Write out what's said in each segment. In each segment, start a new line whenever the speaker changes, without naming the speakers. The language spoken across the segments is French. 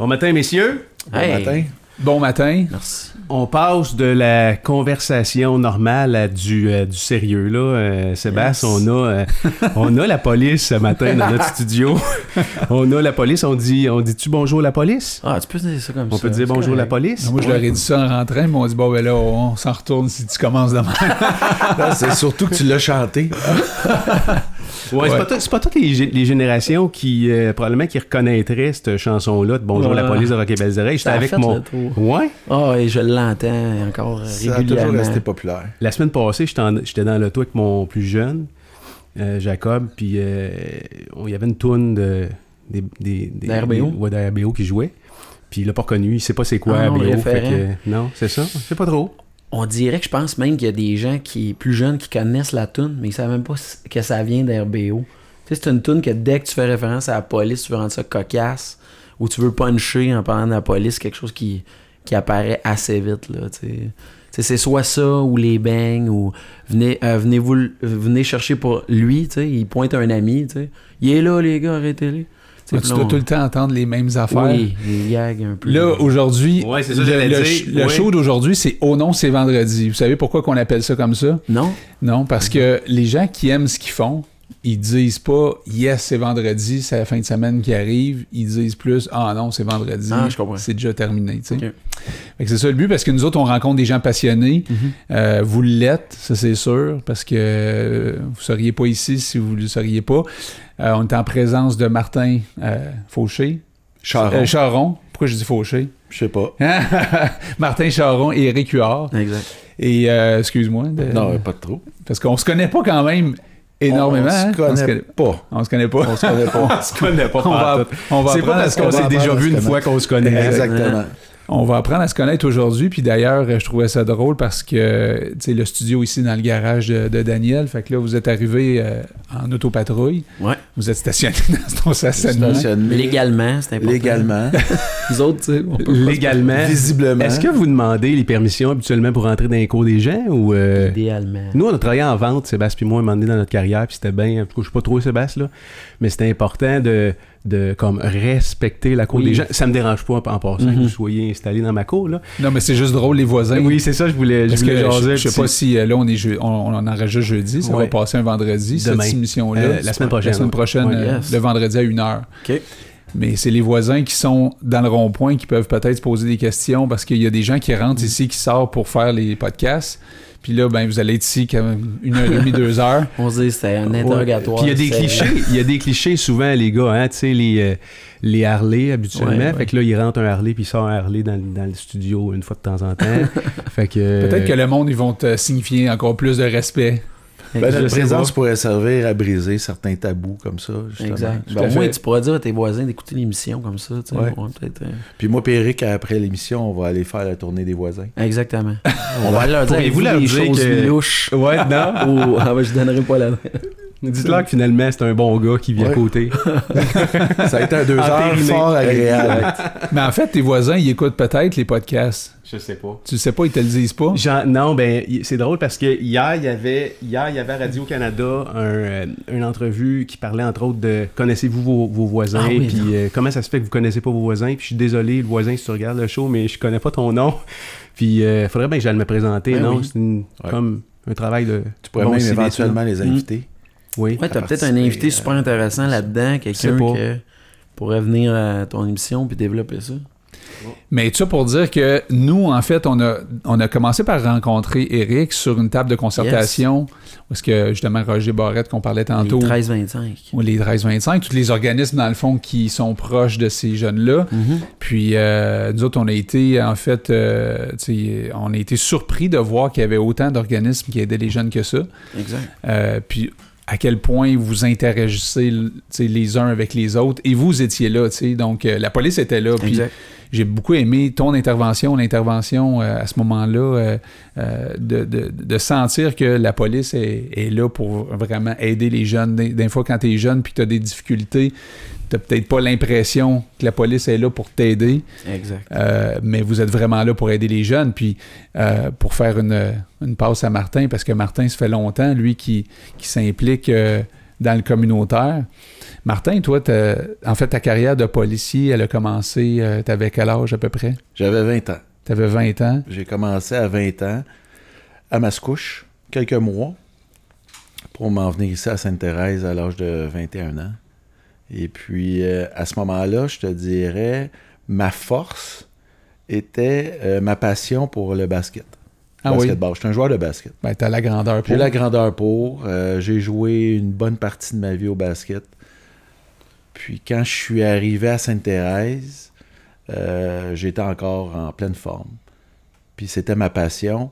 Bon matin, messieurs.
Bon
Hey.
matin.
Bon matin.
Merci.
On passe de la conversation normale à du, euh, du sérieux. Là. Euh, Sébastien,
Yes.
on, a, euh, on a la police ce matin dans notre studio. on a la police. On dit, on dit-tu bonjour la police?
Ah, tu peux dire ça comme
On
ça.
peut dire bonjour la
correct.
police?
Moi, je leur ai dit ça en rentrant, ils m'ont dit bon, ben là, on s'en retourne si tu commences demain.
C'est surtout que tu l'as chanté.
Ouais, c'est
Ouais.
c'est pas toutes les, gé- les générations qui, euh, probablement, qui reconnaîtraient cette chanson-là de Bonjour la
Ouais.
police de Rock et Belles Oreilles. J'étais
Ça
avec
fait
mon. Ouais.
Ah, et je l'entends encore euh,
Ça a toujours
régulièrement.
resté populaire.
La semaine passée, j'étais en- j'étais dans l'auto avec mon plus jeune, euh, Jacob, puis euh, on- il y avait une toune de, des, des, des,
D'RBO?
des- ouais, d'RBO qui jouait. Puis il l'a pas reconnu, il sait pas c'est quoi
Ah non,
RBO.
le
fait
référent.
que- non, c'est ça, je sais pas trop.
On dirait que je pense même qu'il y a des gens qui plus jeunes qui connaissent la tune, mais ils savent même pas que ça vient d'RBO. Tu sais, c'est une tune que dès que tu fais référence à la police, tu veux rendre ça cocasse ou tu veux puncher en parlant de la police, quelque chose qui, qui apparaît assez vite. Là, tu sais. C'est soit ça ou les bangs ou venez, euh, venez, vous, venez chercher pour lui. Il pointe un ami. Il est là, les gars, arrêtez-les. Tu
dois tout le temps entendre les mêmes affaires.
Oui, les gags un peu.
Là, aujourd'hui,
Ouais, c'est ça,
le,
j'allais
le
dire.
ch- le
Ouais.
show d'aujourd'hui, c'est Oh non, c'est vendredi. Vous savez pourquoi qu'on appelle ça comme ça?
Non?
Non, parce que les gens qui aiment ce qu'ils font, ils disent pas Yes, c'est vendredi, c'est la fin de semaine qui arrive. Ils disent plus Ah non, c'est vendredi,
Ah,
c'est déjà terminé. c'est ça le but parce que nous autres, on rencontre des gens passionnés.
Mhm.
Euh, vous l'êtes, ça c'est sûr, parce que euh, vous seriez pas ici si vous ne le seriez pas. Euh, on est en présence de Martin euh, Fauché.
Charon.
Charon. Pourquoi je dis Fauché?
Je sais pas.
Martin Charon et Eric Huard.
Exact.
Et excuse-moi. de-
Non, pas de trop.
Parce qu'on se connaît pas quand même énormément.
On
hein?
se connaît pas.
On se connaît pas.
On se connaît pas.
On se connaît pas,
On va, on va
C'est pas parce
se
qu'on s'est déjà vu
se
une fois qu'on se connaît.
Exactement.
On va apprendre à se connaître aujourd'hui. Puis d'ailleurs, je trouvais ça drôle parce que tu sais, le studio ici dans le garage de, de Daniel. Fait que là, vous êtes arrivé euh, en autopatrouille.
Ouais.
Vous êtes stationné dans ton stationnement.
Stationné.
Légalement, c'est important.
Légalement.
Nous autres, tu sais, on peut
Légalement.
Visiblement.
Est-ce que vous demandez les permissions habituellement pour rentrer dans les cours des gens ou. euh,
Idéalement.
Nous, on a travaillé en vente, Sébastien et moi, à un moment donné dans notre carrière, puis c'était bien, en tout cas, je sais pas trop Sébastien, là, mais c'était important de, de comme, respecter la cour
Oui.
des gens. Ça me dérange pas, en passant, que
Mhm.
vous soyez installé dans ma cour, là.
Non, mais c'est juste drôle, les voisins.
Oui, c'est ça, je voulais, je voulais
que
jaser,
je, je sais pas si euh, là on est jeu- on, on en enregistre jeudi, ça
Ouais.
va passer un vendredi
Demain.
cette émission là
Euh, la semaine prochaine,
La semaine prochaine
Ouais,
euh,
yes.
le vendredi à 1h.
OK.
Mais c'est les voisins qui sont dans le rond-point qui peuvent peut-être se poser des questions parce qu'il y a des gens qui
Mm.
rentrent ici qui sortent pour faire les podcasts. Puis là ben vous allez être ici quand même une heure et demie, deux heures.
On se dit c'était un interrogatoire.
Puis il y a des clichés, il y a des clichés souvent, les gars, hein, tu sais, les, euh, les Harley habituellement.
Ouais,
fait que là, il rentre un Harley, puis il sort un Harley dans, dans le studio une fois de temps en temps. fait que.
Peut-être que le monde ils vont te signifier encore plus de respect.
Ben, notre présence
pas.
pourrait servir à briser certains tabous comme ça. Justement.
Exact. Ben,
à
au moins, tu pourras dire à tes voisins d'écouter l'émission comme ça.
Ouais.
Peut-être, euh,
Puis moi, puis Eric, après l'émission, on va aller faire la tournée des voisins.
Exactement. On va leur dire avez-vous
leur
des
dire
choses
que-
louches?
Ouais, non?
Ou ah, ben, je donnerai pas la.
Dites-leur que finalement, c'est un bon gars qui vit à
Ouais.
côté.
Ça a été un deux heures fort agréable.
Mais en fait, tes voisins, ils écoutent peut-être les podcasts.
Je sais pas.
Tu sais pas, ils te le disent pas?
Non, ben c'est drôle parce que hier il y avait hier il y avait à Radio Canada un, euh, une entrevue qui parlait entre autres de connaissez-vous vos, vos voisins?
Ah oui,
puis euh, comment ça se fait que vous connaissez pas vos voisins? Puis je suis désolé le voisin si tu regardes le show mais je connais pas ton nom puis euh, faudrait bien que j'aille me présenter
Ben
non?
oui.
c'est
Ouais.
comme un travail de
Tu pourrais
bon
même éventuellement les inviter.
Oui
Ouais, t'as peut-être un invité
euh,
super intéressant là-dedans, quelqu'un qui pourrait venir à ton émission puis développer ça.
Mais tout ça pour dire que nous, en fait, on a, on a commencé par rencontrer Eric sur une table de concertation. Parce que justement, Roger Barrette, qu'on parlait tantôt.
Les 13-25.
ou les 13-25, tous les organismes, dans le fond, qui sont proches de ces jeunes-là.
Mhm.
Puis, euh, nous autres, on a été, en fait, euh, on a été surpris de voir qu'il y avait autant d'organismes qui aidaient les jeunes que ça.
Exact.
Euh, puis, à quel point vous interagissez les uns avec les autres. Et vous étiez là. Donc, euh, la police était là. Puis, j'ai beaucoup aimé ton intervention, l'intervention euh, à ce moment-là, euh, euh, de, de- de sentir que la police est, est là pour vraiment aider les jeunes. Des, des fois, quand tu es jeune puis que tu as des difficultés, tu peut-être pas l'impression que la police est là pour t'aider,
Exact.
euh, mais vous êtes vraiment là pour aider les jeunes. Puis euh, pour faire une, une passe à Martin, parce que Martin, ça fait longtemps, lui, qui, qui s'implique. euh, dans le communautaire. Martin, toi, t'as- en fait, ta carrière de policier, elle a commencé, euh, t'avais quel âge à peu près?
J'avais 20 ans.
T'avais 20 ans?
J'ai commencé à 20 ans à Mascouche, quelques mois, pour m'en venir ici à Sainte-Thérèse à l'âge de 21 ans. Et puis, euh, à ce moment-là, je te dirais, ma force était euh, ma passion pour le basket.
Ah oui?
Je suis un joueur de basket.
Ben, t'as la grandeur pour.
J'ai la grandeur pour. Euh, j'ai joué une bonne partie de ma vie au basket. Puis quand je suis arrivé à Sainte-Thérèse, j'étais encore en pleine forme. Puis c'était ma passion.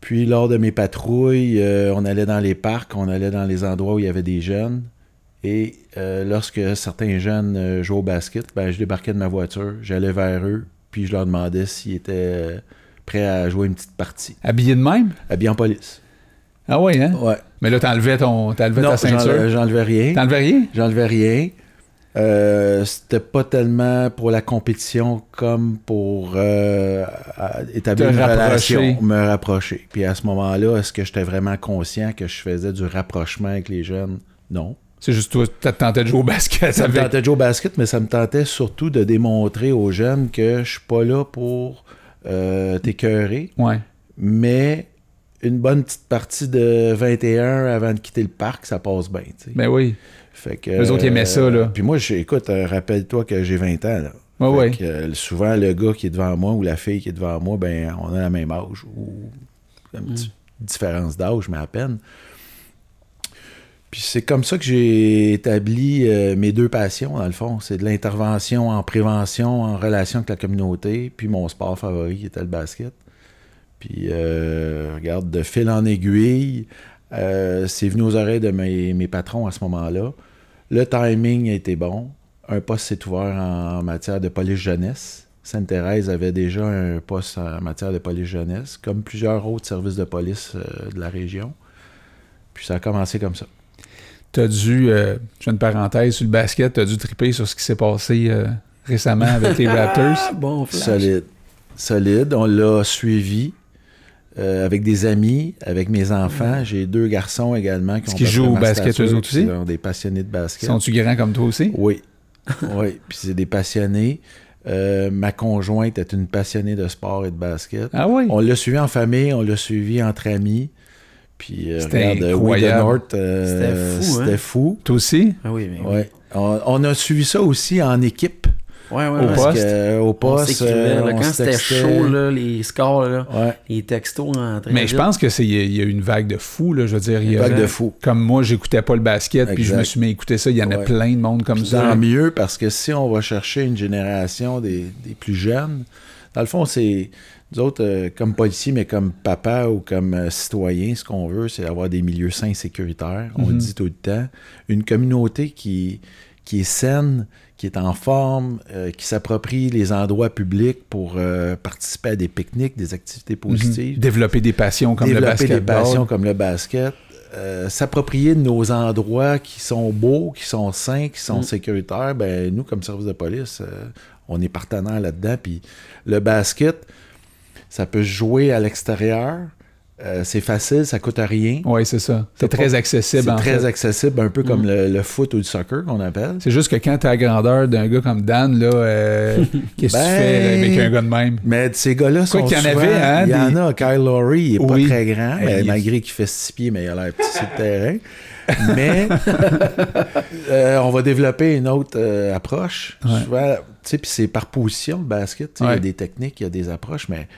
Puis lors de mes patrouilles, on allait dans les parcs, on allait dans les endroits où il y avait des jeunes. Et euh, lorsque certains jeunes euh, jouaient au basket, ben, je débarquais de ma voiture, j'allais vers eux, puis je leur demandais s'ils étaient euh, prêts à jouer une petite partie.
Habillé de même?
Habillés en police.
Ah oui, hein?
Ouais.
Mais là, t'enlevais, ton, t'enlevais ta ceinture?
j'enlevais j'enlevais rien.
T'enlevais rien?
J'enlevais rien. Euh, C'était pas tellement pour la compétition comme pour euh, établir
Te
une
rapprocher.
relation, me rapprocher. Puis à ce moment-là, est-ce que j'étais vraiment conscient que je faisais du rapprochement avec les jeunes? Non.
C'est juste toi, t'as tenté de jouer au basket
Ça me tentait de jouer au basket, mais ça me tentait surtout de démontrer aux jeunes que je suis pas là pour euh, t'écœurer,
Ouais.
mais une bonne petite partie de 21 avant de quitter le parc, ça passe bien. tu sais.
Ben oui.
Fait que,
Eux autres, ils aimaient ça, là.
Puis moi, écoute, euh, rappelle-toi que j'ai 20 ans. Là.
Ouais,
Fait
ouais.
que, euh, souvent, le gars qui est devant moi ou la fille qui est devant moi, ben, on a la même âge ou une
Mm.
petite différence d'âge, mais à peine. Puis c'est comme ça que j'ai établi euh, mes deux passions, dans le fond. C'est de l'intervention en prévention, en relation avec la communauté, puis mon sport favori qui était le basket. Puis, euh, regarde, de fil en aiguille, euh, c'est venu aux oreilles de mes, mes patrons à ce moment-là. Le timing a été bon. Un poste s'est ouvert en matière de police jeunesse. Sainte-Thérèse avait déjà un poste en matière de police jeunesse, comme plusieurs autres services de police de la région. Puis ça a commencé comme ça.
T'as dû, euh, je fais une parenthèse sur le basket, t'as dû triper sur ce qui s'est passé euh, récemment avec les Raptors.
Ah, bon, flash.
Solide. Solide. On l'a suivi euh, avec des amis, avec mes enfants. J'ai deux garçons également qui
Est-ce
ont
qu'ils
fait
jouent au basket, eux autres
qui
aussi?
sont des passionnés de basket.
Sont-tu grands comme toi aussi?
Oui. oui. Puis c'est des passionnés. Euh, ma conjointe est une passionnée de sport et de basket.
Ah oui?
On l'a suivi en famille, on l'a suivi entre amis. Puis, euh,
C'était
regarde, euh,
incroyable.
North, euh,
C'était fou, hein?
C'était fou.
Toi aussi?
Ah oui, mais oui.
Ouais. On, on a suivi ça aussi en équipe.
Ouais, ouais,
Au poste?
Parce que, euh, au poste, euh,
là, quand c'était
textait.
chaud, là, les scores, là,
Ouais,
les textos rentraient.
Mais je pense que c'est il y a- il y, a une vague de fous, là. Je veux dire, il y a-
vague de fou.
comme moi, j'écoutais pas le basket, puis je me suis mis à écouter ça. Il y en a plein de monde comme
Puis
ça.
tant mieux parce que si on va chercher une génération des, des plus jeunes, dans le fond, c'est nous autres, euh, comme policiers, mais comme papa ou comme euh, citoyen, ce qu'on veut, c'est avoir des milieux sains et sécuritaires. On le
Mhm.
dit tout le temps. Une communauté qui, qui est saine, qui est en forme, euh, qui s'approprie les endroits publics pour euh, participer à des pique-niques, des activités
Mhm.
positives
Développer des passions comme le
développer des
basket.
passions comme le basket, euh, s'approprier de nos endroits qui sont beaux, qui sont sains, qui sont
Mm.
sécuritaires, ben nous, comme service de police, on est partenaire là-dedans. Puis le basket, ça peut se jouer à l'extérieur. Euh, c'est facile, ça coûte rien.
Oui, c'est ça. C'est très
pas-
accessible,
C'est très
fait.
accessible, un peu comme
Mm.
le, le foot ou le soccer qu'on appelle.
C'est juste que quand t'as la grandeur d'un gars comme Dan, là, euh, qu'est-ce que tu
Ben,
fais avec un gars de même?
Mais ces gars-là sont
qu'il y en
souvent-
avait, hein,
Il y en a. Kyle Lowry, il est
Oui.
pas très grand,
Hey,
mais
il-
malgré qu'il fait 6 pieds, mais il a l'air petit sur le terrain. Mais euh, on va développer une autre euh, approche.
Ouais.
Souvent, tu sais, puis c'est par position le basket. tu Il y a des techniques, il y a des approches, mais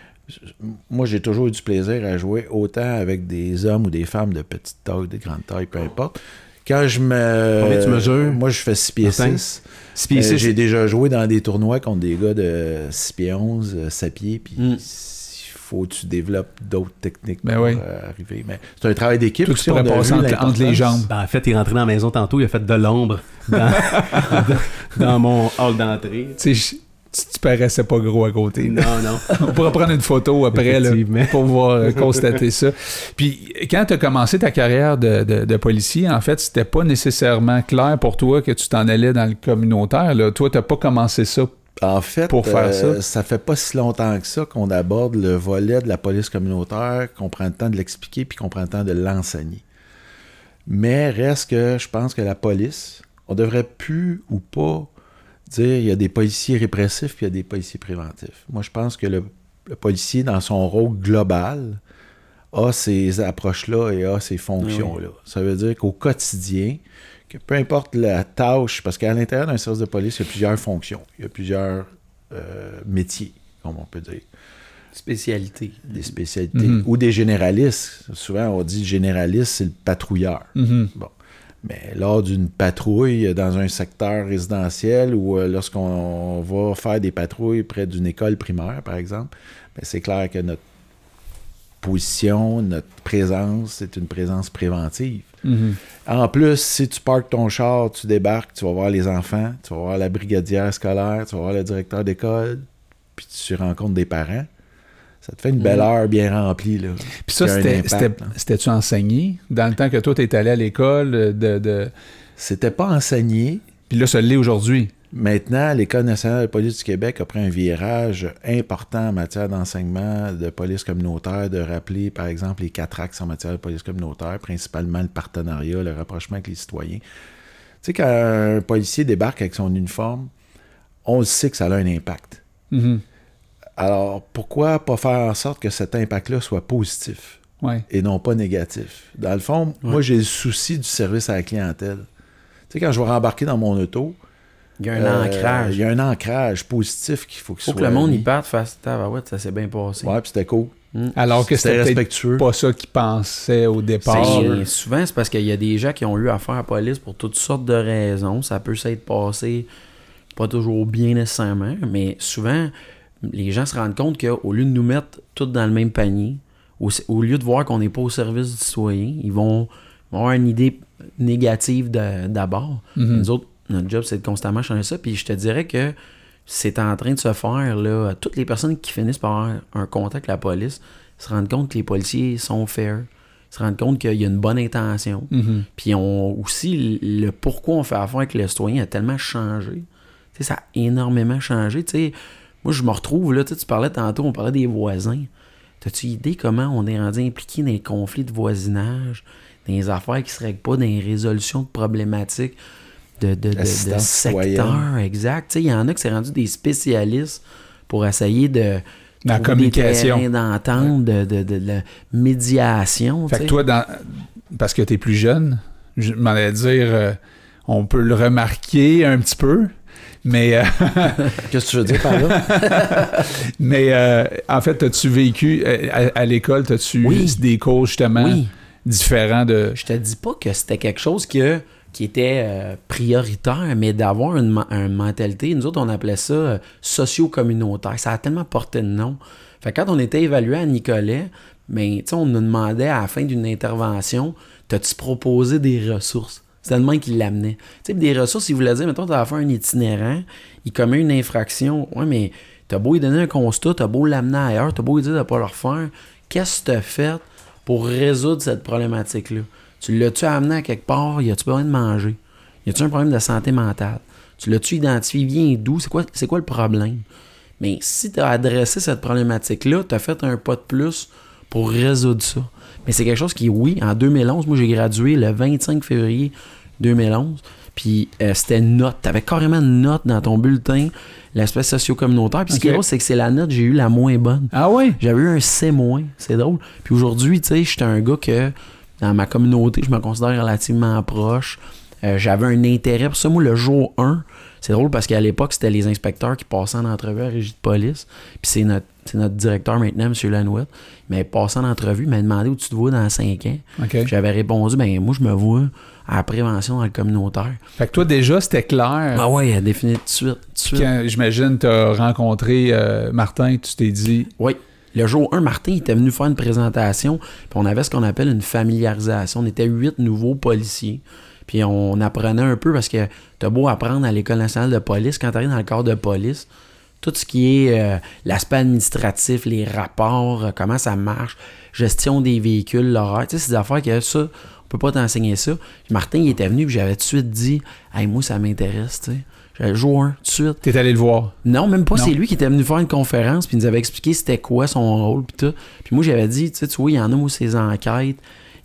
moi j'ai toujours eu du plaisir à jouer autant avec des hommes ou des femmes de petite taille, de grande taille, peu importe. Quand je me.
Combien tu mesures,
Moi je fais 6 pieds
Martin?
6.
Six pieds
Euh,
six,
J'ai déjà joué dans des tournois contre des gars de 6 pieds 11, euh, 7 pieds, puis
Mm.
il faut que tu développes d'autres techniques
Ben
pour
oui.
euh, arriver. Mais c'est un travail d'équipe. On
pourrais
a
passer entre, entre les jambes.
Ben, en fait, il est rentré dans la maison tantôt, il a fait de l'ombre dans, dans mon hall d'entrée.
Tu sais, tu, tu paraissais pas gros à côté.
Non, non.
On pourra prendre une photo après là, pour voir euh, constater ça. Puis quand tu as commencé ta carrière de, de- de policier, en fait, c'était pas nécessairement clair pour toi que tu t'en allais dans le communautaire. Là. Toi, t'as pas commencé ça.
En fait,
Pour faire
euh,
ça.
ça fait pas si longtemps que ça qu'on aborde le volet de la police communautaire, qu'on prend le temps de l'expliquer puis qu'on prend le temps de l'enseigner. Mais reste que je pense que la police, on devrait plus ou pas dire il y a des policiers répressifs puis il y a des policiers préventifs. Moi, je pense que le, le policier, dans son rôle global, a ces approches-là et a ces fonctions-là. Ça veut dire qu'au quotidien, que peu importe la tâche, parce qu'à l'intérieur d'un service de police, il y a plusieurs fonctions, il y a plusieurs euh, métiers, comme on peut dire
Spécialité.
des spécialités
Mhm.
ou des généralistes. Souvent, on dit généraliste, c'est le patrouilleur.
Mhm.
Mais lors d'une patrouille dans un secteur résidentiel ou euh, lorsqu'on va faire des patrouilles près d'une école primaire, par exemple, ben, c'est clair que notre position, notre présence, c'est une présence préventive.
Mhm.
En plus, si tu parques ton char, tu débarques, tu vas voir les enfants, tu vas voir la brigadière scolaire, tu vas voir le directeur d'école, puis tu rencontres des parents. Ça te fait une belle heure bien remplie. Là.
Puis ça, c'était-tu enseigné? Dans le temps que toi, t'es allé à l'école euh, de, de...
C'était pas enseigné.
Puis là, ça l'est aujourd'hui.
Maintenant, l'École nationale de police du Québec a pris un virage important en matière d'enseignement de police communautaire, de rappeler, par exemple, les quatre axes en matière de police communautaire, principalement le partenariat, le rapprochement avec les citoyens. Tu sais, quand un policier débarque avec son uniforme, on sait que ça a un impact.
Mhm.
Alors, pourquoi pas faire en sorte que cet impact-là soit positif
Ouais.
et non pas négatif? Dans le fond, moi, j'ai le souci du service à la clientèle. Tu sais, quand je vais rembarquer dans mon auto,
Il y a un
euh,
ancrage.
Il y a un ancrage positif qu'il faut qu'il
Faut
soit.
que le monde y parte face à ouais, ça s'est bien passé.
Ouais, puis c'était cool.
Alors que
C'était respectueux.
pas ça qu'ils pensaient au départ.
Souvent, c'est parce qu'il y a des gens qui ont eu affaire à la police pour toutes sortes de raisons. Ça peut s'être passé pas toujours bien nécessairement, mais souvent, les gens se rendent compte qu'au lieu de nous mettre tous dans le même panier, au, au lieu de voir qu'on n'est pas au service du citoyen, ils vont, vont avoir une idée négative d'abord.
Mhm.
Nous autres, notre job, c'est de constamment changer ça. Puis je te dirais que c'est en train de se faire, là. Toutes les personnes qui finissent par avoir un contact avec la police se rendent compte que les policiers sont fair. Se rendent compte qu'il y a une bonne intention.
Mhm.
Puis on aussi le pourquoi on fait affaire avec le citoyen a tellement changé. Tu sais, ça a énormément changé. Tu sais, moi, je me retrouve, là, tu sais, tu parlais tantôt, on parlait des voisins. T'as-tu idée comment on est rendu impliqué dans les conflits de voisinage, dans les affaires qui se règlent pas, dans les résolutions de problématiques de, de, de,
citoyenne.
exact. Tu il y en a qui s'est rendu des spécialistes pour essayer de
La communication.
d'entente, de, de, de, de la médiation.
Fait
tu
que toi, dans... parce que t'es plus jeune, je m'en allais dire, euh, on peut le remarquer un petit peu, mais, euh,
Qu'est-ce que tu veux dire par là?
mais euh, en fait, as-tu vécu euh, à, à l'école, as-tu
Oui.
des cours justement
Oui.
différents de.
Je te dis pas que c'était quelque chose que, qui était euh, prioritaire, mais d'avoir une, mentalité, nous autres, on appelait ça euh, socio-communautaire. Ça a tellement porté de nom. Fait que quand on était évalué à Nicolet, ben, tu sais, on nous demandait à la fin d'une intervention, t'as-tu proposé des ressources? C'était le même qui l'amenait. Tu sais, des ressources, il voulait dire, mettons, t'as fait un itinérant, il commet une infraction. Ouais, mais t'as beau lui donner un constat, t'as beau l'amener ailleurs, t'as beau lui dire de pas le refaire. Qu'est-ce que t'as fait pour résoudre cette problématique-là? Tu l'as-tu amené à quelque part? Y a-tu besoin de manger? Y a-tu un problème de santé mentale? Tu l'as-tu identifié? Viens d'où? C'est quoi, c'est quoi le problème? Mais si tu as adressé cette problématique-là, tu as fait un pas de plus pour résoudre ça. Mais c'est quelque chose qui, oui, en 2011, moi j'ai gradué le 25 février 2011, puis euh, c'était une note. Tu avais carrément une note dans ton bulletin, l'aspect socio-communautaire. Puis ce qui est drôle, c'est que c'est la note que j'ai eu la moins bonne.
Ah oui?
J'avais eu un C-, c'est drôle. Puis aujourd'hui, tu sais, j'étais un gars que, dans ma communauté, je me considère relativement proche. Euh, J'avais un intérêt pour ça. Moi, le jour 1, c'est drôle parce qu'à l'époque, c'était les inspecteurs qui passaient en entrevue à la régie de police. Puis c'est notre, c'est notre directeur maintenant, M. Lanouette. Mais passant en entrevue, il m'a demandé où tu te vois dans 5 ans. J'avais répondu, ben moi, je me vois à la prévention dans le communautaire.
Fait que toi, déjà, c'était clair.
Ah ouais, défini tout de suite. Tout de suite.
Quand, j'imagine, tu as rencontré euh, Martin, tu t'es dit.
Oui. Le jour 1, Martin il était venu faire une présentation, puis on avait ce qu'on appelle une familiarisation. On était huit nouveaux policiers. Puis on apprenait un peu parce que t'as beau apprendre à l'École nationale de police, quand t'arrives dans le corps de police, tout ce qui est euh, l'aspect administratif, les rapports, euh, comment ça marche, gestion des véhicules, l'horaire, tu sais, c'est des affaires que ça, on peut pas t'enseigner ça. Puis Martin, il était venu, puis j'avais tout de suite dit, hey, moi, ça m'intéresse, tu sais. J'avais jour 1, tout de suite.
T'es allé le voir?
Non, même pas. C'est lui qui était venu faire une conférence puis il nous avait expliqué c'était quoi son rôle puis tout. Puis moi j'avais dit, tu sais, tu vois, il y en a où ses enquêtes,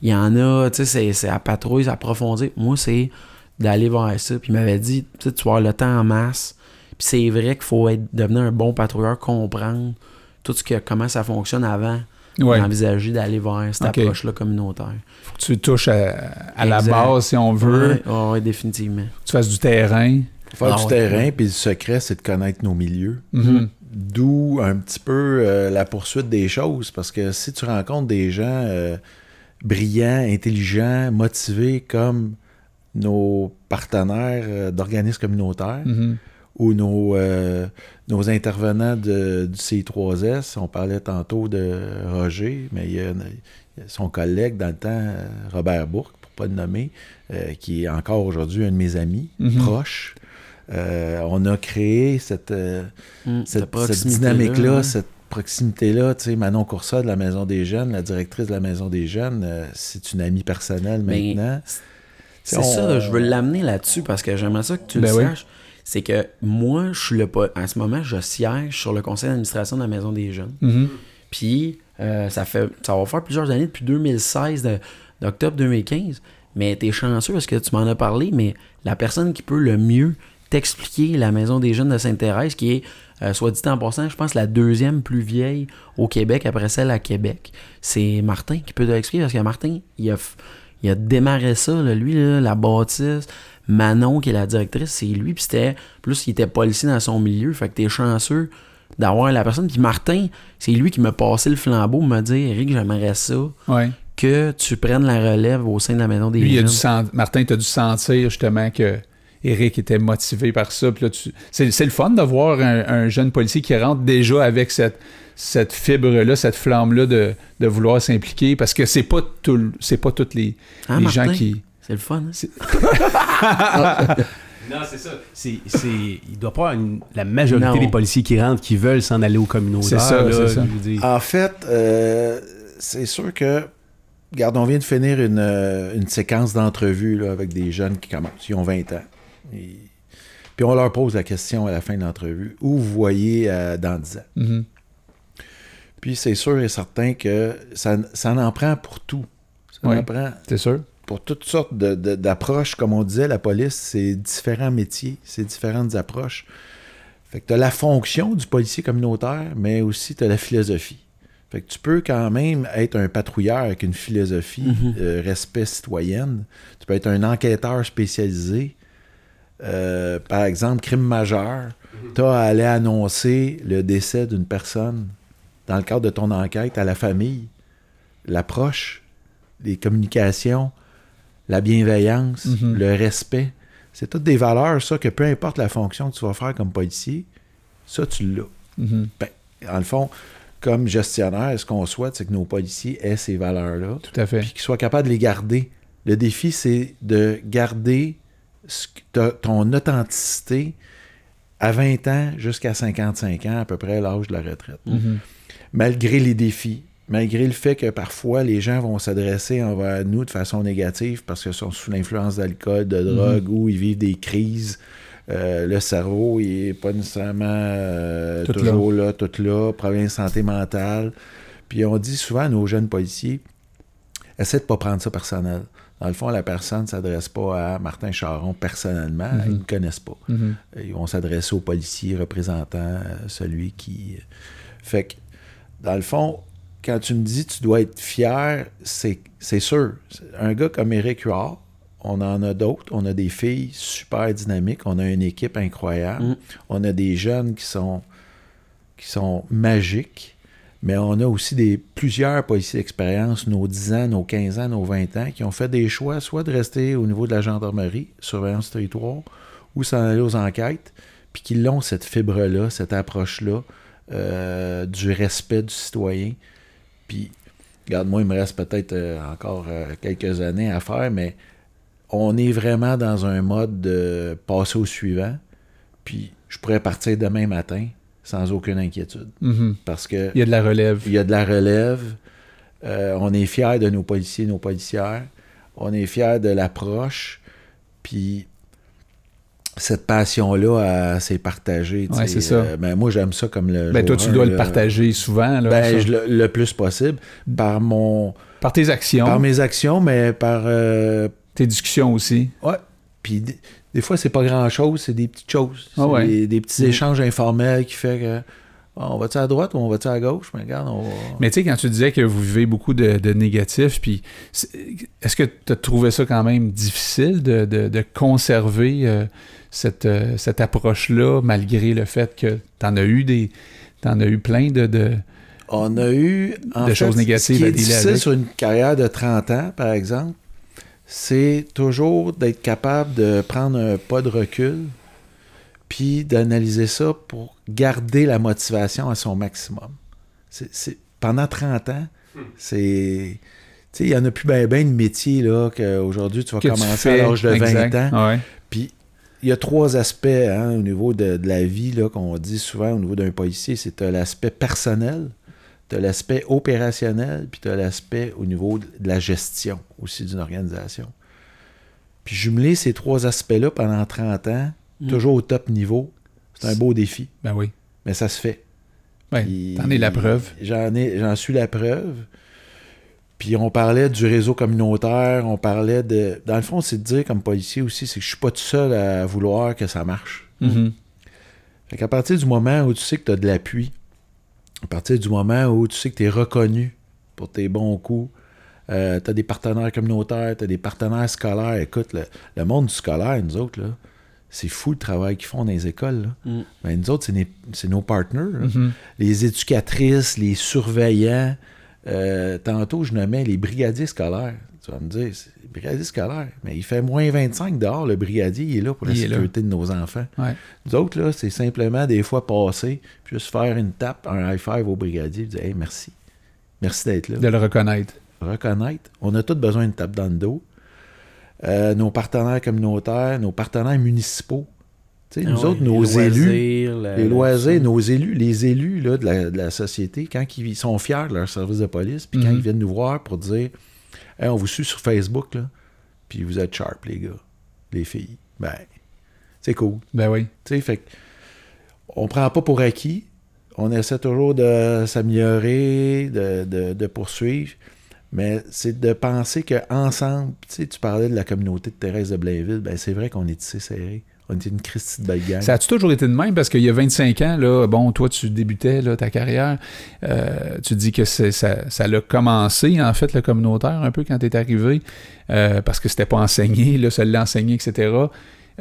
il y en a, tu sais, c'est- à patrouille, c'est approfondir. Moi, c'est d'aller voir ça. Puis il m'avait dit, tu sais, tu vas avoir le temps en masse. Puis c'est vrai qu'il faut être, devenir un bon patrouilleur, comprendre tout ce que, comment ça fonctionne avant
Ouais.
d'envisager d'aller vers cette approche-là communautaire.
Faut que tu touches à, à la base, si on veut.
Ouais, ouais, définitivement.
que Tu fasses du terrain.
Faire
Ah
du
ouais.
terrain, puis le secret, c'est de connaître nos milieux.
Mhm.
D'où un petit peu euh, la poursuite des choses, parce que si tu rencontres des gens euh, brillants, intelligents, motivés comme nos partenaires euh, d'organismes communautaires
Mhm.
Ou nos, euh, nos intervenants de- du CI3S, on parlait tantôt de Roger, mais il y a, il y a son collègue dans le temps, euh, Robert Bourque, pour pas le nommer, euh, qui est encore aujourd'hui un de mes amis
Mhm.
proches. Euh, on a créé cette, euh,
Hum,
cette, dynamique-là,
ouais.
cette proximité-là. Tu sais, Manon Coursa de la Maison des Jeunes, la directrice de la Maison des Jeunes, euh, c'est une amie personnelle maintenant.
C'est
On-
ça, je veux l'amener là-dessus parce que j'aimerais ça que tu
Ben
le
oui.
saches. C'est que moi, je suis le en ce moment, je siège sur le conseil d'administration de la Maison des Jeunes.
Mhm.
Puis euh, ça fait ça va faire plusieurs années, depuis 2016, de- d'octobre 2015. Mais t'es chanceux parce que tu m'en as parlé, mais la personne qui peut le mieux t'expliquer la Maison des Jeunes de Sainte-Thérèse, qui est, euh, soit dit en passant, je pense la deuxième plus vieille au Québec, après celle à Québec, c'est Martin qui peut te l'expliquer parce que Martin, il a, il a démarré ça, là, lui, là, la bâtisse. Manon, qui est la directrice, c'est lui. Puis c'était. Plus, il était policier dans son milieu. Fait que t'es chanceux d'avoir la personne. Puis Martin, c'est lui qui m'a passé le flambeau, m'a dit Eric, j'aimerais ça
Ouais.
que tu prennes la relève au sein de la maison des
Lui, il a
jeunes.
dû sen- Martin, tu as dû sentir justement que Eric était motivé par ça. Puis là, tu- c'est, c'est le fun de voir un, un jeune policier qui rentre déjà avec cette, cette fibre-là, cette flamme-là de, de vouloir s'impliquer parce que c'est pas tout, c'est pas tous les,
Hein,
les gens qui.
C'est le fun. hein?
Non, c'est ça. C'est, c'est, il doit pas avoir une- la majorité
Non.
des policiers qui rentrent qui veulent s'en aller au communautaire.
C'est ça,
là,
c'est ça.
je veux dire.
En fait, euh, c'est sûr que, regarde, on vient de finir une, euh, une séquence d'entrevues là, avec des jeunes qui commencent, ils ont 20 ans. Et- puis on leur pose la question à la fin de l'entrevue, où vous voyez euh, dans 10 ans?
Mhm.
Puis c'est sûr et certain que ça, ça en prend pour tout. Ça
Oui.
en prend
C'est sûr?
Pour toutes sortes d'approches. Comme on disait, la police, c'est différents métiers, c'est différentes approches. Fait que tu as la fonction du policier communautaire, mais aussi tu as la philosophie. Fait que tu peux quand même être un patrouilleur avec une philosophie,
Mhm.
euh, respect citoyenne. Tu peux être un enquêteur spécialisé. Euh, par exemple, crime majeur. Tu as à aller annoncer le décès d'une personne dans le cadre de ton enquête à la famille. L'approche, les communications, la bienveillance,
Mhm.
le respect. C'est toutes des valeurs, ça, que peu importe la fonction que tu vas faire comme policier, ça, tu l'as.
Mhm.
En le fond, comme gestionnaire, ce qu'on souhaite, c'est que nos policiers aient ces valeurs-là,
Tout à fait.
puis qu'ils soient capables de les garder. Le défi, c'est de garder ce ton authenticité à 20 ans jusqu'à 55 ans, à peu près l'âge de la retraite.
Mhm.
Malgré les défis, malgré le fait que parfois les gens vont s'adresser envers nous de façon négative parce qu'ils sont sous l'influence d'alcool, de drogue ou ils vivent des crises. Euh, le cerveau, il n'est pas nécessairement euh,
Tout
toujours là. tout là, problème de santé mentale. Puis on dit souvent à nos jeunes policiers, essaie de ne pas prendre ça personnel. Dans le fond, la personne ne s'adresse pas à Martin Charon personnellement, ils ne connaissent pas.
Mhm.
Ils vont s'adresser au policier représentant euh, celui qui. Fait que, dans le fond, quand tu me dis tu dois être fier, c'est sûr. Un gars comme Eric Huard, on en a d'autres. On a des filles super dynamiques. On a une équipe incroyable.
Mm.
On a des jeunes qui sont, qui sont magiques. Mais on a aussi des, plusieurs policiers d'expérience, nos 10 ans, nos 15 ans, nos 20 ans, qui ont fait des choix, soit de rester au niveau de la gendarmerie, surveillance territoire, ou s'en aller aux enquêtes, puis qui l'ont cette fibre-là, cette approche-là, euh, du respect du citoyen. Puis, regarde, moi, il me reste peut-être euh, encore euh, quelques années à faire, mais on est vraiment dans un mode de passer au suivant. Puis, je pourrais partir demain matin sans aucune inquiétude.
Mhm.
Parce que
Il y a de la relève.
il y a de la relève. Euh, on est fiers de nos policiers, nos policières. On est fiers de l'approche. Puis cette passion-là, elle s'est partagée. tu
Ouais,
sais.
c'est ça.
Euh, ben, moi, j'aime ça comme le.
Ben, toi, tu dois le partager souvent. Là,
Ben, je le, le plus possible par mon,
Par tes actions,
Par mes actions, mais par. euh,
tes discussions aussi.
ouais. Puis des, des fois, c'est pas grand-chose, c'est des petites choses. C'est
Ah ouais.
des, des petits
Mm.
échanges informels qui fait que. Ah, on va-tu à droite ou on va-tu à gauche? Mais regarde, on va.
Mais tu sais, quand tu disais que vous vivez beaucoup de, de négatifs, puis est-ce que tu as trouvé ça quand même difficile de, de- de conserver euh, cette, euh, cette approche-là, malgré le fait que tu en as eu des. T'en as eu plein de. de-
On a eu. En
De
fait,
choses négatives
Ce qui
à
est
dealer
difficile
avec.
sur une carrière de 30 ans, par exemple, c'est toujours d'être capable de prendre un pas de recul puis d'analyser ça pour garder la motivation à son maximum. C'est, c'est- pendant 30 ans, c'est. Tu sais, il n'y en a plus bien ben de métier là, qu'aujourd'hui tu vas
que tu
commencer
fais.
à l'âge de 20
Exact.
ans.
Ouais.
Puis il y a trois aspects hein, au niveau de, de la vie là, qu'on dit souvent au niveau d'un policier. C'est t'as l'aspect personnel, tu as l'aspect opérationnel, puis tu as l'aspect au niveau de la gestion aussi d'une organisation. Puis jumeler ces trois aspects-là pendant 30 ans,
Mm.
toujours au top niveau, c'est un beau défi.
Ben oui.
Mais ça se fait.
Ouais, T'en es la preuve.
J'en ai, j'en suis la preuve. Puis on parlait du réseau communautaire, on parlait de. Dans le fond, c'est de dire comme policier aussi, c'est que je suis pas tout seul à vouloir que ça marche.
Mhm.
Fait qu'à partir du moment où tu sais que tu as de l'appui, à partir du moment où tu sais que tu es reconnu pour tes bons coups, tu as des partenaires communautaires, tu as des partenaires scolaires. Écoute, le, le monde du scolaire, nous autres, là, c'est fou le travail qu'ils font dans les écoles. Là.
Mm.
Ben, nous autres, c'est, nos partners.
Mhm.
Les éducatrices, les surveillants. Euh, tantôt, je nommais les brigadiers scolaires. Tu vas me dire, c'est les brigadiers scolaires. Mais il fait moins 25 dehors, le brigadier, il est là pour la
Il
sécurité de nos enfants.
Ouais.
Nous autres, là, c'est simplement des fois passer, puis juste faire une tape, un high five au brigadier, puis dire Hey, merci. Merci d'être là.
De le reconnaître.
Reconnaître. On a tous besoin d'une tape dans le dos. Euh, nos partenaires communautaires, nos partenaires municipaux. Tu sais, nous
ouais,
autres, nos
les
élus,
loisirs, la-
les loisirs, nos élus, les élus là, de, la, de la société, quand ils sont fiers de leur service de police, puis quand
Mhm.
ils viennent nous voir pour dire Hey, on vous suit sur Facebook, là, puis vous êtes sharp, les gars, les filles. Ben, c'est cool.
Ben oui.
Tu sais, fait on prend pas pour acquis. On essaie toujours de s'améliorer, de, de- de poursuivre. Mais c'est de penser qu'ensemble, tu sais, tu parlais de la communauté de Thérèse de Blainville, ben c'est vrai qu'on est tissé serré. On est une Christie de belle gang.
Ça a-tu toujours été de même? Parce qu'il y a 25 ans, là, bon, toi, tu débutais ta carrière. euh, tu dis que ça l'a commencé, en fait, le communautaire, un peu, quand tu es arrivé, euh, parce que c'était pas enseigné, là, ça l'a enseigné, etc.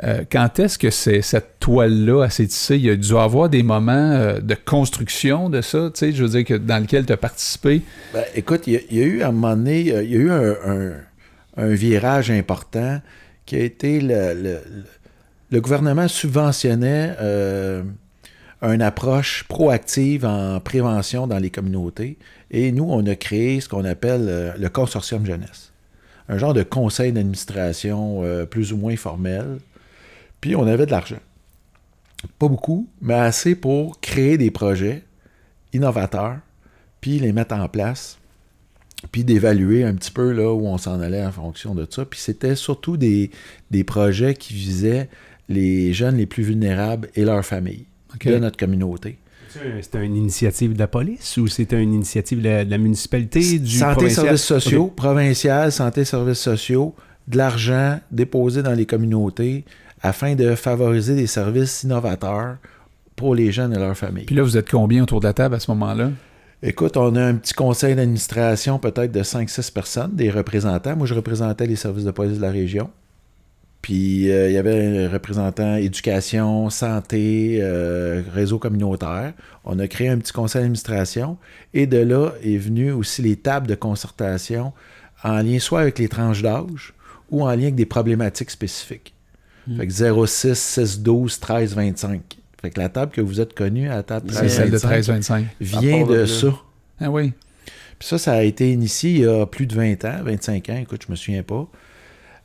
Euh, quand est-ce que c'est cette toile-là a s'est tissée? Il y a dû avoir des moments euh, de construction de ça, tu sais, je veux dire, que, dans lequel tu as participé.
Ben, écoute, il y, a- eu à un moment donné, euh, il y a eu un, virage important qui a été le, gouvernement subventionnait une approche proactive en prévention dans les communautés. Et nous, on a créé ce qu'on appelle le consortium jeunesse. Un genre de conseil d'administration plus ou moins formel. Puis on avait de l'argent. Pas beaucoup, mais assez pour créer des projets innovateurs, puis les mettre en place, puis d'évaluer un petit peu là où on s'en allait en fonction de ça. Puis c'était surtout des, des projets qui visaient les jeunes les plus vulnérables et leurs familles de notre communauté.
C'était une initiative de la police ou c'était une initiative de la, de la municipalité, du
santé,
provincial?
services sociaux,
Ok.
provincial, santé, services sociaux, de l'argent déposé dans les communautés afin de favoriser des services innovateurs pour les jeunes et leurs familles.
Puis là, vous êtes combien autour de la table à ce moment-là?
Écoute, on a un petit conseil d'administration peut-être de 5-6 personnes, des représentants. Moi, je représentais les services de police de la région. Puis euh, il y avait un représentant éducation, santé, euh, réseau communautaire. On a créé un petit conseil d'administration. Et de là est venu aussi les tables de concertation en lien soit avec les tranches d'âge ou en lien avec des problématiques spécifiques. Fait que 06, 6, 12, 13, 25. Fait que la table que vous êtes connue à la table
C'est
13,
celle de
25
13-25.
vient
de
ça.
Ah oui.
Puis ça, ça a été initié il y a plus de 20 ans, 25 ans, écoute, je me souviens pas.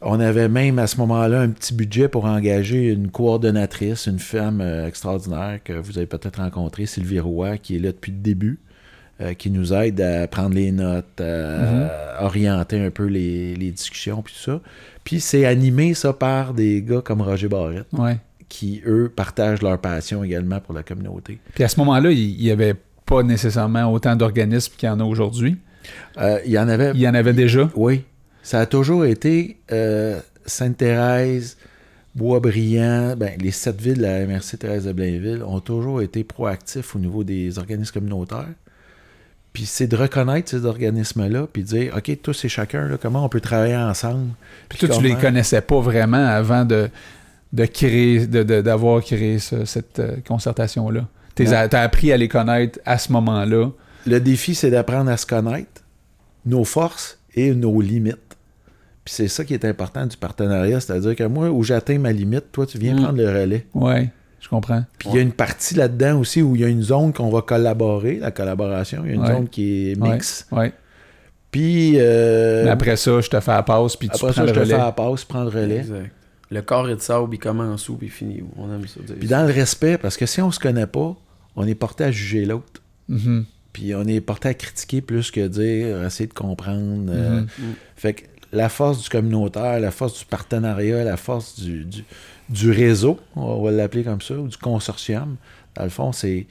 On avait même à ce moment-là un petit budget pour engager une coordonnatrice, une femme euh, extraordinaire que vous avez peut-être rencontrée, Sylvie Roy, qui est là depuis le début, euh, qui nous aide à prendre les notes, à orienter un peu les, les discussions, puis tout ça. Puis c'est animé, ça, par des gars comme Roger Barrette,
Ouais.
qui, eux, partagent leur passion également pour la communauté.
Puis à ce moment-là, il n'y avait pas nécessairement autant d'organismes qu'il y en a aujourd'hui.
Euh, il y en avait.
Il y en avait déjà?
Oui. Ça a toujours été euh, Sainte-Thérèse, Boisbriand, ben, les sept villes de la MRC Thérèse de Blainville ont toujours été proactifs au niveau des organismes communautaires. Puis c'est de reconnaître ces organismes-là, puis de dire, OK, tous et chacun, là, comment on peut travailler ensemble?
Puis toi, tu les connaissais pas vraiment avant de, de créer, de- de- d'avoir créé ce- cette euh, concertation-là. Tu as appris à les connaître à ce moment-là.
Le défi, c'est d'apprendre à se connaître, nos forces et nos limites. Puis c'est ça qui est important du partenariat, c'est-à-dire que moi, où j'atteins ma limite, toi, tu viens
Mm.
prendre le relais.
Ouais, je comprends.
Puis il y a une partie là-dedans aussi où il y a une zone qu'on va collaborer, la collaboration. Il y a une
Ouais.
zone qui est mix.
Ouais.
Puis euh,
Mais après ça, je te fais la passe, puis tu
après
prends
ça, je
le
te
relais.
fais la passe, prends le relais.
Exact. Le corps est de sable, il commence où, puis il finit où. On aime ça dire
Puis
ça.
dans le respect, parce que si on se connaît pas, on est porté à juger l'autre.
Mhm.
Puis on est porté à critiquer plus que dire, essayer de comprendre. euh,
Mhm.
Fait que la force du communautaire, la force du partenariat, la force du, du, du réseau, on va l'appeler comme ça, ou du consortium, dans le fond, c'est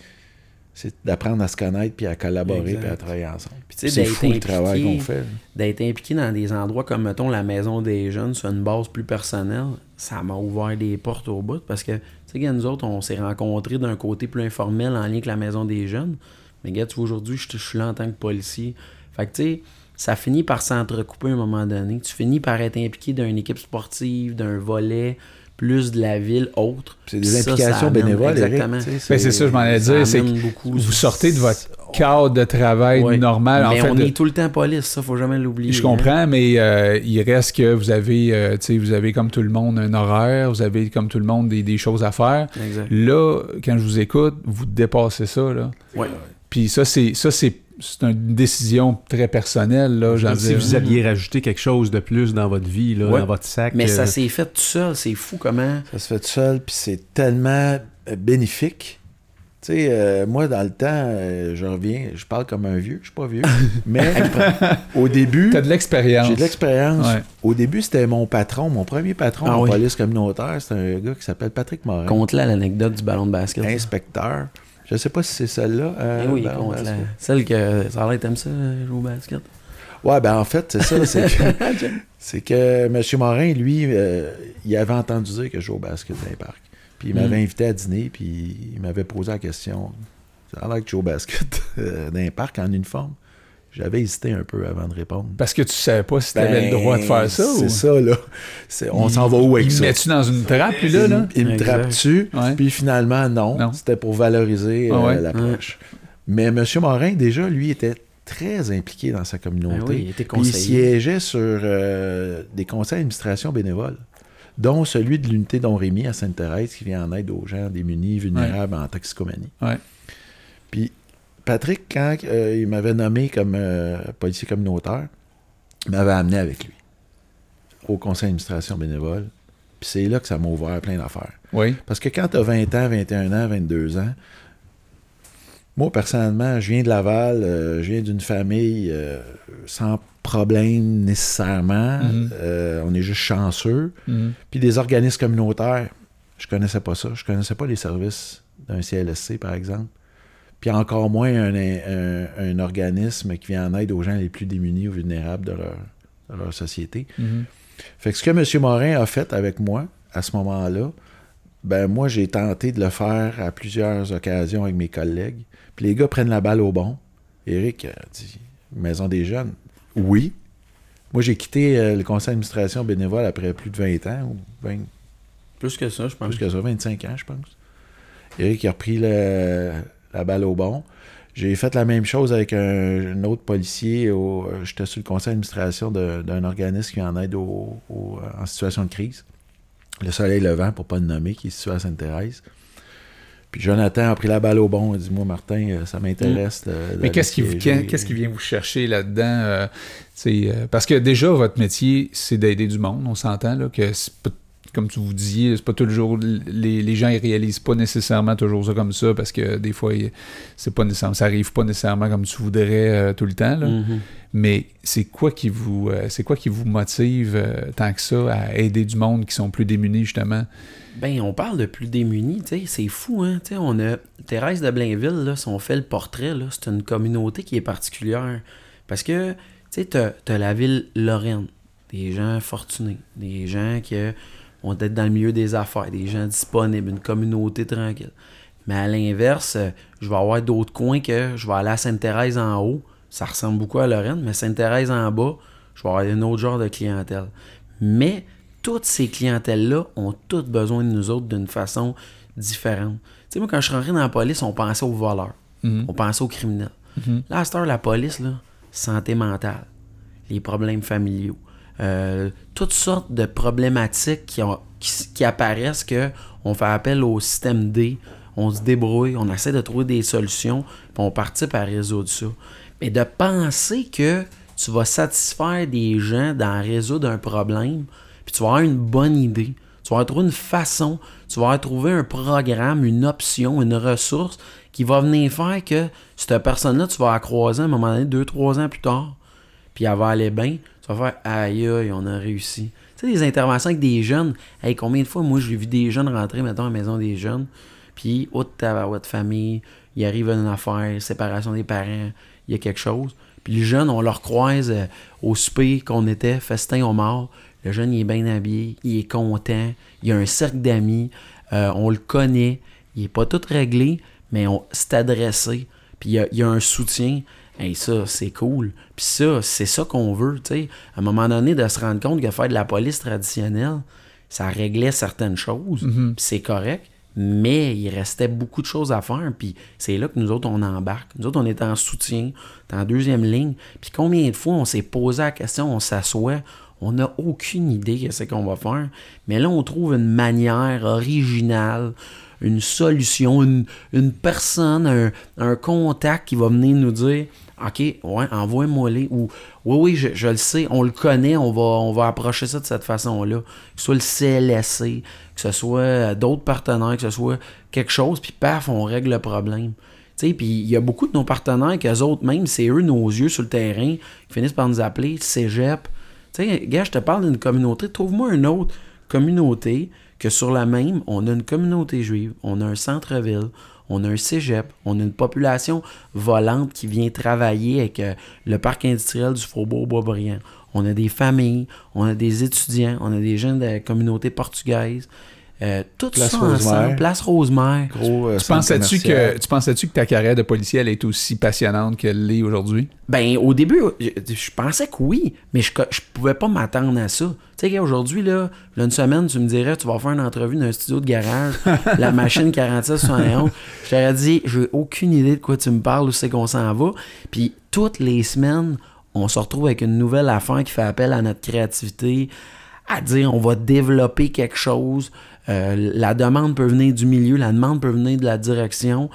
c'est d'apprendre à se connaître, puis à collaborer, puis à travailler ensemble.
Puis tu sais,
C'est fou le travail qu'on fait.
d'être impliqué dans des endroits comme, mettons, la maison des jeunes sur une base plus personnelle, ça m'a ouvert des portes au bout parce que, tu sais, nous autres, on s'est rencontrés d'un côté plus informel en lien avec la maison des jeunes. Mais, gars, tu vois, aujourd'hui, je je suis là en tant que policier. Fait que, tu sais, ça finit par s'entrecouper à un moment donné. Tu finis par être impliqué d'une équipe sportive, d'un volet, plus de la ville, autre.
C'est des
ça,
implications bénévoles,
Exactement.
c'est ça, je m'en allais
Ça
dire, c'est vous sortez de votre cadre de travail
Ouais.
normal.
Mais
en fait,
on
de-
est tout le temps police, ça, faut jamais l'oublier.
Je
hein.
comprends, mais euh, il reste que vous avez, euh, tu sais, vous avez comme tout le monde un horaire, vous avez comme tout le monde des, des choses à faire.
Exact.
Là, quand je vous écoute, vous dépassez ça, là.
Ouais.
Puis ça, c'est ça, c'est c'est une décision très personnelle, là,
Comme si vous aviez rajouté quelque chose de plus dans votre vie, là,
Ouais.
dans votre sac.
Mais
euh,
ça s'est fait tout seul, c'est fou comment.
Ça se fait tout seul, puis c'est tellement euh, bénéfique. Tu sais, euh, moi, dans le temps, euh, je reviens, je parle comme un vieux, je suis pas vieux, mais au début,
T'as de l'expérience.
j'ai de l'expérience.
Ouais.
Au début, c'était mon patron, mon premier patron
Ah
en
oui.
police communautaire, c'était un gars qui s'appelle Patrick Morin,
Conte-la l'anecdote du ballon de basket.
inspecteur. Je sais pas si c'est celle-là. euh,
Eh oui,
ben,
Celle que ça a l'air t'aimes ça, jouer au basket.
Ouais, ben en fait, c'est ça. C'est que, c'est que M. Morin, lui, euh, il avait entendu dire que je jouais au basket dans les parcs. Puis il m'avait
Mm.
invité à dîner, puis il m'avait posé la question. Ça a l'air que je joue au basket euh, dans les parcs en uniforme. J'avais hésité un peu avant de répondre.
Parce que tu savais pas si t'avais
Ben,
le droit de faire ça
C'est
ou...
ça, là. C'est- on
Il-
s'en va où avec
il
ça?
me met-tu dans une trappe, lui, là? là?
Il, il me
Exact.
trappe dessus,
Ouais.
puis finalement, non.
Non.
C'était pour valoriser
Ah
euh,
ouais.
l'approche. Mais M. Morin, déjà, lui, était très impliqué dans sa communauté.
Ah oui, il était
Puis il
conseiller.
siégeait sur euh, des conseils d'administration bénévoles, dont celui de l'unité Don Rémy à Sainte-Thérèse qui vient en aide aux gens démunis, vulnérables en toxicomanie.
Ouais.
Puis Patrick, quand euh, il m'avait nommé comme euh, policier communautaire, il m'avait amené avec lui au conseil d'administration bénévole. Puis c'est là que ça m'a ouvert plein d'affaires.
Oui.
Parce que quand tu as 20 ans, 21 ans, 22 ans, moi, personnellement, je viens de Laval, euh, je viens d'une famille sans problème nécessairement.
Mhm.
On est juste chanceux.
Mhm.
Puis des organismes communautaires, je connaissais pas ça. Je connaissais pas les services d'un CLSC, par exemple. Puis encore moins un, un- un organisme qui vient en aide aux gens les plus démunis ou vulnérables de leur, de leur société.
Mhm.
Fait que ce que M. Morin a fait avec moi à ce moment-là, ben moi j'ai tenté de le faire à plusieurs occasions avec mes collègues. Puis les gars prennent la balle au bon. Eric a dit Maison des jeunes. Oui. Moi j'ai quitté euh, le conseil d'administration bénévole après plus de 20 ans, ou 20,
Plus que ça, je pense.
plus que ça, 25 ans, je pense. Eric a repris le- la balle au bon. J'ai fait la même chose avec un, un autre policier. au- euh, J'étais sur le conseil d'administration d'un organisme qui en aide au- au- en situation de crise. Le Soleil Levant, pour pas le nommer, qui est situé à Sainte-Thérèse. Puis Jonathan a pris la balle au bon. Il dit Moi, Martin, euh, ça m'intéresse.
Mm. Mais qu'est-ce qui, qu'est-ce vient vous chercher là-dedans? euh, euh, parce que déjà, votre métier, c'est d'aider du monde. On s'entend là, que, comme tu vous disiez, c'est pas toujours. Les, les gens, ils réalisent pas nécessairement toujours ça comme ça parce que des fois, c'est pas nécessairement, ça arrive pas nécessairement comme tu voudrais euh, tout le temps. là.
Mhm.
Mais c'est quoi qui vous euh, c'est quoi qui vous motive euh, tant que ça à aider du monde qui sont plus démunis, justement?
Ben, on parle de plus démunis, tu sais, c'est fou, hein, tu sais, on a Thérèse de Blainville, là, si on fait le portrait, là, c'est une communauté qui est particulière. Parce que, tu sais, t'as, t'as la ville Lorraine, des gens fortunés, des gens qui vont être dans le milieu des affaires, des gens disponibles, une communauté tranquille. Mais à l'inverse, euh, je vais avoir d'autres coins que je vais aller à Sainte-Thérèse en haut. Ça ressemble beaucoup à Lorraine, mais Sainte-Thérèse en bas, je vais avoir un autre genre de clientèle. Mais toutes ces clientèles-là ont toutes besoin de nous autres d'une façon différente. Tu sais, moi, quand je suis rentré dans la police, on pensait aux voleurs.
Mhm.
On pensait aux criminels.
Mhm.
Là, à cette heure, la police, là, santé mentale, les problèmes familiaux, euh, toutes sortes de problématiques qui, apparaissent que on fait appel au système D, on se débrouille, on essaie de trouver des solutions, puis on participe à résoudre ça. Mais de penser que tu vas satisfaire des gens dans résoudre un problème, puis tu vas avoir une bonne idée, tu vas trouver une façon, tu vas trouver un programme, une option, une ressource qui va venir faire que cette personne-là, tu vas la croiser à un moment donné, deux, trois ans plus tard, puis elle va aller bien, aïe aïe, on a réussi. Tu sais, des interventions avec des jeunes, hey, combien de fois, moi, j'ai vu des jeunes rentrer, mettons, à la maison des jeunes, puis, haute tabarouette famille, il arrive une affaire, séparation des parents, il y a quelque chose. Puis le jeune, on le recroise euh, au souper qu'on était, festin au mort. Le jeune, il est bien habillé, il est content, il a un cercle d'amis, euh, on le connaît, il est pas tout réglé, mais on s'est adressé, puis il il y a un soutien. Hey, ça, c'est cool. Puis ça, c'est ça qu'on veut, tu sais. À un moment donné, de se rendre compte que faire de la police traditionnelle, ça réglait certaines choses,
Mhm.
puis c'est correct, mais il restait beaucoup de choses à faire, puis c'est là que nous autres, on embarque. Nous autres, on est en soutien, on est en deuxième ligne, puis combien de fois on s'est posé la question, on s'assoit, on n'a aucune idée de ce qu'on va faire, mais là, on trouve une manière originale, une solution, une, une personne, un, un contact qui va venir nous dire OK, ouais, envoie-moi les. Ou oui, oui, je, le sais, on le connaît, on va, on va approcher ça de cette façon-là. Que ce soit le CLSC, que ce soit euh, d'autres partenaires, que ce soit quelque chose, puis paf, on règle le problème. Puis il y a beaucoup de nos partenaires qu'eux autres, même, c'est eux nos yeux sur le terrain, qui finissent par nous appeler Cégep. Tu sais, gars, je te parle d'une communauté, trouve-moi une autre communauté que sur la même, on a une communauté juive, on a un centre-ville, on a un cégep, on a une population volante qui vient travailler avec euh, le parc industriel du Faubourg Boisbriand. On a des familles, on a des étudiants, on a des gens de la communauté portugaise. Euh, tout
Place
ça
Rosemère.
ensemble. Place Rosemère.
Gros, euh,
Tu pensais-tu que, tu pensais-tu que ta carrière de policier elle est aussi passionnante qu'elle l'est aujourd'hui?
Ben, au début, je, je pensais que oui, mais je, je pouvais pas m'attendre à ça. Tu sais, aujourd'hui, là, là, une semaine, tu me dirais, tu vas faire une entrevue dans un studio de garage, la machine 4671. Je t'aurais dit, j'ai aucune idée de quoi tu me parles, où c'est qu'on s'en va. Puis, toutes les semaines, on se retrouve avec une nouvelle affaire qui fait appel à notre créativité, à dire, on va développer quelque chose. Euh, la demande peut venir du milieu, la demande peut venir de la direction.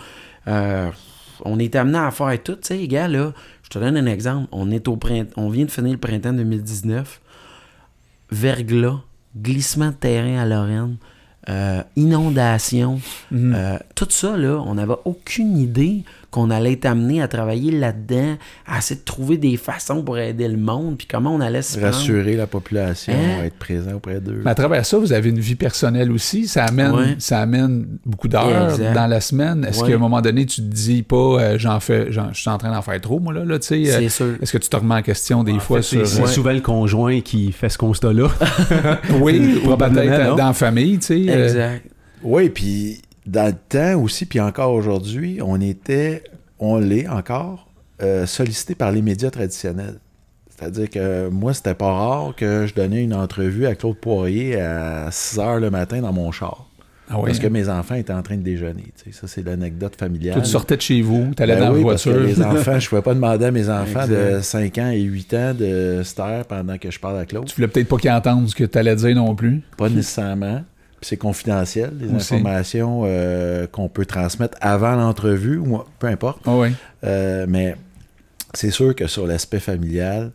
Euh, on est amené à faire tout. Tu sais, les gars, là, je te donne un exemple. On, est au print- on vient de finir le printemps 2019. Verglas, glissement de terrain à Lorraine, euh, inondation,
Mhm.
euh, tout ça, là, on n'avait aucune idée qu'on allait être amené à travailler là-dedans, à essayer de trouver des façons pour aider le monde, puis comment on allait se prendre.
Rassurer la population,
Hein?
être présent auprès d'eux.
Mais à travers ça, vous avez une vie personnelle aussi. Ça amène,
Ouais.
ça amène beaucoup d'heures
Exact.
dans la semaine. Est-ce
Ouais.
qu'à un moment donné, tu te dis pas, euh, j'en fais, j'en- je suis en train d'en faire trop, moi, là, là tu sais. euh,
C'est sûr.
Est-ce que tu te remets en question des
En
fois
fait,
sur.
c'est
euh,
souvent le conjoint qui fait ce constat-là.
oui, ou
Probablement,
peut-être euh, dans la famille, tu sais. euh,
Exact.
Oui, puis dans le temps aussi, puis encore aujourd'hui, on était, on l'est encore, euh, sollicité par les médias traditionnels. C'est-à-dire que moi, c'était pas rare que je donnais une entrevue à Claude Poirier à 6 h le matin dans mon char.
ah
Parce que mes enfants étaient en train de déjeuner. tu sais. Ça, c'est l'anecdote familiale.
Toi, tu sortais de chez vous, tu allais
Ben
dans
oui,
la
parce que
voiture.
les enfants, je pouvais pas demander à mes enfants de
Exact.
5 ans et 8 ans de se taire pendant que je parle à Claude.
Tu voulais peut-être pas qu'ils entendent ce que tu allais dire non plus.
Pas nécessairement. C'est confidentiel, les
Aussi.
informations euh, qu'on peut transmettre avant l'entrevue, ou peu importe.
Ah.
Euh, mais c'est sûr que sur l'aspect familial,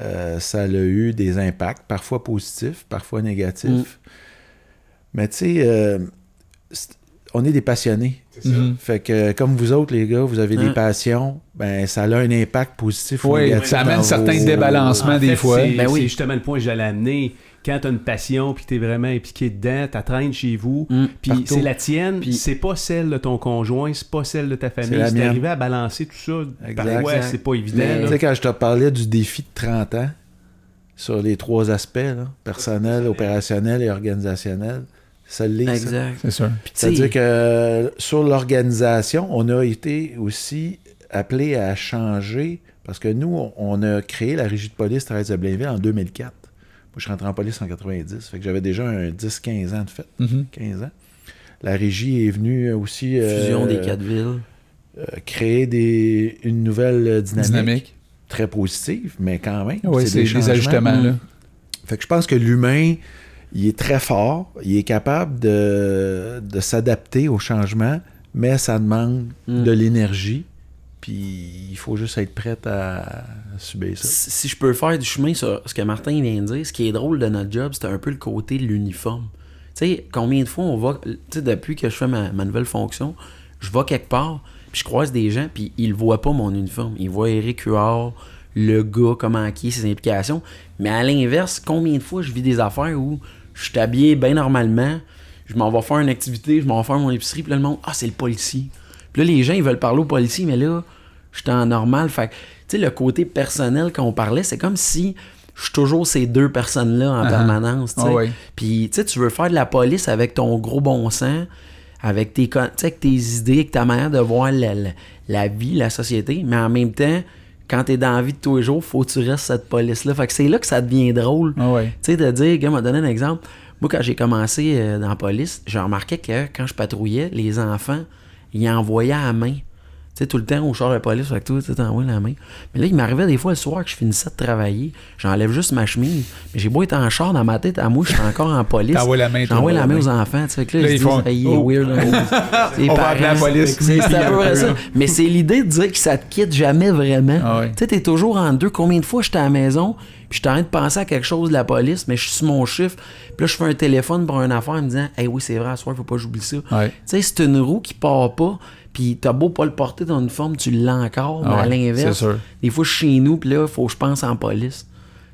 euh, ça a eu des impacts, parfois positifs, parfois négatifs.
Mm.
Mais tu sais, euh, on est des passionnés.
Mhm.
Fait que comme vous autres, les gars, vous avez des
Hein.
passions, ben ça a un impact positif ou
Oui,
négatif.
ça amène certains
vos-
débalancements
En
des
fait,
fois.
C'est
Ben oui.
c'est justement le point que j'allais amener. Quand t'as une passion, puis t'es vraiment impliqué dedans, t'attraînes chez vous,
Mm.
puis c'est la tienne,
Puis-
c'est pas celle de ton conjoint, c'est pas celle de ta famille.
mienne.
t'arrivais à balancer tout ça,
Exact.
Exact.
c'est pas évident.
Tu sais, quand je te parlais du défi de 30 ans, sur les trois aspects, là, personnel, opérationnel et organisationnel, ça l'est, ça.
Exact.
C'est sûr.
C'est-à-dire que sur l'organisation, on a été aussi appelé à changer parce que nous, on- on a créé la régie de police 13 de Blainville en 2004. Je suis rentré en police en 90. Fait que j'avais déjà un 10-15 ans de fait.
Mhm.
15 ans. La régie est venue aussi euh,
fusion des quatre villes.
euh, créer des, une nouvelle dynamique,
Dynamique.
très positive, mais quand même.
Oui, c'est des
changements.
ajustements. Là.
Fait que je pense que l'humain, il est très fort, il est capable de, de s'adapter au changement, mais ça demande
Mm.
de l'énergie. Puis il faut juste être prêt à subir ça.
Si je peux faire du chemin sur ce que Martin vient de dire, ce qui est drôle de notre job, c'est un peu le côté de l'uniforme. Tu sais, combien de fois on va. Tu sais, depuis que je fais ma, nouvelle fonction, je vais quelque part, puis je croise des gens, puis ils voient pas mon uniforme. Ils voient Eric Huard, le gars, comment qui est, ses implications. Mais à l'inverse, combien de fois je vis des affaires où je suis habillé bien normalement, je m'en vais faire une activité, je m'en vais faire mon épicerie, puis là, le monde, ah, c'est le policier. Puis là, les gens, ils veulent parler au policier, mais là, j'étais en normal. Fait tu sais, le côté personnel qu'on parlait, c'est comme si je suis toujours ces deux personnes-là en
Uh-huh.
permanence, tu sais.
Ah.
Puis, tu sais, tu veux faire de la police avec ton gros bon sens, avec tes, avec tes idées, avec ta manière de voir la, la- la vie, la société, mais en même temps, quand t'es dans la vie de tous les jours, faut que tu restes cette police-là. Fait que c'est là que ça devient drôle.
Ah.
Tu sais, de dire, gars, m'a donné un exemple. Moi, quand j'ai commencé euh, dans la police, j'ai remarqué que quand je patrouillais, les enfants, ils envoyaient à main. Tu sais, tout le temps au char de police, fait que toi, tu t'envoies la main. Mais là, il m'arrivait des fois le soir que je finissais de travailler, j'enlève juste ma chemise. Mais j'ai beau être en char dans ma tête, à moi, je suis encore en police.
T'envoies la main,
J'envoie la main aux enfants. Tu sais, que là,
Là,
ils,
ils font,
disent, Hey,
oh.
weird.
On va appeler la police.
C'est c'est à peu près
Oui,
ça. Mais c'est l'idée de dire que ça te quitte jamais vraiment.
Ah ouais.
Tu sais, t'es toujours en deux. Combien de fois j'étais à la maison, puis j'étais en train de penser à quelque chose de la police, mais je suis sur mon chiffre, puis là, je fais un téléphone pour une affaire en me disant, hey, oui, c'est vrai, à soir, faut pas que j'oublie ça.
Ouais.
Tu sais, c'est une roue qui part pas, puis t'as beau pas le porter dans une forme, tu l'as encore, mais
Ah
à l'inverse, des fois, je suis chez nous, puis là, faut que je pense en police.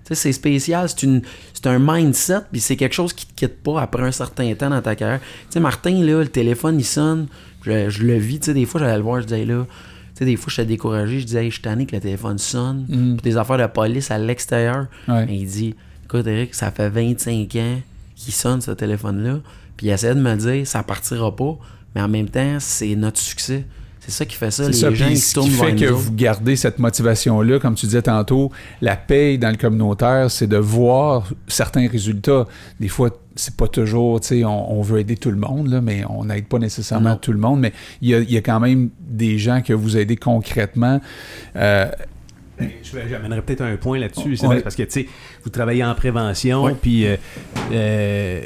Tu sais, c'est spécial, c'est une c'est un mindset, puis c'est quelque chose qui te quitte pas après un certain temps dans ta carrière. Tu sais, Martin, là, le téléphone, il sonne, je, je le vis, tu sais, des fois, j'allais le voir, je disais, là, tu sais, des fois, j'étais découragé, je disais, hey, je suis tanné que le téléphone sonne,
Mm.
puis des affaires de police à l'extérieur.
Ouais.
Il dit, écoute, Eric, ça fait 25 ans qu'il sonne ce téléphone-là, puis il essayait de me dire, ça partira pas, mais en même temps, c'est notre succès. C'est ça qui fait ça, les
ça,
gens qui
ce qui fait que vous gardez cette motivation-là, comme tu disais tantôt, la paye dans le communautaire, c'est de voir certains résultats. Des fois, c'est pas toujours, tu sais, on, on veut aider tout le monde, là, mais on n'aide pas nécessairement
Non.
tout le monde, mais il y a, il y a quand même des gens que vous aidez concrètement. Euh,
Ben, J'amènerais peut-être un point là-dessus, c'est parce que, tu sais, vous travaillez en prévention, puis, euh, euh,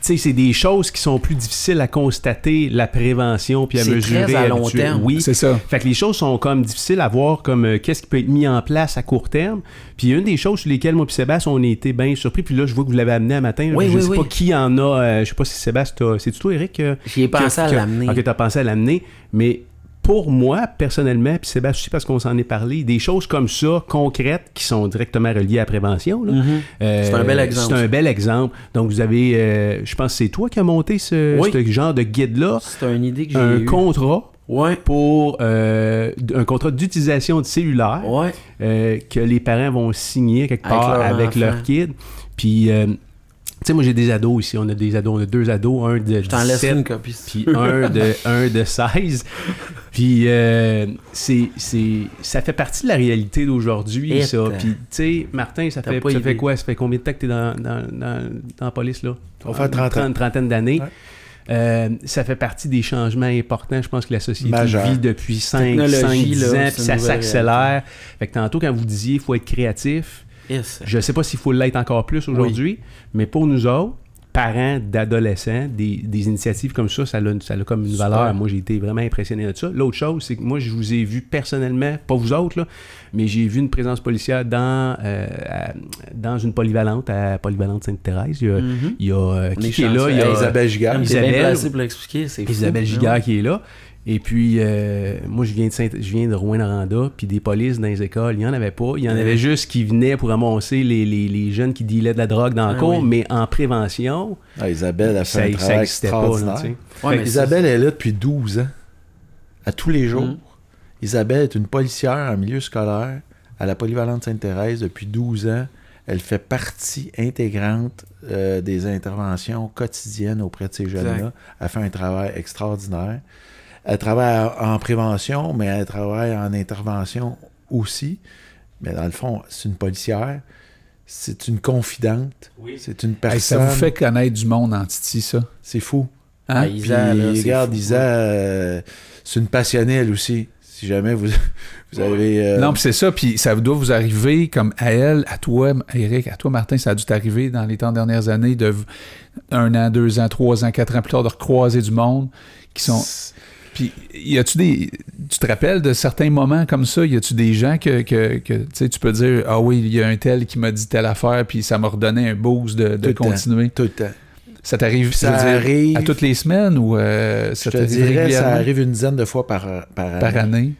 c'est des choses qui sont plus difficiles à constater, la prévention, puis à mesurer.
très à long terme.
Oui.
c'est ça.
Fait que les choses sont comme difficiles à voir comme euh, qu'est-ce qui peut être mis en place à court terme. Puis une des choses sur lesquelles moi et Sébastien on a été bien surpris, puis là je vois que vous l'avez amené à matin. là,
Oui,
je
oui,
sais
oui.
pas qui en a, euh, je sais pas si Sébastien, t'as- c'est toi Eric euh,
J'y ai pensé
que-
à l'amener.
Ok, t'as pensé à l'amener, mais pour moi, personnellement, puis Sébastien aussi, parce qu'on s'en est parlé, des choses comme ça, concrètes, qui sont directement reliées à la prévention.
Mhm.
Euh,
C'est un bel exemple.
C'est un bel exemple. Donc, vous avez, euh, je pense que c'est toi qui as monté ce,
Oui.
ce genre de guide-là.
C'est une idée que j'ai
Un contrat
Ouais.
pour euh, un contrat d'utilisation de cellulaire
Ouais.
que les parents vont signer quelque
Avec
part
leur
avec leur kid. Puis, sais, moi j'ai des ados ici. On a des ados, on a deux ados, un de
Je t'en laisse
17
une copie.
puis
tu
un de, un de 16. Puis euh, c'est, c'est, ça fait partie de la réalité d'aujourd'hui,
Et
ça. Puis, tu sais, Martin, ça, fait,
pas
ça fait quoi? Ça fait combien de temps que tu es dans, dans, dans, dans la police, là?
Ça va faire 30 ans.
Une trentaine d'années.
Ouais.
Euh, ça fait partie des changements importants, je pense, que la société vit depuis 5,
Technologie,
5 10
là,
ans, puis ça s'accélère. Fait que tantôt, quand vous disiez il faut être créatif,
Yes.
je sais pas s'il faut l'être encore plus aujourd'hui, mais pour nous autres, parents d'adolescents, des, des initiatives comme ça, ça a, ça a comme une
Super.
valeur. Moi, j'ai été vraiment impressionné de ça. L'autre chose, c'est que moi, je vous ai vu personnellement, pas vous autres, là, mais j'ai vu une présence policière dans, euh, à- dans une polyvalente, à Polyvalente Sainte-Thérèse. Il y a, il y a, euh,
On
qui,
est
qui est là? Il y a
Isabelle
bien
Isabelle-
pour l'expliquer, c'est fou.
Isabelle
Non?
Gigard qui est là. Et puis, euh, moi, je viens de, Saint- je viens de Rouen-Noranda, puis des polices dans les écoles, il n'y en avait pas. Il y en avait juste qui venaient pour ramasser les, les- les jeunes qui dealaient de la drogue dans le
Ah
cours,
oui.
mais en prévention,
Ah, Isabelle a fait
ça
un travail
pas.
extraordinaire.
Ouais, mais
Isabelle est là depuis 12 ans. À tous les jours.
Mm.
Isabelle est une policière en milieu scolaire à la polyvalente Sainte-Thérèse depuis 12 ans. Elle fait partie intégrante euh, des interventions quotidiennes auprès de ces jeunes-là. Elle fait un travail extraordinaire. Elle travaille en prévention, mais elle travaille en intervention aussi. Mais dans le fond, c'est une policière. C'est une confidente. C'est une
Hey,
personne.
ça vous fait connaître du monde en Titi, ça?
C'est fou.
Hein?
Ah,
Puis,
là, c'est
regarde,
fou,
Isa, euh, c'est une passionnée, elle aussi. Si jamais vous, vous avez... euh,
Non, puis c'est ça, puis ça doit vous arriver comme à elle, à toi, Eric, à toi, Martin, ça a dû t'arriver dans les temps dernières années de un an, deux ans, trois ans, quatre ans plus tard de recroiser du monde qui sont. Puis, y a-tu des. Tu te rappelles de certains moments comme ça? Y a-tu des gens que, que, que, tu sais, tu peux dire, ah oui, il y a un tel qui m'a dit telle affaire, puis ça m'a redonné un boost de, de
Tout le temps.
continuer?
Tout le temps.
Ça t'arrive,
Ça arrive-
à toutes les semaines ou euh,
Je
ça
te
t'arrive
dirais, ça arrive une dizaine de fois par, par,
par année?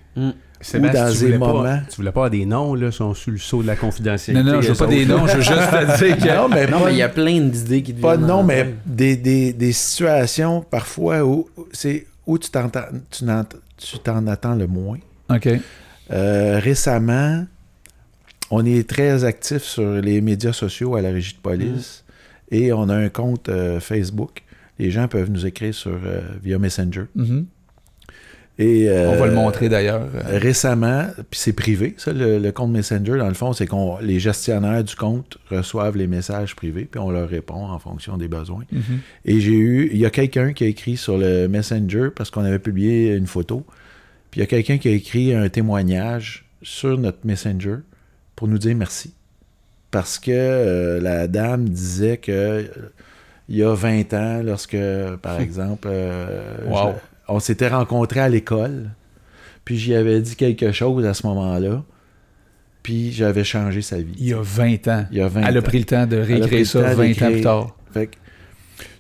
Sébastien,
dans
tu
des
voulais
moments.
Pas, tu voulais pas avoir des noms, là, sont sous le sceau de la confidentialité.
Non, non, je veux
eux
pas des
autres,
noms, je veux juste te dire que.
Non, mais,
il y a plein d'idées qui te
pas de
viennent
nom,
dans la
mais des, des, des situations parfois où c'est où tu t'en attends le moins.
OK.
Euh, récemment, on est très actif sur les médias sociaux à la régie de police et on a un compte euh, Facebook. Les gens peuvent nous écrire sur euh, via Messenger.
Mhm.
Et,
On va
euh,
le montrer d'ailleurs. euh,
Récemment, puis c'est privé, ça, le, le compte Messenger, dans le fond, c'est qu'on les gestionnaires du compte reçoivent les messages privés, puis on leur répond en fonction des besoins.
mhm.
Et j'ai eu, il y a quelqu'un qui a écrit sur le Messenger, parce qu'on avait publié une photo, puis il y a quelqu'un qui a écrit un témoignage sur notre Messenger pour nous dire merci. Parce que euh, la dame disait que euh, il y a 20 ans, lorsque, par exemple, euh,
Wow.
On s'était rencontrés à l'école, puis j'y avais dit quelque chose à ce moment-là, puis j'avais changé sa vie.
Il y a 20 ans.
Il y a 20
Elle a pris le temps de réécrire ça
temps
20 ans plus tard.
Fait que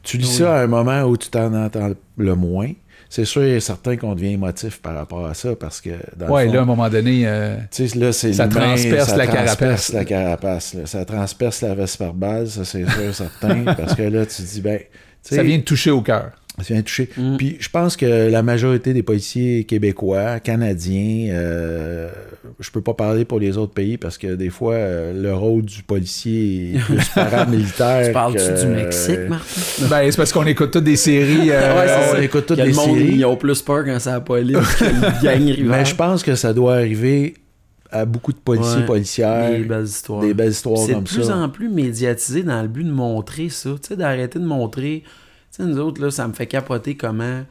tu lis ça à un moment où tu t'en entends le moins. C'est sûr et certain qu'on devient émotif par rapport à ça parce que dans le
Ouais,
fond,
là, à un moment donné, euh,
là,
ça transperce
ça
la
transperce
carapace.
la carapace, là. Ça transperce la veste verbale, ça c'est sûr certain. parce que là, tu dis, ben,
ça vient de toucher au cœur.
Ça vient toucher.
Mm.
Puis je pense que la majorité des policiers québécois, canadiens, euh, je peux pas parler pour les autres pays parce que des fois, euh, le rôle du policier est plus paramilitaire.
Tu parles-tu
que-
du Mexique, Martin?
Ben, c'est parce qu'on écoute toutes des séries. euh,
Ouais, c'est
on
ça.
écoute toutes des
monde,
séries.
ils ont plus peur quand c'est la police que le gang rival.
Mais je pense que ça doit arriver à beaucoup de policiers,
Ouais,
policières,
Des belles histoires.
des belles histoires
C'est de plus
ça.
en plus médiatisé dans le but de montrer ça. Tu sais, d'arrêter de montrer. Tu sais, nous autres, là, ça me fait capoter comment.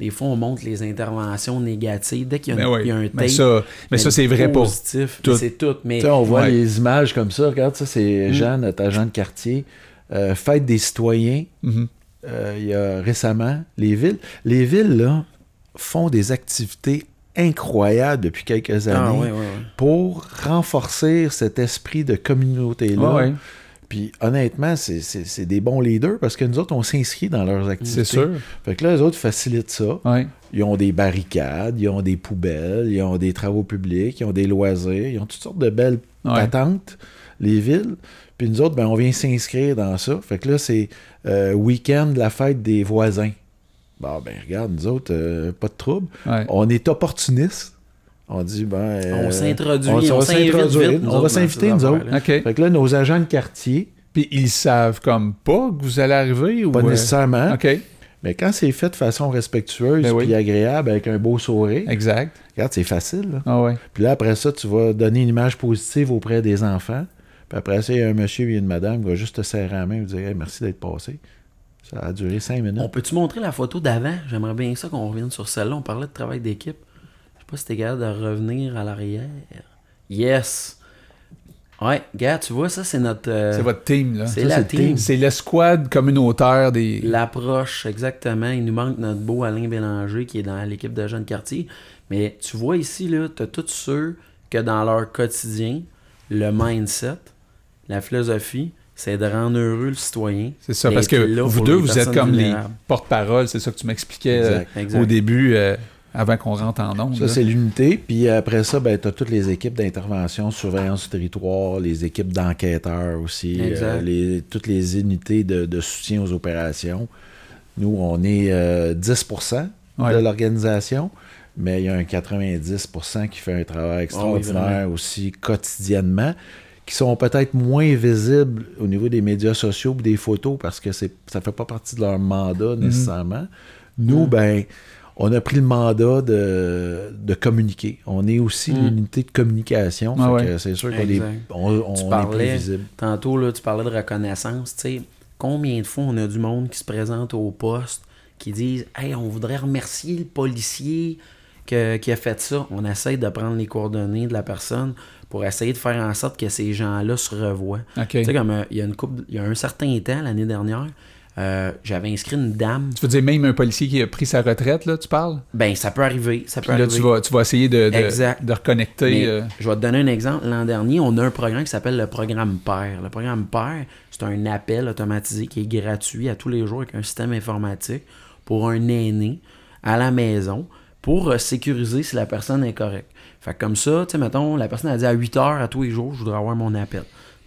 Des fois, on montre les interventions négatives. Dès qu'il y a,
Ben
un-
oui.
il y a un
Mais
tape,
ça, mais ça c'est vrai pour.
positif.
tout.
Mais C'est tout. Mais
on voit
Ouais.
les images comme ça. Regarde, ça, c'est
Mm.
Jean, notre agent de quartier. Euh, fête des citoyens,
Mhm.
euh, il y a récemment, les villes. Les villes, là, font des activités incroyables depuis quelques années
Ah, ouais, ouais, ouais.
pour renforcer cet esprit de communauté-là.
Ouais, ouais,
Puis honnêtement, c'est- c'est c'est des bons leaders parce que nous autres, on s'inscrit dans leurs activités.
c'est sûr.
Fait que là, les autres facilitent ça.
Ouais.
Ils ont des barricades, ils ont des poubelles, ils ont des travaux publics, ils ont des loisirs, ils ont toutes sortes de belles
Ouais.
patentes, les villes. Puis nous autres, ben, on vient s'inscrire dans ça. Fait que là, c'est euh, week-end de la fête des voisins. Bon, ben regarde, nous autres, euh, pas de trouble.
Ouais.
On est opportunistes. On dit, ben... euh,
On s'introduit,
on-
on,
s'introduit,
vite, nous
on va s'inviter, nous autres.
OK.
Fait que là, nos agents de quartier,
Puis ils savent comme pas que vous allez arriver ou.
pas
euh,
nécessairement,
OK.
mais quand c'est fait de façon respectueuse
Ben oui.
puis agréable, avec un beau sourire,
Exact.
regarde, c'est facile. là.
Ah ouais.
Puis là, après ça, tu vas donner une image positive auprès des enfants. Puis après ça, il y a un monsieur et une madame qui va juste te serrer la main et dire Hey, merci d'être passé. Ça a duré cinq minutes.
On peut-tu montrer la photo d'avant? J'aimerais bien ça qu'on revienne sur celle-là. On parlait de travail d'équipe. Sais pas si t'es capable de revenir à l'arrière. Yes! Ouais, gars, tu vois, ça, c'est notre... euh,
C'est votre team, là.
c'est la
c'est le
team.
C'est l'escouade communautaire des.
L'approche, exactement. Il nous manque notre beau Alain Bélanger qui est dans l'équipe de jeunes quartier. Mais tu vois ici, là, tu as tous ceux que dans leur quotidien, le mindset, la philosophie, c'est de rendre heureux le citoyen.
C'est ça, parce que vous deux, vous êtes comme les porte-parole, c'est ça que tu m'expliquais euh, au début. euh, avant qu'on rentre en ondes.
Ça, c'est l'unité. Puis après ça, ben, tu as toutes les équipes d'intervention, surveillance du territoire, les équipes d'enquêteurs aussi, euh, les, toutes les unités de, de soutien aux opérations. Nous, on est euh, 10
Ouais.
de l'organisation, mais il y a un 90% qui fait un travail extraordinaire
vraiment.
aussi quotidiennement, qui sont peut-être moins visibles au niveau des médias sociaux ou des photos parce que c'est ça fait pas partie de leur mandat nécessairement. Nous, ben, on a pris le mandat de, de communiquer. On est aussi
Mm.
l'unité de communication.
Ah ouais.
c'est sûr qu'on est, on, on
Tu
est plus visible.
Tantôt, là, tu parlais de reconnaissance. Tu sais, combien de fois on a du monde qui se présente au poste, qui disent Hey, on voudrait remercier le policier que- qui a fait ça. On essaie de prendre les coordonnées de la personne pour essayer de faire en sorte que ces gens-là se revoient.
OK.
Tu sais, comme euh, il y a une couple, il y a un certain temps, l'année dernière, euh, j'avais inscrit une dame.
Tu veux dire même un policier qui a pris sa retraite, là, tu parles?
Ben, ça peut arriver. Ça peut
Puis là,
arriver.
tu vas, tu vas essayer de, de,
Exact.
de reconnecter.
Mais
euh,
Je vais te donner un exemple. L'an dernier, on a un programme qui s'appelle le programme PAIR. Le programme PAIR, c'est un appel automatisé qui est gratuit à tous les jours avec un système informatique pour un aîné à la maison pour euh, sécuriser si la personne est correcte. Fait que comme ça, tu sais, mettons, la personne a dit à 8 heures à tous les jours, je voudrais avoir mon appel.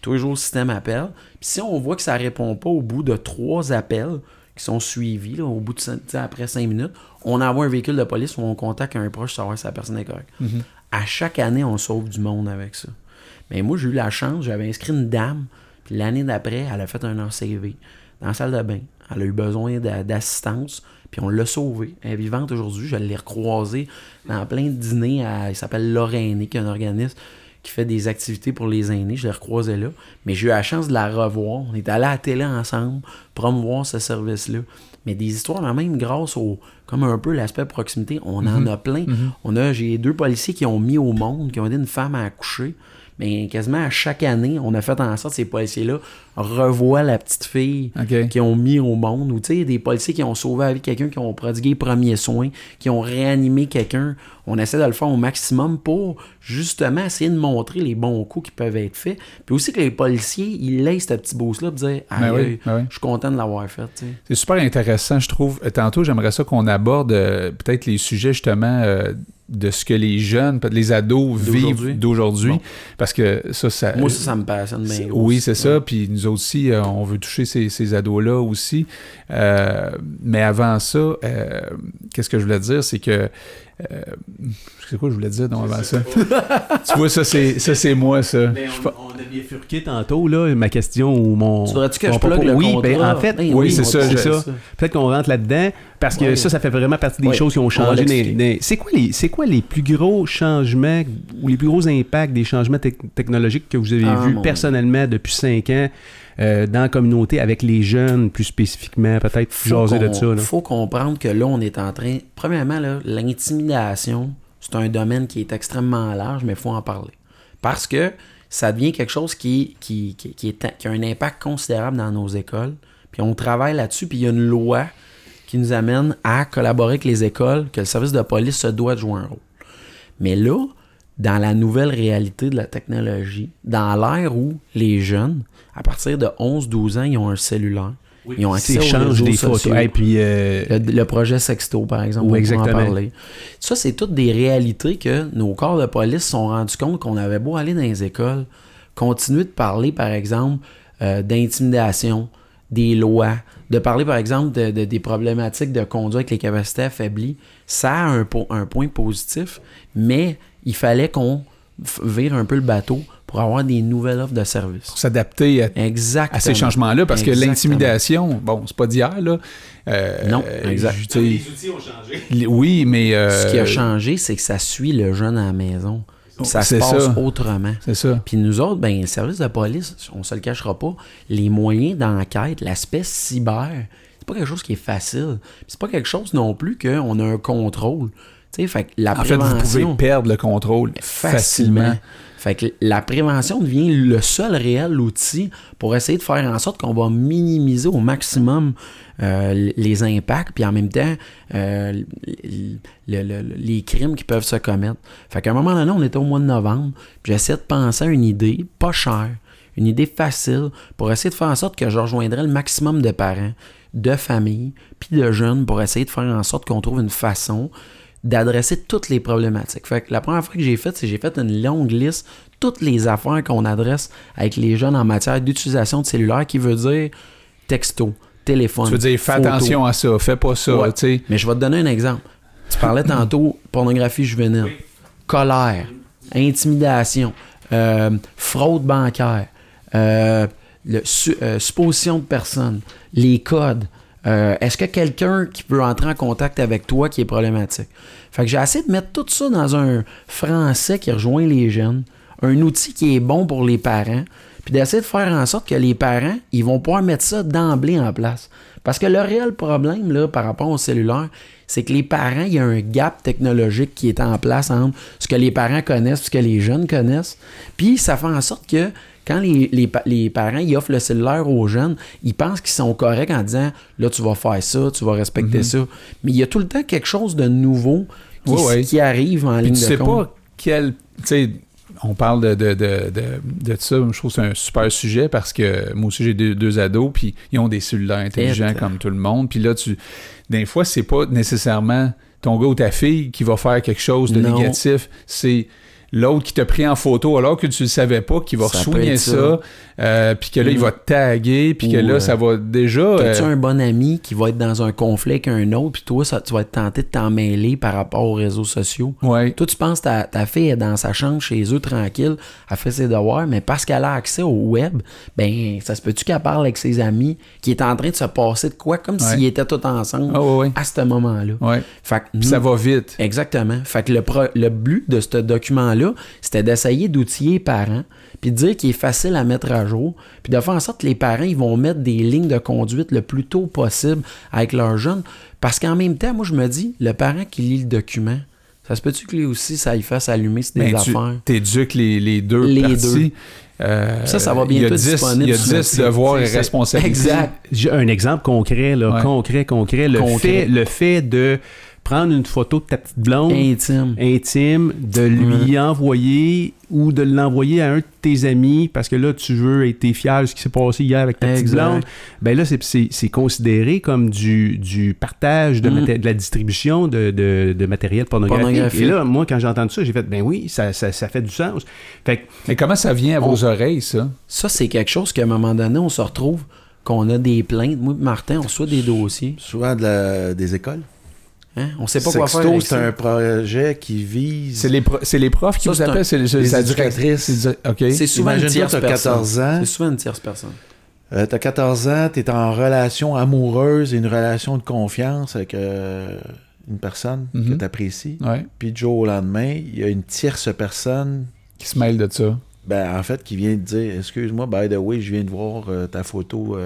Tous les jours, le système appelle. Puis si on voit que ça répond pas au bout de trois appels qui sont suivis, là, au bout de cin- tu sais, après 5 minutes, on envoie un véhicule de police ou on contacte un proche pour savoir si la personne est correcte. À chaque année, on sauve du monde avec ça. Mais moi, j'ai eu la chance, j'avais inscrit une dame, puis l'année d'après, elle a fait un ACV dans la salle de bain. Elle a eu besoin d'a- d'assistance, puis on l'a sauvée. Elle est vivante aujourd'hui, je l'ai recroisée dans plein de dîners. à- il s'appelle Lorraine, qui est un organisme qui fait des activités pour les aînés. Je l'ai recroisée là. Mais j'ai eu la chance de la revoir. On est allé à la télé ensemble, promouvoir ce service-là. Mais des histoires là même grâce au comme un peu l'aspect proximité, on en a plein. On a j'ai deux policiers qui ont mis au monde, qui ont aidé une femme à accoucher. Mais quasiment à chaque année, on a fait en sorte que ces policiers-là revoient la petite fille
OK.
qui ont mis au monde. Ou tu sais, des policiers qui ont sauvé la vie de quelqu'un, qui ont prodigué les premiers soins, qui ont réanimé quelqu'un. On essaie de le faire au maximum pour justement essayer de montrer les bons coups qui peuvent être faits. Puis aussi que les policiers, ils laissent ce petit boost-là pour dire Aïe,
oui,
je suis content de l'avoir fait.
C'est super intéressant, je trouve. Euh, Tantôt, j'aimerais ça qu'on aborde euh, peut-être les sujets justement euh, de ce que les jeunes, peut-être les ados vivent d'aujourd'hui.
Bon.
Parce que ça, ça.
Moi, ça, ça me passionne gros.
Oui, c'est ça. Puis nous aussi, euh, on veut toucher ces, ces ados-là aussi. Euh, mais avant ça, euh, qu'est-ce que je voulais dire, c'est que. Euh, c'est quoi que je voulais dire non, avant ça? tu vois, ça, c'est, ça, c'est moi, ça.
Ben, on, a bifurqué tantôt, là, ma question ou mon.
Tu voudrais-tu que
mon
je plug le
Oui, ben, en fait,
Ben
oui, c'est ça.
Peut-être qu'on rentre là-dedans, parce que
Ouais.
ça, ça fait vraiment partie des
Ouais.
choses qui ont changé. C'est quoi, les, c'est quoi les plus gros changements ou les plus gros impacts des changements tec- technologiques que vous avez
Ah,
vus personnellement depuis cinq ans? Euh, dans la communauté avec les jeunes, plus spécifiquement, peut-être jaser de ça. là.
faut comprendre que là, on est en train. Premièrement, là, l'intimidation, c'est un domaine qui est extrêmement large, mais il faut en parler. Parce que ça devient quelque chose qui, qui, qui, qui est, qui a un impact considérable dans nos écoles. Puis on travaille là-dessus, puis il y a une loi qui nous amène à collaborer avec les écoles, que le service de police se doit de jouer un rôle. Mais là, dans la nouvelle réalité de la technologie, dans l'ère où les jeunes, à partir de 11-12 ans, ils ont un cellulaire, ils ont accès aux réseaux
des
sociaux.
photos. Et puis, euh,
Le, le projet Sexto, par exemple,
Oui,
on pourra en
exactement.
parler. Ça, c'est toutes des réalités que nos corps de police se sont rendus compte qu'on avait beau aller dans les écoles, continuer de parler, par exemple, euh, d'intimidation, des lois, de parler, par exemple, de, de- des problématiques de conduite avec les capacités affaiblies. Ça a un, po- un point positif, mais il fallait qu'on vire un peu le bateau pour avoir des nouvelles offres de services.
Pour s'adapter à, à ces changements-là, parce que l'intimidation, bon, c'est pas d'hier, là. Euh,
Non, exact.
je- tu sais,
outils ont changé.
les- oui, mais. euh,
Ce qui a changé, c'est que ça suit le jeune à la maison. Puis ça se passe
ça.
autrement.
C'est ça.
Puis nous autres, ben, le service de police, on se le cachera pas, les moyens d'enquête, l'aspect cyber, c'est pas quelque chose qui est facile. Puis c'est pas quelque chose non plus qu'on a un contrôle. Fait que la
En fait, vous
prévention...
pouvez perdre le contrôle
facilement.
facilement.
Fait que la prévention devient le seul réel outil pour essayer de faire en sorte qu'on va minimiser au maximum euh, les impacts, puis en même temps euh, le- le- le- les crimes qui peuvent se commettre. Fait qu'à un moment donné, on était au mois de novembre, puis j'essaie de penser à une idée pas chère, une idée facile pour essayer de faire en sorte que je rejoindrais le maximum de parents, de familles, puis de jeunes pour essayer de faire en sorte qu'on trouve une façon d'adresser toutes les problématiques. Fait que la première fois que j'ai fait, c'est j'ai fait une longue liste, toutes les affaires qu'on adresse avec les jeunes en matière d'utilisation de cellulaire, qui veut dire texto, téléphone.
Tu veux dire, fais
photo.
attention à ça, fais pas ça,
Ouais.
tu sais.
Mais je vais te donner un exemple. Tu parlais tantôt pornographie juvénile, colère, intimidation, euh, fraude bancaire, euh, le su- euh, supposition de personnes, les codes. Euh, Est-ce que quelqu'un qui peut entrer en contact avec toi qui est problématique? Fait que j'ai essayé de mettre tout ça dans un français qui rejoint les jeunes, un outil qui est bon pour les parents, puis d'essayer de faire en sorte que les parents, ils vont pouvoir mettre ça d'emblée en place. Parce que le réel problème là, par rapport au cellulaire, c'est que les parents, il y a un gap technologique qui est en place entre ce que les parents connaissent, ce que les jeunes connaissent. Puis ça fait en sorte que quand les, les les parents ils offrent le cellulaire aux jeunes, ils pensent qu'ils sont corrects en disant là, tu vas faire ça, tu vas respecter ça. Mais il y a tout le temps quelque chose de nouveau qui, arrive en
Puis
ligne
tu
de
sais
compte.
pas quel. Tu sais, on parle de, de, de, de, ça. Je trouve que c'est un super sujet parce que moi aussi, j'ai deux, deux ados, puis ils ont des cellulaires intelligents comme tout le monde. Puis là, tu. Des fois, c'est pas nécessairement ton gars ou ta fille qui va faire quelque chose de
Non.
négatif. C'est. L'autre qui t'a pris en photo alors que tu le savais pas, qui va
ça,
ça. Euh, puis que là, il
Mm.
va te taguer, puis que là, ça va déjà...
T'as-tu
euh,
un bon ami qui va être dans un conflit avec un autre, puis toi, ça, tu vas être tenté de t'en mêler par rapport aux réseaux sociaux?
ouais.
Toi, tu penses que ta, ta fille est dans sa chambre chez eux tranquille, elle fait ses devoirs, mais parce qu'elle a accès au web, ben ça se peut-tu qu'elle parle avec ses amis qui est en train de se passer de quoi, comme s'ils étaient tous ensemble
Ah ouais,
à ce moment-là? Fait que
ça va vite.
Exactement. Fait que le, pro- le but de ce document-là, c'était d'essayer d'outiller les parents, puis de dire qu'il est facile à mettre à jour, puis de faire en sorte que les parents, ils vont mettre des lignes de conduite le plus tôt possible avec leurs jeunes. Parce qu'en même temps, moi, je me dis, le parent qui lit le document, ça se peut-tu que lui aussi, ça y fasse allumer sur des
Ben,
affaires?
t'éduques les, les deux
Les
parties. Euh,
Ça, ça va bientôt
10
disponible
Il y a
sur
10
le
devoirs et responsabilités.
Exact.
J'ai un exemple concret, là,
Ouais.
concret, concret. Le,
Concret.
Fait, le fait de prendre une photo de ta petite blonde
Intime.
intime, de lui envoyer ou de l'envoyer à un de tes amis parce que là, tu veux être fier de ce qui s'est passé hier avec ta petite blonde. Ben là, c'est- c'est c'est considéré comme du, du partage de,
Mm.
maté- de la distribution de, de- de matériel pornographique.
Pornographique.
Et là, moi, quand j'ai entendu ça, j'ai fait, ben oui, ça, ça, ça fait du sens. Fait que
Mais comment ça vient à vos oreilles, ça?
Ça, c'est quelque chose qu'à un moment donné, on se retrouve, qu'on a des plaintes. Moi, et Martin, on reçoit des dossiers.
Souvent de la- des écoles.
Hein? On sait pas quoi faire.
c'est un projet qui vise.
C'est les, pro- c'est les profs qui
Ça,
vous
c'est un-
appellent? C'est c'est
les
la direct-
éducatrices.
c'est di- OK.
C'est souvent une tierce personne.
14 ans.
C'est souvent une tierce personne.
Euh, t'as 14 ans, t'es en relation amoureuse et une relation de confiance avec euh, une personne que
Mhm.
t'apprécies.
Ouais.
Puis du jour au lendemain, il y a une tierce personne,
Qui se mêle de ça.
ben, en fait, qui vient te dire Excuse-moi, by the way, je viens de voir euh, ta photo.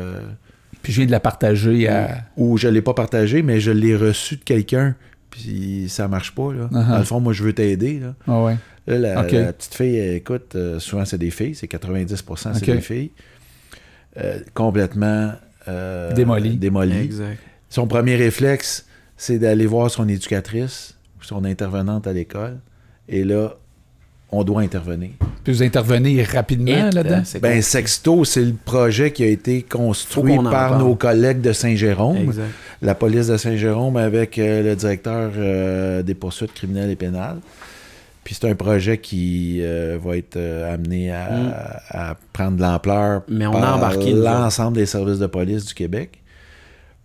Euh,
Puis je viens de la partager à...
ou je l'ai pas partagée, mais je l'ai reçue de quelqu'un. Puis ça marche pas. Là.
Uh-huh.
Dans le fond, moi, je veux t'aider. Là.
Ah ouais.
Là, la, petite fille, euh, écoute, euh, souvent c'est des filles, c'est 90% c'est des filles. Euh, complètement euh,
Démolies.
démolies.
Exact.
Son premier réflexe, c'est d'aller voir son éducatrice, son intervenante à l'école. Et là, on doit intervenir.
Puis vous intervenez rapidement là-dedans?
c'est
Ben. Sexto, c'est le projet qui a été construit par
parle.
nos collègues de Saint-Jérôme, la police de Saint-Jérôme avec euh, le directeur euh, des poursuites criminelles et pénales. Puis c'est un projet qui euh, va être euh, amené à,
Mm.
à prendre de l'ampleur
Mais on a
par l'ensemble des services de police du Québec.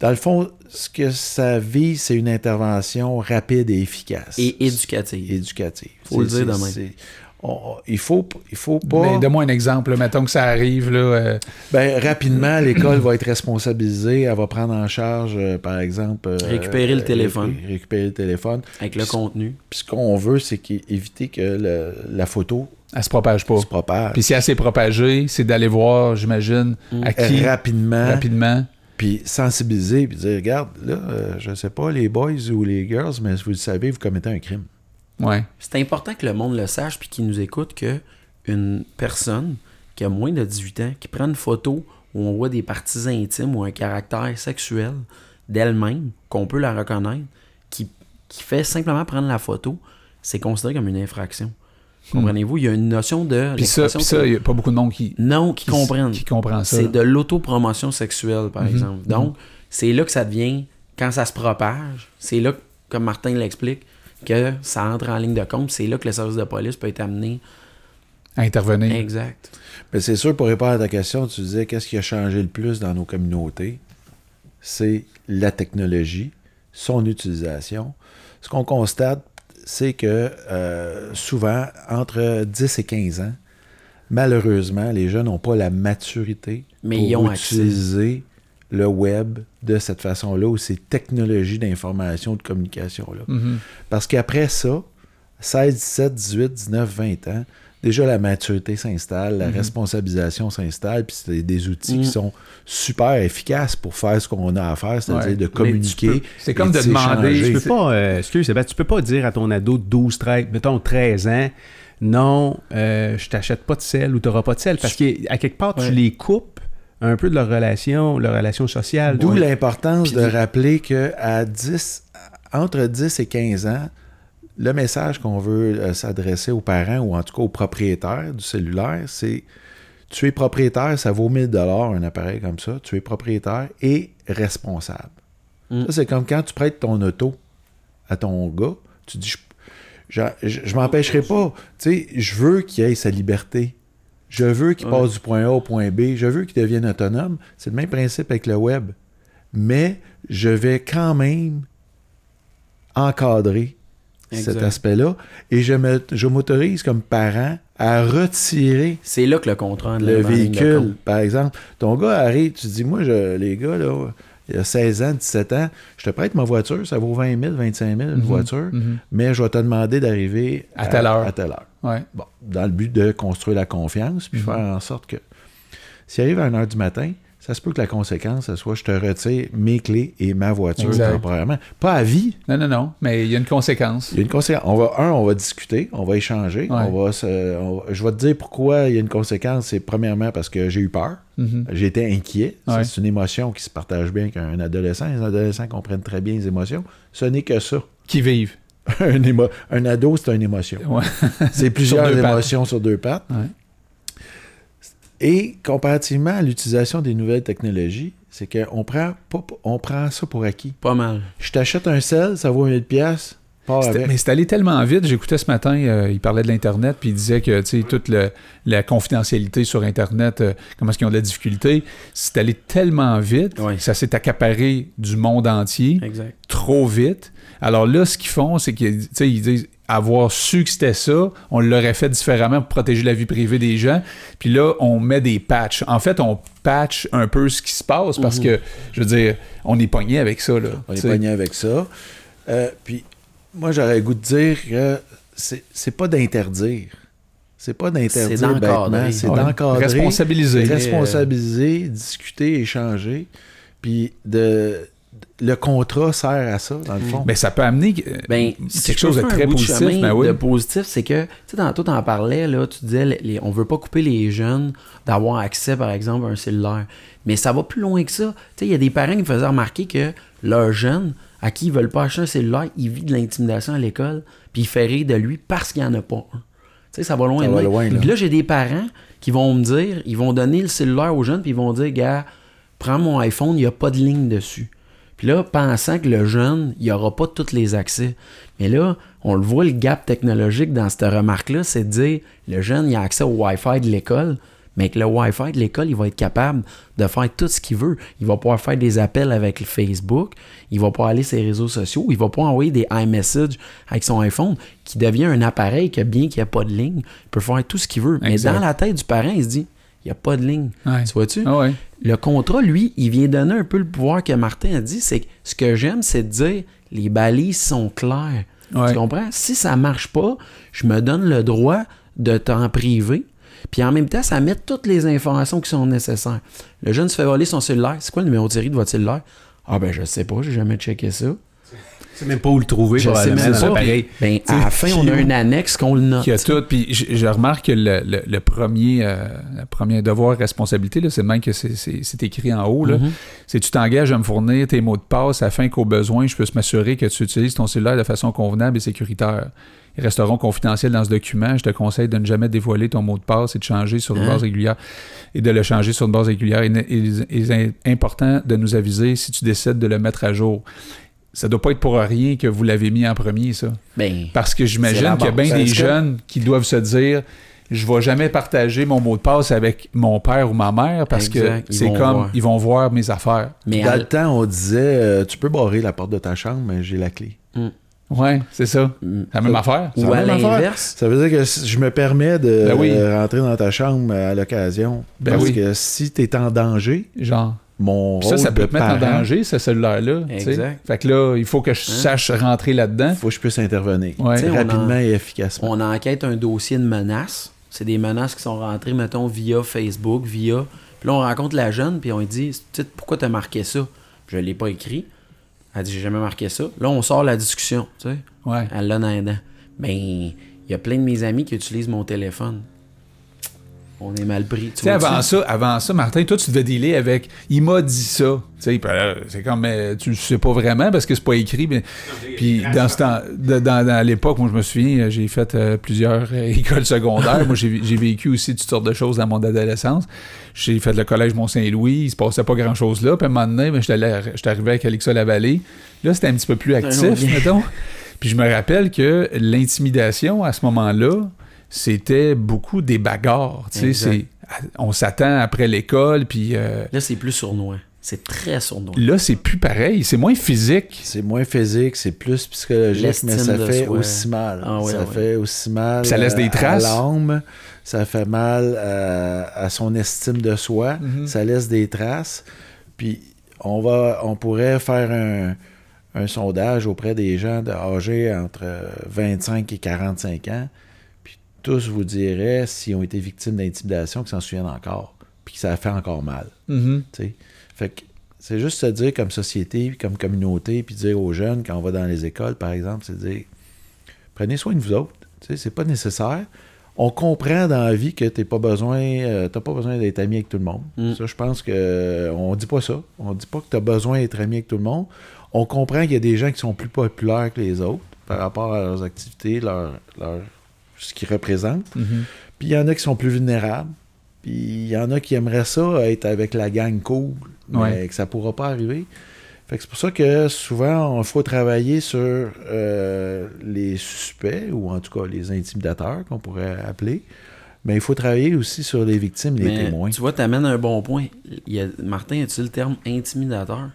Dans le fond, ce que ça vise, c'est une intervention rapide et efficace.
Et éducative.
éducative.
Faut le dire de
c'est-
même.
c'est- on- il faut, il faut pas.
Mais donne-moi un exemple. là. Mettons que ça arrive, là. euh,
Ben, rapidement, l'école va être responsabilisée. Elle va prendre en charge, euh, par exemple. euh,
Récupérer le téléphone.
ré- récupérer le téléphone.
Avec le contenu.
Puis ce qu'on veut, c'est éviter que le- la photo
elle se propage pas.
se propage
Puis si elle s'est propagée, c'est d'aller voir, j'imagine,
Mm.
à qui,
rapidement.
rapidement.
Puis sensibiliser, puis dire regarde, là, euh, je sais pas, les boys ou les girls, mais vous le savez, vous commettez un crime.
Ouais.
C'est important que le monde le sache puis qu'il nous écoute que une personne qui a moins de 18 ans, qui prend une photo où on voit des parties intimes ou un caractère sexuel d'elle-même, qu'on peut la reconnaître, qui, qui fait simplement prendre la photo, c'est considéré comme une infraction. Comprenez-vous? Il y a une notion de.
Puis ça,
que-
il n'y a pas beaucoup de monde qui,
non, qui, comprennent.
qui comprend ça.
C'est de l'autopromotion sexuelle, par
Mhm,
exemple. Donc, c'est là que ça devient, quand ça se propage, c'est là, comme Martin l'explique, que ça entre en ligne de compte. C'est là que le service de police peut être amené.
À intervenir.
Exact.
Mais c'est sûr, pour répondre à ta question, tu disais qu'est-ce qui a changé le plus dans nos communautés? C'est la technologie, son utilisation. Ce qu'on constate, c'est que euh, souvent, entre 10 et 15 ans, malheureusement, les jeunes n'ont pas la maturité
Mais
pour
ils ont accès.
utiliser le web de cette façon-là ou ces technologies d'information, de communication-là.
Mhm.
Parce qu'après ça, 16, 17, 18, 19, 20 ans, déjà la maturité s'installe, la responsabilisation s'installe, puis c'est des outils
Mhm.
qui sont super efficaces pour faire ce qu'on a à faire, c'est-à-dire
Ouais.
de communiquer.
c'est comme de demander-.
Tu peux pas, euh, excuse, tu peux pas dire à ton ado de 12, 13, mettons 13 ans, non, euh, je t'achète pas de sel ou tu n'auras pas de sel. Parce qu'à quelque part,
Ouais.
tu les coupes un peu de leur relation, leur relation sociale.
D'où
Ouais.
l'importance de rappeler que à 10, entre 10 et 15 ans, le message qu'on veut euh, s'adresser aux parents ou en tout cas aux propriétaires du cellulaire, c'est tu es propriétaire, ça vaut 1000 dollars un appareil comme ça. Tu es propriétaire et responsable.
Mm.
Ça, c'est comme quand tu prêtes ton auto à ton gars, tu dis je, je, je- m'empêcherai pas. Tu sais, je veux qu'il ait sa liberté. Je veux qu'il
Ouais.
passe du point A au point B. Je veux qu'il devienne autonome. C'est le même principe avec le web. Mais je vais quand même encadrer cet aspect-là. Et je me- je m'autorise comme parent à retirer
C'est là que le contrat
le véhicule, par exemple. Ton gars arrive, tu dis, moi, je- les gars, là, il y a 16 ans, 17 ans, je te prête ma voiture, ça vaut 20 000, 25 000 une
Mhm,
voiture,
mhm.
mais je vais te demander d'arriver
À telle heure.
À telle heure.
Ouais.
Bon, dans le but de construire la confiance, puis
Mhm.
faire en sorte que s'il arrive à 1h du matin, ça se peut que la conséquence, ce soit je te retire mes clés et ma voiture
Exact.
temporairement. Pas à vie.
Non, non, non, mais il y a une conséquence.
Il y a une conséquence. On va, un, on va discuter, on va échanger.
Ouais.
On va se- on va- je vais te dire pourquoi il y a une conséquence. C'est premièrement parce que j'ai eu peur.
Mhm.
J'ai été inquiet.
Ouais.
C'est une émotion qui se partage bien qu'un adolescent. Les adolescents comprennent très bien les émotions. Ce n'est que ça.
Qui vivent.
un, émo- un ado, c'est une émotion.
Ouais.
C'est plusieurs
pattes.
émotions sur deux pattes. Et comparativement à l'utilisation des nouvelles technologies, c'est qu'on prend, pas, on prend ça pour acquis.
Pas mal.
Je t'achète un sel, ça vaut 1000 pièces.
Mais c'est allé tellement vite. J'écoutais ce matin, euh, il parlait de l'Internet, puis il disait que tu sais, toute le- la confidentialité sur Internet, euh, comment est-ce qu'ils ont de la difficulté, c'est allé tellement vite,
Ouais.
que ça s'est accaparé du monde entier
Exact.
trop vite. Alors là, ce qu'ils font, c'est qu'ils tu sais, ils disent avoir su que c'était ça, on l'aurait fait différemment pour protéger la vie privée des gens. Puis là, on met des patchs. En fait, on patch un peu ce qui se passe parce que, je veux dire, on est pogné avec ça. Là,
On est pogné avec ça. Euh, puis, moi, j'aurais le goût de dire que c'est pas d'interdire. C'est pas d'interdire
C'est d'encadrer.
c'est d'encadrer.
Responsabiliser.
Responsabiliser, discuter, échanger. Puis, de, le contrat sert à ça, dans le fond.
Mais ça peut amener euh,
Ben, si
quelque chose de très positif. ben oui.
De positif, c'est que, tu sais, tantôt, t'en parlais, là, tu disais, les, les- on veut pas couper les jeunes d'avoir accès, par exemple, à un cellulaire. Mais ça va plus loin que ça. Tu sais, il y a des parents qui me faisaient remarquer que leurs jeunes, à qui ils veulent pas acheter un cellulaire, ils vivent de l'intimidation à l'école, puis ils font rire de lui parce qu'il y en a pas un. Tu sais, ça va loin.
Ça
de
va loin, là.
Puis là, j'ai des parents qui vont me dire, ils vont donner le cellulaire aux jeunes, puis ils vont dire, gars, prends mon iPhone, il n'y a pas de ligne dessus. Puis là, pensant que le jeune, il aura pas tous les accès. Mais là, on le voit, le gap technologique dans cette remarque-là, c'est de dire, le jeune, il a accès au Wi-Fi de l'école, mais que le Wi-Fi de l'école, il va être capable de faire tout ce qu'il veut. Il va pouvoir faire des appels avec le Facebook, il va pouvoir aller sur les réseaux sociaux, il va pouvoir envoyer des iMessages avec son iPhone, qui devient un appareil que bien qu'il n'y a pas de ligne, il peut faire tout ce qu'il veut. Mais dans la tête du parent, il se dit, n'y a pas de ligne.
Ouais.
Tu vois-tu?
Ah ouais.
Le contrat, lui, il vient donner un peu le pouvoir que Martin a dit. C'est que ce que j'aime, c'est de dire les balises sont claires.
Ouais.
Tu comprends? Si ça marche pas, je me donne le droit de t'en priver. Puis en même temps, ça met toutes les informations qui sont nécessaires. Le jeune se fait voler son cellulaire. C'est quoi le numéro de série de votre cellulaire? Ah ben je sais pas, j'ai jamais checké ça.
C'est même pas où le trouver,
Je sais même pas. Ben, à la fin, on a une annexe qu'on le note.
Qui a tout. Puis je, je remarque que le, le- le premier, euh, le premier devoir responsabilité, là, c'est le même que c'est- écrit en haut. là.
Mhm.
C'est tu t'engages à me fournir tes mots de passe afin qu'au besoin, je puisse m'assurer que tu utilises ton cellulaire de façon convenable et sécuritaire. Ils resteront confidentiels dans ce document. Je te conseille de ne jamais dévoiler ton mot de passe et de changer sur une
Hein?
base régulière et de le changer sur une base régulière. Il est, il est important de nous aviser si tu décides de le mettre à jour. Ça doit pas être pour rien que vous l'avez mis en premier, ça.
Ben,
Parce que j'imagine qu'il y a bien des jeunes qui doivent se dire je vais jamais partager mon mot de passe avec mon père ou ma mère parce
Exact.
que c'est comme
voir.
ils vont voir mes affaires.
mais
Dans le temps, on disait euh, tu peux barrer la porte de ta chambre, mais j'ai la clé.
Ouais, c'est ça.
Mm.
C'est la même affaire.
ou à l'inverse,
Ça veut dire que si je me permets de
Ben oui.
euh, rentrer dans ta chambre à l'occasion.
Ben
parce
oui.
que si tu es en danger,
Genre.
Mon
Puis ça,
rôle
ça peut
de
te mettre en danger, ce cellulaire-là.
Exact.
Fait que là, il faut que je
Hein?
sache rentrer là-dedans.
faut que je puisse intervenir.
Ouais.
Rapidement
en-
et efficacement.
on enquête un dossier de menaces. C'est des menaces qui sont rentrées, mettons, via Facebook, via. Puis là, on rencontre la jeune, puis on lui dit Tu sais, Pourquoi t'as marqué ça Je l'ai pas écrit. Elle dit J'ai jamais marqué ça. Là, on sort la discussion. Tu sais.
Ouais.
Elle l'a dans les dents. Ben, il y a plein de mes amis qui utilisent mon téléphone. On est mal pris.
Tu sais, avant ça, avant ça, Martin, toi, tu devais dealer avec. Il m'a dit ça. C'est comme. mais tu le sais pas vraiment parce que c'est pas écrit. Mais, puis dans, ce temps, de- dans, dans l'époque, moi, je me souviens, j'ai fait euh, plusieurs euh, écoles secondaires. moi, j'ai vécu aussi toutes sortes de choses dans mon adolescence. J'ai fait le collège Mont-Saint-Louis. Il se passait pas grand-chose là. Puis à un moment donné, ben, j'étais arrivé avec Alexa-la-Vallée. Là, c'était un petit peu plus actif, mettons. Puis je me rappelle que l'intimidation, à ce moment-là, c'était beaucoup des bagarres. Tu sais,
Exact.
c'est on s'attend après l'école, puis euh,
Là, c'est plus sournois. C'est très sournois.
là, c'est plus pareil, c'est moins physique.
C'est moins physique, c'est plus psychologique, mais ça fait
soi.
aussi mal.
Ah
ça fait aussi mal
Puis ça laisse des
à-
traces.
à l'âme, ça fait mal à, à son estime de soi,
Mhm.
ça laisse des traces. Puis on va, on pourrait faire un, un sondage auprès des gens de âgés entre 25 et 45 ans, tous vous diraient s'ils ont été victimes d'intimidation qu'ils s'en souviennent encore, puis que ça fait encore mal.
Mhm.
sais. Fait que c'est juste se dire comme société, puis comme communauté, puis dire aux jeunes quand on va dans les écoles, par exemple, c'est dire prenez soin de vous autres. C'est pas nécessaire. On comprend dans la vie que t'as pas besoin, euh, t'as pas besoin d'être ami avec tout le monde.
Mm.
Ça, je pense que euh, on dit pas ça. On dit pas que tu as besoin d'être ami avec tout le monde. On comprend qu'il y a des gens qui sont plus populaires que les autres par rapport à leurs activités, leur, leur- ce qu'ils représentent.
Mhm.
Puis il y en a qui sont plus vulnérables. Puis il y en a qui aimeraient ça, être avec la gang cool, mais
Ouais.
que ça pourra pas arriver. Fait que c'est pour ça que souvent, il faut travailler sur euh, les suspects, ou en tout cas les intimidateurs, qu'on pourrait appeler. Mais il faut travailler aussi sur les victimes, les
Mais
témoins.
Tu vois, tu amènes un bon point. Il y a, Martin a utilisé le terme intimidateur?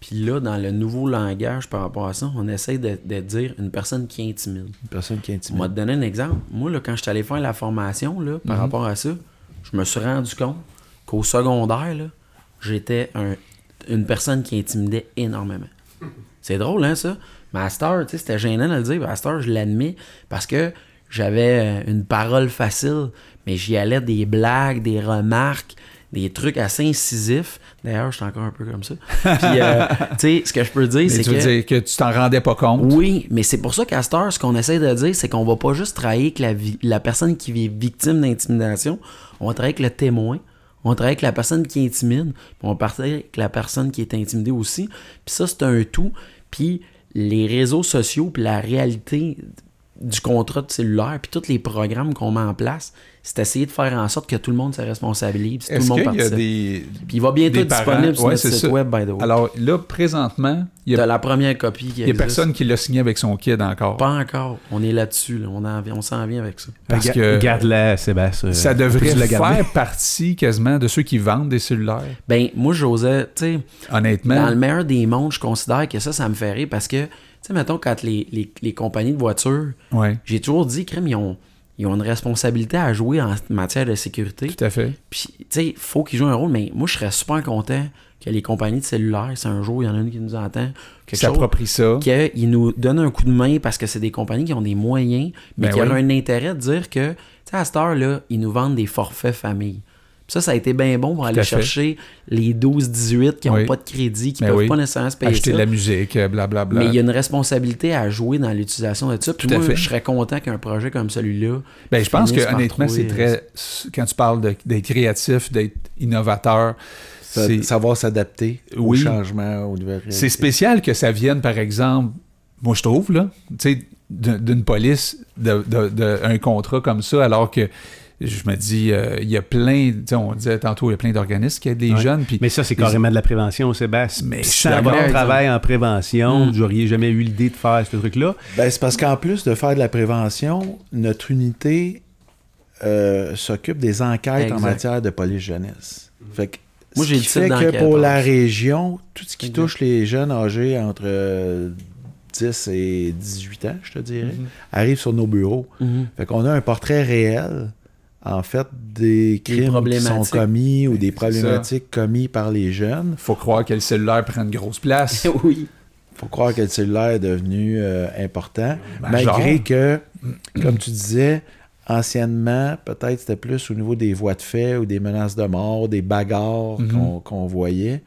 Puis là, dans le nouveau langage par rapport à ça, on essaie de, de dire une personne qui intimide.
Une personne qui
On va
intimide.
te donner un exemple. Moi, là, quand je suis allé faire la formation là, par
Mhm.
rapport à ça, je me suis rendu compte qu'au secondaire, j'étais un- une personne qui intimidait énormément. C'est drôle, hein, ça? Mais à cette heure, tu sais, c'était gênant de le dire. À heure, je l'admets parce que j'avais une parole facile, mais j'y allais des blagues, des remarques, des trucs assez incisifs. D'ailleurs, je suis encore un peu comme ça. Puis, euh, tu sais, ce que je peux dire,
Mais
c'est
tu veux
que...
dire que tu t'en rendais pas compte?
Oui, mais c'est pour ça qu'à cette heure, ce qu'on essaie de dire, c'est qu'on va pas juste travailler avec la, la personne qui est victime d'intimidation, on va travailler avec le témoin, on va travailler avec la personne qui intimide, puis on va travailler avec la personne qui est intimidée aussi. Puis ça, c'est un tout. Puis les réseaux sociaux, puis la réalité du contrat de cellulaire, puis tous les programmes qu'on met en place, c'est essayer de faire en sorte que tout le monde se responsabilise, puis tout le monde
qu'il y a
participe.
des.
Puis il va bientôt être
parents-
disponible sur
Ouais,
notre site
ça.
web, by the way.
Alors là, présentement, il y a,
la première copie qui
il y a personne qui l'a signé avec son kid encore.
Pas encore. On est là-dessus. là. On, en- on s'en vient avec ça.
Parce que
Garde-la, Sébastien.
ça devrait faire partie quasiment de ceux qui vendent des cellulaires?
Ben, moi, j'osais, tu sais,
Honnêtement.
dans le meilleur des mondes, je considère que ça, ça me fait rire parce que, tu sais, mettons, quand les, les, les compagnies de voitures,
Ouais,
j'ai toujours dit, crème, ils ont, ils ont une responsabilité à jouer en matière de sécurité.
tout à fait.
Puis, tu sais, faut qu'ils jouent un rôle, mais moi, je serais super content que les compagnies de cellulaires, si un jour, il y en a une qui nous entend,
Qui s'approprie ça.
qu'ils nous donnent un coup de main parce que c'est des compagnies qui ont des moyens, mais
Ben
qui
oui.
auraient un intérêt de dire que, tu sais, à cette heure-là, ils nous vendent des forfaits famille. Ça, ça a été bien bon pour aller chercher les 12-18 qui n'ont
Oui.
pas de crédit, qui
Ben
peuvent
oui.
pas nécessairement se payer
Acheter
ça.
de la musique, euh, blablabla.
Mais il y a une responsabilité à jouer dans l'utilisation de ça. Puis moi,
fait.
je serais content qu'un projet comme celui-là.
Ben, je pense que honnêtement, c'est très. Quand tu parles d'être créatif, d'être innovateur, c'est-
savoir s'adapter
Oui.
aux changements, aux nouvelles
c'est spécial que ça vienne, par exemple, moi je trouve, là, tu sais, d'un- d'une police, de, de- de- un contrat comme ça, alors que je me dis, euh, il y a plein, tu sais, on disait tantôt, il y a plein d'organismes qui aident les
Ouais.
jeunes. Puis
Mais ça, c'est carrément de la prévention, Sébastien.
Mais
sans votre
exemple.
travail en prévention,
Mm.
vous n'auriez jamais eu l'idée de faire ce truc-là.
Ben, c'est parce qu'en plus de faire de la prévention, notre unité euh, s'occupe des enquêtes en matière de police jeunesse. Fait que,
Moi, j'ai
fait que pour la région, tout ce qui touche les jeunes âgés entre euh, 10 et 18 ans, je te dirais, arrive sur nos bureaux.
Mhm.
Fait qu'on a un portrait réel, en fait, des crimes qui sont commis ou des
C'est
problématiques commis par les jeunes.
faut croire que le cellulaire prend une grosse place.
oui.
faut croire que le cellulaire est devenu euh, important, malgré que, comme tu disais, anciennement, peut-être c'était plus au niveau des voies de fait ou des menaces de mort, des bagarres
Mhm.
qu'on qu'on voyait.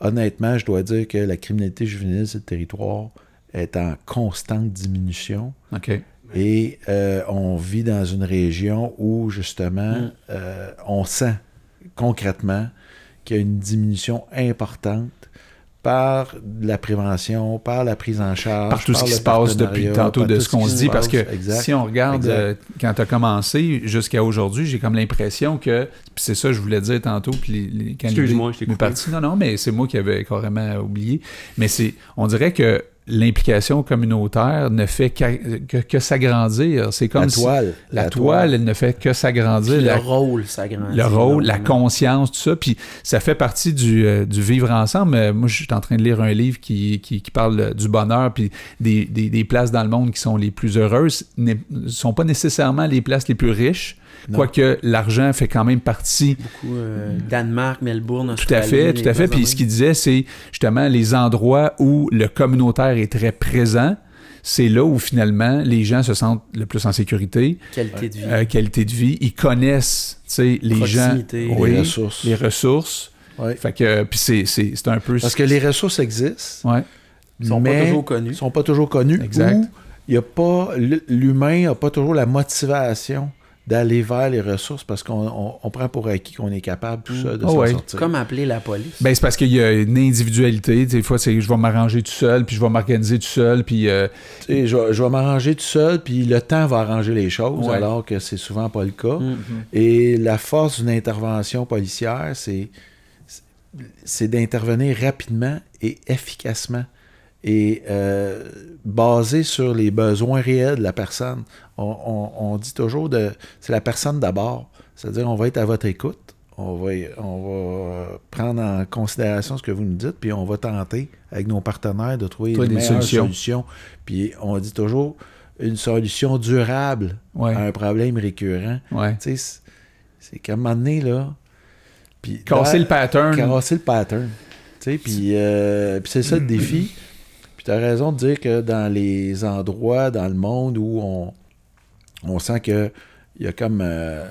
Honnêtement, je dois dire que la criminalité juvénile sur le territoire est en constante diminution.
OK.
Et euh, on vit dans une région où, justement,
Mm.
euh, on sent concrètement qu'il y a une diminution importante par la prévention, par la prise en charge.
Par tout ce qui se passe depuis tantôt de
tout
ce qu'on se dit, parce que.
Exact.
si on regarde euh, quand tu as commencé jusqu'à aujourd'hui, j'ai comme l'impression que, puis c'est ça que je voulais dire tantôt, puis les, les- quand
Excuse-moi, je t'ai
Non, non, mais c'est moi qui avais carrément oublié. Mais c'est, on dirait que l'implication communautaire ne fait que, que s'agrandir. C'est comme
la
si-
toile.
la, toile, elle ne fait que s'agrandir.
Le rôle, ça grandit.
le rôle, la conscience, tout ça. Puis ça fait partie du, euh, du vivre ensemble. Euh, moi, je suis en train de lire un livre qui, qui, qui parle du bonheur, puis des, des, des places dans le monde qui sont les plus heureuses ne sont pas nécessairement les places les plus riches. Quoique l'argent fait quand même partie.
Beaucoup, euh, Danemark, Melbourne,
Tout à fait, tout à fait. Puis ce qu'il disait, c'est justement les endroits où le communautaire est très présent. C'est là où finalement les gens se sentent le plus en sécurité.
Qualité de vie.
euh, qualité de vie. Ils connaissent, les gens.
Les ressources.
les ressources.
Ouais.
Fait que, puis c'est, c'est, c'est un peu.
Parce que les ressources existent,
Ouais,
Ils sont
mais
pas toujours connus.
sont pas toujours connues.
Exact.
ou y a pas l'humain n'a pas toujours la motivation d'aller vers les ressources parce qu'on on- on prend pour acquis qu'on est capable tout ça de
Ah
s'en
ouais.
sortir.
Comme appeler la police.
Ben, c'est parce qu'il y a une individualité. Des fois, c'est je vais m'arranger tout seul, puis je vais m'organiser tout seul, puis. euh,
je, vais- je vais m'arranger tout seul, puis le temps va arranger les choses,
Ouais.
alors que c'est souvent pas le cas.
Mhm.
Et la force d'une intervention policière, c'est c'est d'intervenir rapidement et efficacement et euh, basé sur les besoins réels de la personne. On, on- on dit toujours de c'est la personne d'abord. C'est-à-dire on va être à votre écoute, on va, on va prendre en considération ce que vous nous dites, puis on va tenter avec nos partenaires de trouver les
des solutions.
solutions. Puis on dit toujours une solution durable
ouais,
à un problème récurrent.
ouais.
Tu sais, c'est- qu'à un moment donné, là. Puis
Casser le pattern.
Casser le pattern. Tu sais, puis euh, puis c'est ça le défi. Puis tu as raison de dire que dans les endroits dans le monde où on, on sent que il y a comme euh,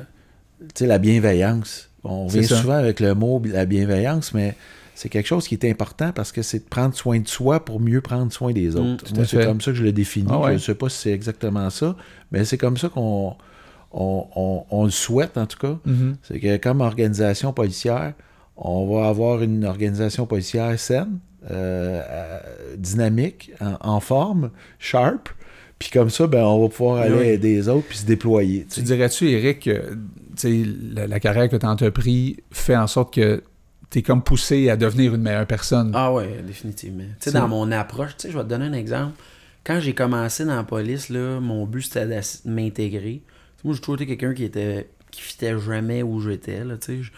la bienveillance. On
ça.
souvent avec le mot la bienveillance, mais c'est quelque chose qui est important parce que c'est de prendre soin de soi pour mieux prendre soin des autres.
Mm,
à
c'est comme ça que je le définis.
Ah ouais.
Je ne sais pas si c'est exactement ça, mais c'est comme ça qu'on on, on- on le souhaite, en tout cas.
Mhm.
C'est que comme organisation policière, on va avoir une organisation policière saine, euh, euh, dynamique, en, en forme, sharp. Puis comme ça, ben, on va pouvoir aller
Oui.
aider les autres puis se déployer. tu
dirais-tu, Eric, que tu sais, la, la carrière que tu as entrepris fait en sorte que tu es comme poussé à devenir une meilleure personne?
Ah ouais, définitivement. Tu sais,
C'est-
dans mon approche, tu sais, je vais te donner un exemple. Quand j'ai commencé dans la police, là, mon but c'était de m'intégrer. Moi, j'ai toujours été quelqu'un qui était qui fitait jamais où j'étais. là, tu sais. Je-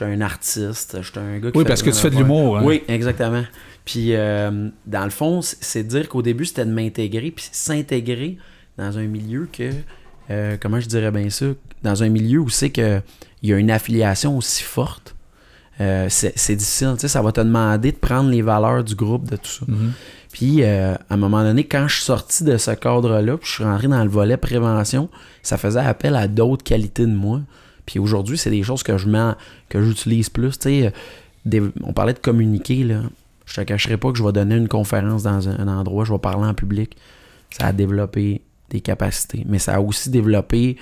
J'étais un artiste, j'étais un gars qui
oui,
fait
parce que tu fais de l'humour. hein?
Oui, exactement. Puis, euh, dans le fond, c'est de dire qu'au début, c'était de m'intégrer, puis s'intégrer dans un milieu que, euh, comment je dirais bien ça, dans un milieu où c'est qu'il y a une affiliation aussi forte, euh, c'est difficile. Tu sais, ça va te demander de prendre les valeurs du groupe, de tout ça.
Mhm.
Puis, à un moment donné, quand je suis sorti de ce cadre-là, puis je suis rentré dans le volet prévention, ça faisait appel à d'autres qualités de moi. Puis aujourd'hui, c'est des choses que je mets, que j'utilise plus. On parlait de communiquer, là. Je te cacherai pas que je vais donner une conférence dans un, endroit, je vais parler en public. Ça a développé des capacités. Mais ça a aussi développé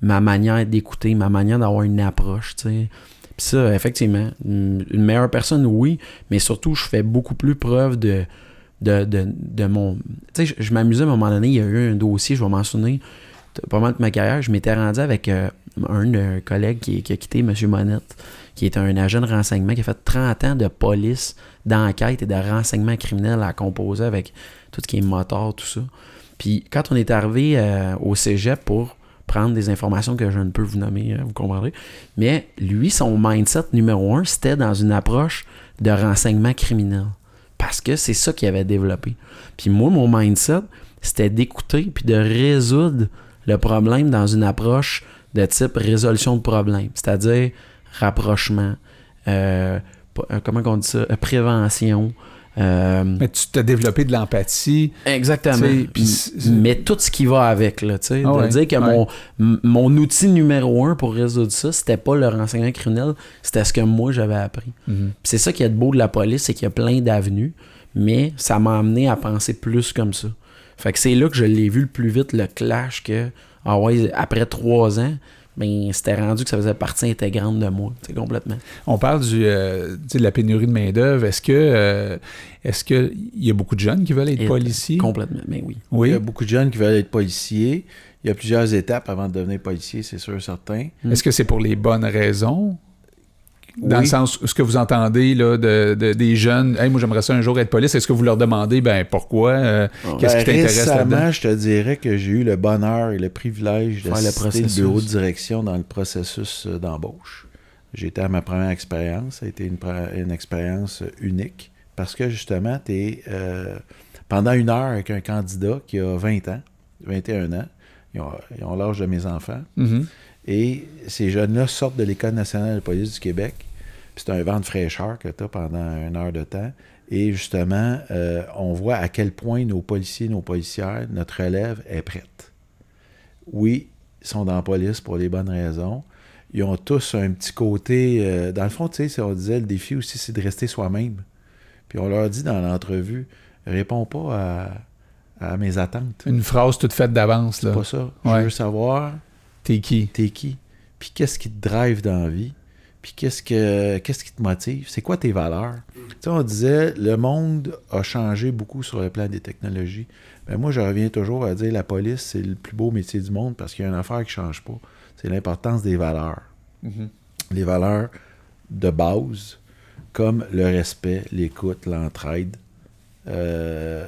ma manière d'écouter, ma manière d'avoir une approche. Puis ça, effectivement, une meilleure personne, oui, mais surtout, je fais beaucoup plus preuve de, de, de, de mon... Tu sais, je, je m'amusais à un moment donné, il y a eu un dossier, je vais m'en souvenir, pas mal de ma carrière, je m'étais rendu avec euh, un, un collègue qui, qui a quitté, M. Monette, qui est un agent de renseignement qui a fait 30 ans de police, d'enquête et de renseignement criminel à composer avec tout ce qui est moteur, tout ça. Puis quand on est arrivé euh, au cégep pour prendre des informations que je ne peux vous nommer, euh, vous comprendrez, mais lui, son mindset numéro un, c'était dans une approche de renseignement criminel. Parce que c'est ça qu'il avait développé. Puis moi, mon mindset, c'était d'écouter puis de résoudre le problème dans une approche de type résolution de problème. C'est-à-dire rapprochement, euh, comment on dit ça, Euh, prévention. euh,
Mais tu t'as développé de l'empathie.
Exactement. Mais tout ce qui va avec, là, tu sais.
Ah ouais,
dire que
ouais.
mon, mon outil numéro un pour résoudre ça, c'était pas le renseignement criminel, c'était ce que moi j'avais appris. Puis c'est ça qui est beau de la police, c'est qu'il y a plein d'avenues, mais ça m'a amené à penser plus comme ça. Fait que c'est là que je l'ai vu le plus vite, le clash que, ah ouais, après trois ans, ben, c'était rendu que ça faisait partie intégrante de moi, c'est complètement.
On parle du, euh, de la pénurie de main-d'œuvre. Est-ce que euh, est-ce que il y a beaucoup de jeunes qui veulent être
Et-
policiers?
Complètement, mais oui.
Il y
Oui.
a beaucoup de jeunes qui veulent être policiers. Il y a plusieurs étapes avant de devenir policier, c'est sûr, certain.
Est-ce que c'est pour les bonnes raisons? Dans
Oui.
le sens, ce que vous entendez là, de, de- des jeunes, hey, moi j'aimerais ça un jour être police, est-ce que vous leur demandez, ben pourquoi? euh, Qu'est-ce qui
Ben,
t'intéresse là-dedans?
Récemment, je te dirais que j'ai eu le bonheur et le privilège
Faire le
d'assister le bureau de direction dans le processus euh, d'embauche. J'étais à ma première expérience. Ça a été une, expérience euh, unique parce que justement, tu es pendant une heure avec un candidat qui a 20 ans, 21 ans. Ils ont, l'âge de mes enfants.
Mhm.
Et ces jeunes-là sortent de l'École nationale de police du Québec. Puis c'est un vent de fraîcheur que tu as pendant une heure de temps. Et justement, euh, on voit à quel point nos policiers, nos policières, notre relève est prête. Oui, ils sont dans la police pour les bonnes raisons. Ils ont tous un petit côté. euh, dans le fond, tu sais, on disait le défi aussi, c'est de rester soi-même. Puis on leur dit dans l'entrevue réponds pas à, à mes attentes.
Une phrase toute faite d'avance. là.
C'est pas ça. Je
Ouais.
veux savoir
T'es qui?
t'es qui, puis qu'est-ce qui te drive dans la vie, puis qu'est-ce que qu'est-ce qui te motive, c'est quoi tes valeurs? Tu sais, on disait le monde a changé beaucoup sur le plan des technologies. Mais moi, je reviens toujours à dire la police, c'est le plus beau métier du monde parce qu'il y a une affaire qui change pas. C'est l'importance des valeurs.
Mhm.
Les valeurs de base, comme le respect, l'écoute, l'entraide. euh,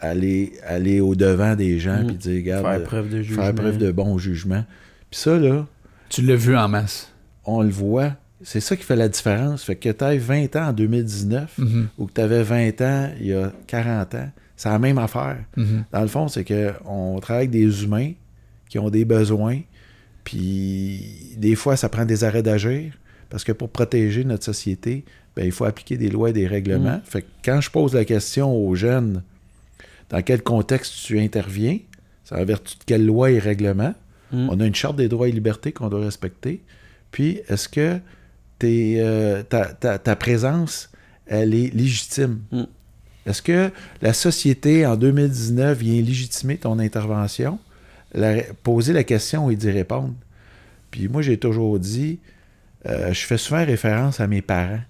aller, aller au-devant des gens
Mhm.
puis dire, regarde,
Faire
euh,
preuve de jugement.
faire preuve de bon jugement. Puis ça, là,
Tu l'as vu en masse.
on le voit. C'est ça qui fait la différence. Fait que tu aies 20 ans en 2019
Mhm.
ou que tu avais 20 ans il y a 40 ans, c'est la même affaire.
Mhm.
Dans le fond, c'est qu'on travaille avec des humains qui ont des besoins, puis des fois, ça prend des arrêts d'agir, parce que pour protéger notre société, ben, il faut appliquer des lois et des règlements. Fait que quand je pose la question aux jeunes, dans quel contexte tu interviens, c'est en vertu de quelle loi et règlement,
Mm.
on a une charte des droits et libertés qu'on doit respecter, puis est-ce que euh, ta, ta- ta présence, elle est légitime?
Mm.
Est-ce que la société, en 2019, vient légitimer ton intervention? La- poser la question et d'y répondre. Puis moi, j'ai toujours dit, euh, je fais souvent référence à mes parents.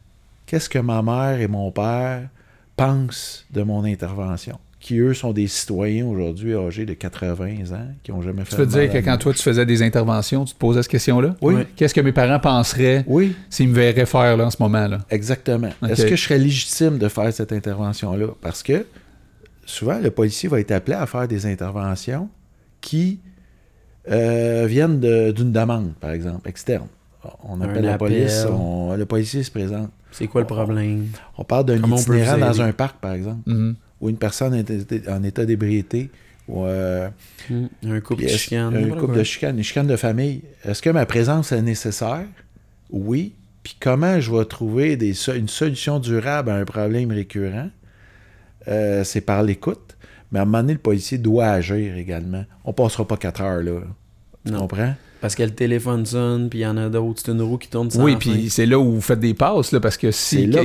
Qu'est-ce que ma mère et mon père pensent de mon intervention? Qui, eux, sont des citoyens aujourd'hui âgés de 80 ans, qui n'ont jamais fait
Tu veux dire que quand toi tu faisais des interventions, tu te posais cette question-là?
Oui.
Qu'est-ce que mes parents penseraient
Oui,
s'ils me verraient faire là, en ce moment-là?
Exactement. Est-ce que je serais légitime de faire cette intervention-là? Parce que souvent, le policier va être appelé à faire des interventions qui euh, viennent de- d'une demande, par exemple, externe. On appelle la
appel.
police, on- le policier se présente.
C'est quoi le problème?
On parle d'un dans un parc, par exemple,
Mhm.
Ou une personne en état- en état d'ébriété, ou euh,
Mm. Un couple de
est-ce-
chicane.
Une
n'importe
couple de chicane, une chicane de famille. Est-ce que ma présence est nécessaire? Oui. Puis comment je vais trouver des une solution durable à un problème récurrent? Euh, c'est par l'écoute. Mais à un moment donné, le policier doit agir également. On passera pas quatre heures là. Tu
Non.
comprends?
Parce que le téléphone sonne, puis il y en a d'autres. C'est une roue qui tourne sans
Oui, puis c'est là où vous faites des passes, là, parce que si quelqu'un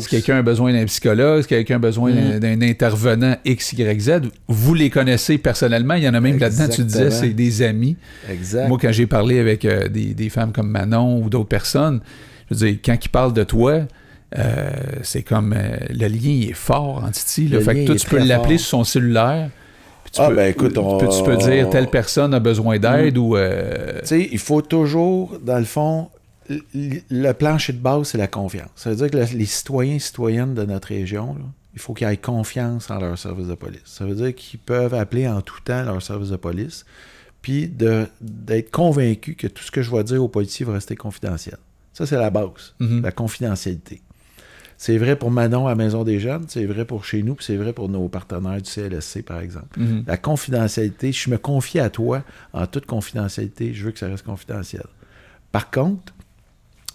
si a besoin d'un psychologue, si quelqu'un a besoin d'un-
Mhm.
d'un intervenant X, Y, Z, vous les connaissez personnellement. Il y en a même là-dedans, tu disais, c'est des amis.
Exact.
Moi, quand j'ai parlé avec euh, des, des femmes comme Manon ou d'autres personnes, je veux dire, quand ils parlent de toi, euh, c'est comme euh, le lien il est fort en Titi. Fait
lien
que toi, tu peux l'appeler sur son cellulaire, tu
Ah,
peux,
ben, écoute,
tu
on-
peux- tu peux dire telle personne a besoin d'aide ou. euh,
Tu sais, il faut toujours, dans le fond, le plancher de base, c'est la confiance. Ça veut dire que le- les citoyens et citoyennes de notre région, là, il faut qu'ils aient confiance en leur service de police. Ça veut dire qu'ils peuvent appeler en tout temps leur service de police, puis d'être convaincus que tout ce que je vais dire aux policiers va rester confidentiel. Ça, c'est la base,
Mhm.
la confidentialité. C'est vrai pour Manon à Maison des Jeunes, c'est vrai pour chez nous, puis c'est vrai pour nos partenaires du CLSC, par exemple.
mhm.
La confidentialité, je me confie à toi en toute confidentialité, je veux que ça reste confidentiel. Par contre,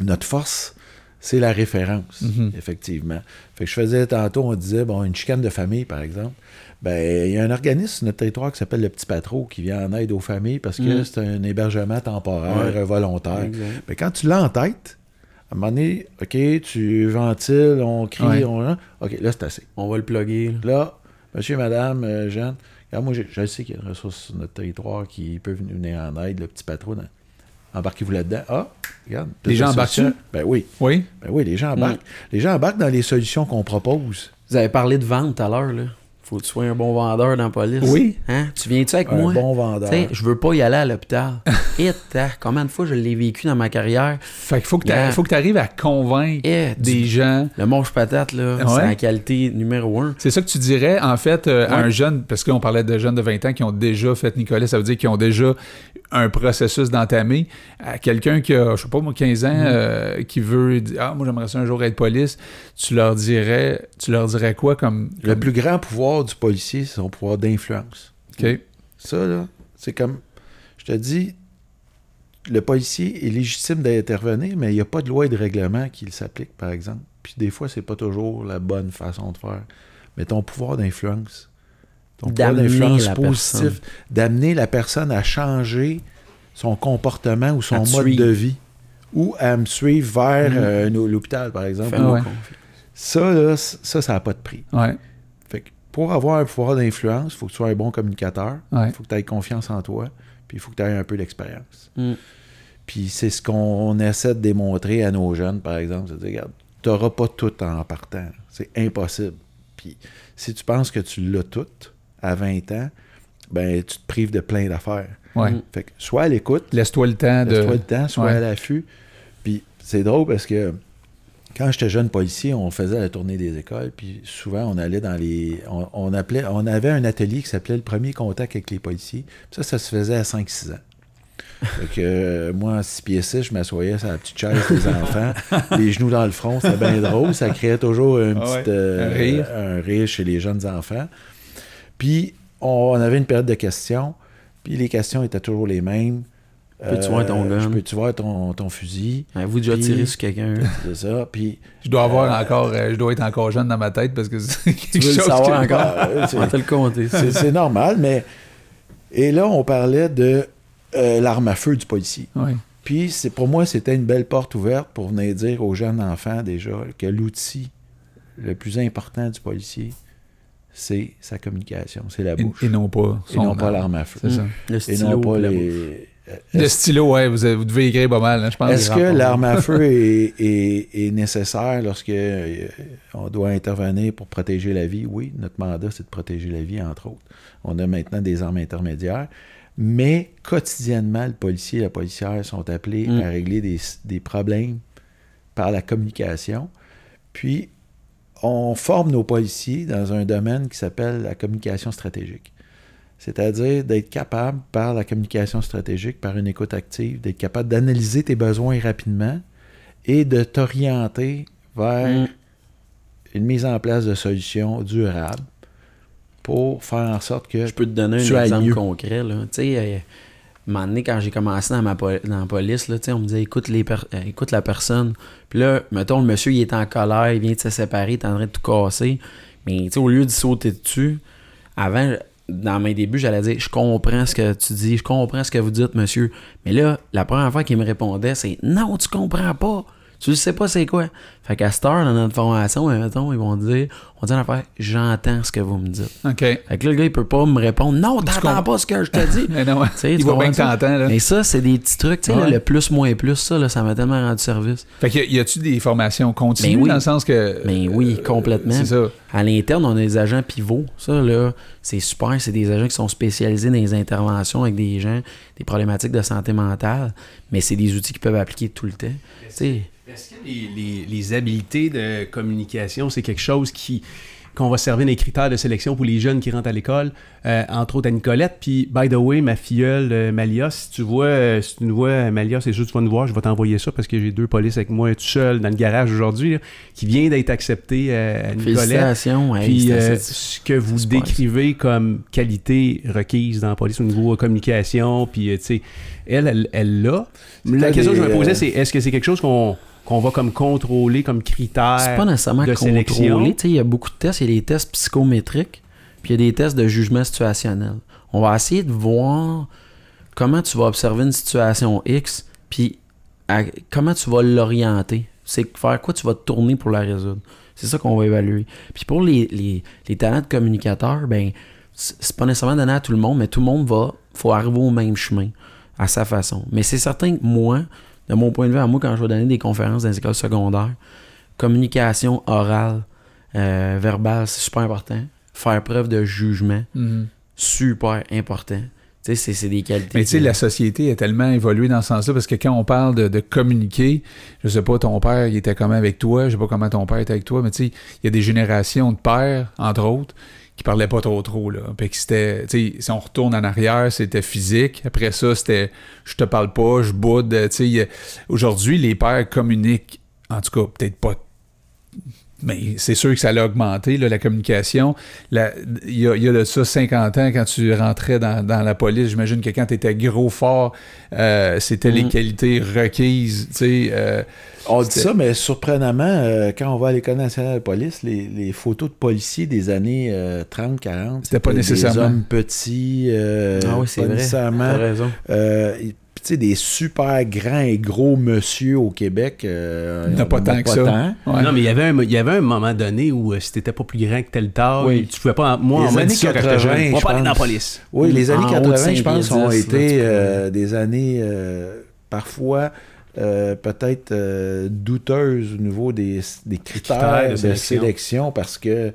notre force, c'est la référence,
Mhm.
effectivement. Fait que je faisais tantôt, on disait, bon, une chicane de famille, par exemple. Ben, il y a un organisme sur notre territoire qui s'appelle le Petit Patro qui vient en aide aux familles parce que
Mhm.
c'est un hébergement temporaire,
Ouais.
volontaire. Mais quand tu l'as en tête, à un moment donné, OK, tu ventiles, on crie,
Ouais.
on... OK, là, c'est assez.
On va le plugger. là.
Monsieur, madame, euh, Jeanne, regarde, moi, je, je sais qu'il y a une ressource sur notre territoire qui peut venir en aide, le petit patron. Embarquez-vous là-dedans. Ah, regarde.
Les gens embarquent-tu?
Ben oui.
Oui.
Ben oui, les gens embarquent. Les gens embarquent dans les solutions qu'on propose.
Vous avez parlé de vente tout à l'heure, là. Faut que tu sois un bon vendeur dans la police.
Oui.
Hein? Tu viens-tu avec
Un
moi?
bon vendeur.
Tu sais, je veux pas y aller à l'hôpital. Et combien de fois je l'ai vécu dans ma carrière?
Fait qu'il faut que tu arrives à convaincre des gens.
Le mange patate, là,
Ouais.
c'est la qualité numéro un.
C'est ça que tu dirais, en fait, euh, à un jeune, parce que là, on parlait de jeunes de 20 ans qui ont déjà fait Nicolas, ça veut dire qu'ils ont déjà un processus d'entamer. À quelqu'un qui a, je sais pas moi, 15 ans, euh, qui veut dire Ah, moi, j'aimerais ça un jour être police, tu leur dirais, tu leur dirais quoi comme.
Le plus grand pouvoir du policier, c'est son pouvoir d'influence.
OK.
Ça, là, c'est comme. Je te dis, le policier est légitime d'intervenir, mais il n'y a pas de loi et de règlement qui s'applique, par exemple. Puis des fois, c'est pas toujours la bonne façon de faire. Mais ton pouvoir d'influence,
D'amener
d'influence
la
positif,
personne.
d'amener la personne à changer son comportement ou son mode de vie, ou à me suivre vers
Mhm.
euh, l'hôpital, par exemple.
Ouais.
Ça, là, ça, ça n'a pas de prix.
Ouais.
Fait que pour avoir un pouvoir d'influence, il faut que tu sois un bon communicateur. Il
Ouais.
faut que tu aies confiance en toi. Puis il faut que tu aies un peu d'expérience.
Mm.
Puis c'est ce qu'on essaie de démontrer à nos jeunes, par exemple. C'est de dire, regarde, tu n'auras pas tout en partant. C'est impossible. Puis si tu penses que tu l'as tout à 20 ans, ben tu te prives de plein d'affaires.
Ouais.
Mm.
Fait que sois à l'écoute,
Laisse-toi le temps de.
laisse-toi le temps, sois
Ouais.
à l'affût. Puis c'est drôle parce que quand j'étais jeune policier, on faisait la tournée des écoles, puis souvent on allait dans les. On, on appelait, on avait un atelier qui s'appelait le premier contact avec les policiers. Puis ça, ça se faisait à 5-6 ans. Fait que euh, moi, à 6 pieds 6, je m'assoyais sur la petite chaise des enfants, les genoux dans le front, c'était bien drôle. Ça créait toujours un
Ah
petit
ouais,
euh,
un rire.
un rire chez les jeunes enfants. Puis on avait une période de questions, puis les questions étaient toujours les mêmes. Euh,
Peux-tu voir ton gun?
je Peux-tu voir ton, ton fusil?
Avez-vous déjà
Puis-
tiré sur quelqu'un?
C'est ça. Puis.
Je dois avoir encore. euh, je dois être encore jeune dans ma tête parce que c'est
Tu
quelque chose
savoir
que-
encore? On va te le compter.
C'est c'est normal, mais. Et là, on parlait de euh, l'arme à feu du policier. Puis, c'est pour moi, c'était une belle porte ouverte pour venir dire aux jeunes enfants déjà que l'outil le plus important du policier, c'est sa communication, c'est la
Et,
bouche.
et non pas.
Et non pas
arme.
l'arme à feu.
C'est ça.
Le
Et
stylo.
non pas
puis la bouche.
les.
Le stylo, ouais, vous, devez écrire pas mal, hein, je pense.
Est-ce que l'arme à feu est, est- est nécessaire lorsque euh, on doit intervenir pour protéger la vie? Oui, notre mandat, c'est de protéger la vie, entre autres. On a maintenant des armes intermédiaires. Mais quotidiennement, le policier et la policière sont appelés
Mm.
à régler des, des problèmes par la communication. Puis, on forme nos policiers dans un domaine qui s'appelle la communication stratégique. C'est-à-dire d'être capable, par la communication stratégique, par une écoute active, d'être capable d'analyser tes besoins rapidement et de t'orienter vers
Mm.
une mise en place de solutions durables pour faire en sorte que
Je peux te donner un exemple
mieux.
concret. Là. Tu sais, euh, moment donné, quand j'ai commencé dans, ma la police, là, on me disait écoute, les euh, écoute la personne. Puis là, mettons, le monsieur, il est en colère, il vient de se séparer, il est en train de tout casser. Mais au lieu de sauter dessus, avant, dans mes débuts, j'allais dire Je comprends ce que tu dis, je comprends ce que vous dites, monsieur. Mais là, la première fois qu'il me répondait, c'est Non, tu comprends pas. Tu sais pas c'est quoi. Fait qu'à cette heure, dans notre formation, ben, mettons, ils vont dire, on dit une affaire, j'entends ce que vous me dites.
OK.
Fait que là, le gars, il peut pas me répondre, non, t'entends pas ce que je te dis.
Mais non,
sais,
il
tu
voit bien que t'entends, là.
Mais ça, c'est des petits trucs, tu sais,
Ouais.
le plus, moins plus, ça, là, ça m'a tellement rendu service.
Fait que y a-tu des formations continues
Ben oui.
dans le sens que.
Ben oui,
euh,
complètement.
C'est ça.
À l'interne, on a des agents pivots. Ça, là, c'est super. C'est des agents qui sont spécialisés dans les interventions avec des gens, des problématiques de santé mentale. Mais c'est des outils qu'ils peuvent appliquer tout le temps. Tu sais,
Est-ce que les, les- les habiletés de communication, c'est quelque chose qui qu'on va servir des critères de sélection pour les jeunes qui rentrent à l'école, euh, entre autres à Nicolette. Puis, by the way, ma filleule euh, Malia, si tu vois, euh, si tu nous vois, euh, Malia, c'est sûr que tu vas nous voir, je vais t'envoyer ça parce que j'ai deux polices avec moi tout seul dans le garage aujourd'hui, là, qui vient d'être acceptée euh, à Nicolette.
félicitations. hey,
Puis ce que vous décrivez comme qualité requise dans la police au niveau communication, puis tu sais, elle, elle, elle l'a. La question que je me posais, c'est est-ce que c'est quelque chose qu'on qu'on va comme contrôler comme critère
C'est pas nécessairement
de sélection?
sais, Il y a beaucoup de tests. Il y a des tests psychométriques, puis il y a des tests de jugement situationnel. On va essayer de voir comment tu vas observer une situation X, puis à- comment tu vas l'orienter. C'est faire quoi tu vas te tourner pour la résoudre. C'est ça qu'on va évaluer. Puis pour les, les, les talents de communicateur, ben c'est c'est pas nécessairement donné à tout le monde, mais tout le monde va faut arriver au même chemin, à sa façon. Mais c'est certain que moi, de mon point de vue, à moi, quand je vais donner des conférences dans les écoles secondaires, communication orale, euh, verbale, c'est super important. Faire preuve de jugement,
Mhm.
super important. Tu sais, c'est- des qualités.
Mais tu sais, la société a tellement évolué dans ce sens-là parce que quand on parle de, de communiquer, je sais pas, ton père, il était comment avec toi, je sais pas comment ton père était avec toi, mais tu sais, il y a des générations de pères, entre autres, qui parlaient pas trop trop, là. Puis c'était, si on retourne en arrière, c'était physique. Après ça, c'était je te parle pas, je boude. Aujourd'hui, les pères communiquent, en tout cas, peut-être pas mais c'est sûr que ça l'a augmenté, là, la communication. La- Il y, a, il y a de ça 50 ans, quand tu rentrais dans, dans la police, j'imagine que quand tu étais gros fort, euh, c'était les
Mm.
qualités requises. tu sais, euh,
On dit ça, mais surprenamment, euh, quand on va à l'École nationale de police, les, les photos de policiers des années euh, 30, 40,
C'était pas nécessairement.
Des hommes petits, euh,
Ah oui, c'est
pas
vrai.
nécessairement.
T'as raison.
Et- puis, tu sais, des super grands et gros monsieur au Québec. euh,
Il n'y en a pas
on en
tant que ça.
tant.
ouais.
Non, mais il y avait un, il y avait un moment donné où euh, si t'étais pas plus grand que tel
Oui.
tu pouvais pas. Moi,
Les
on m'a
années
dit ça quand j'étais
80,
jeune. On va
je
pas aller dans la police.
Oui, les années
En haut de
80,
5
je pense, ont
10, là,
été euh, des années euh, parfois euh, peut-être euh, douteuses au niveau des, des critères,
Critères de
de,
sélection.
sélection. parce que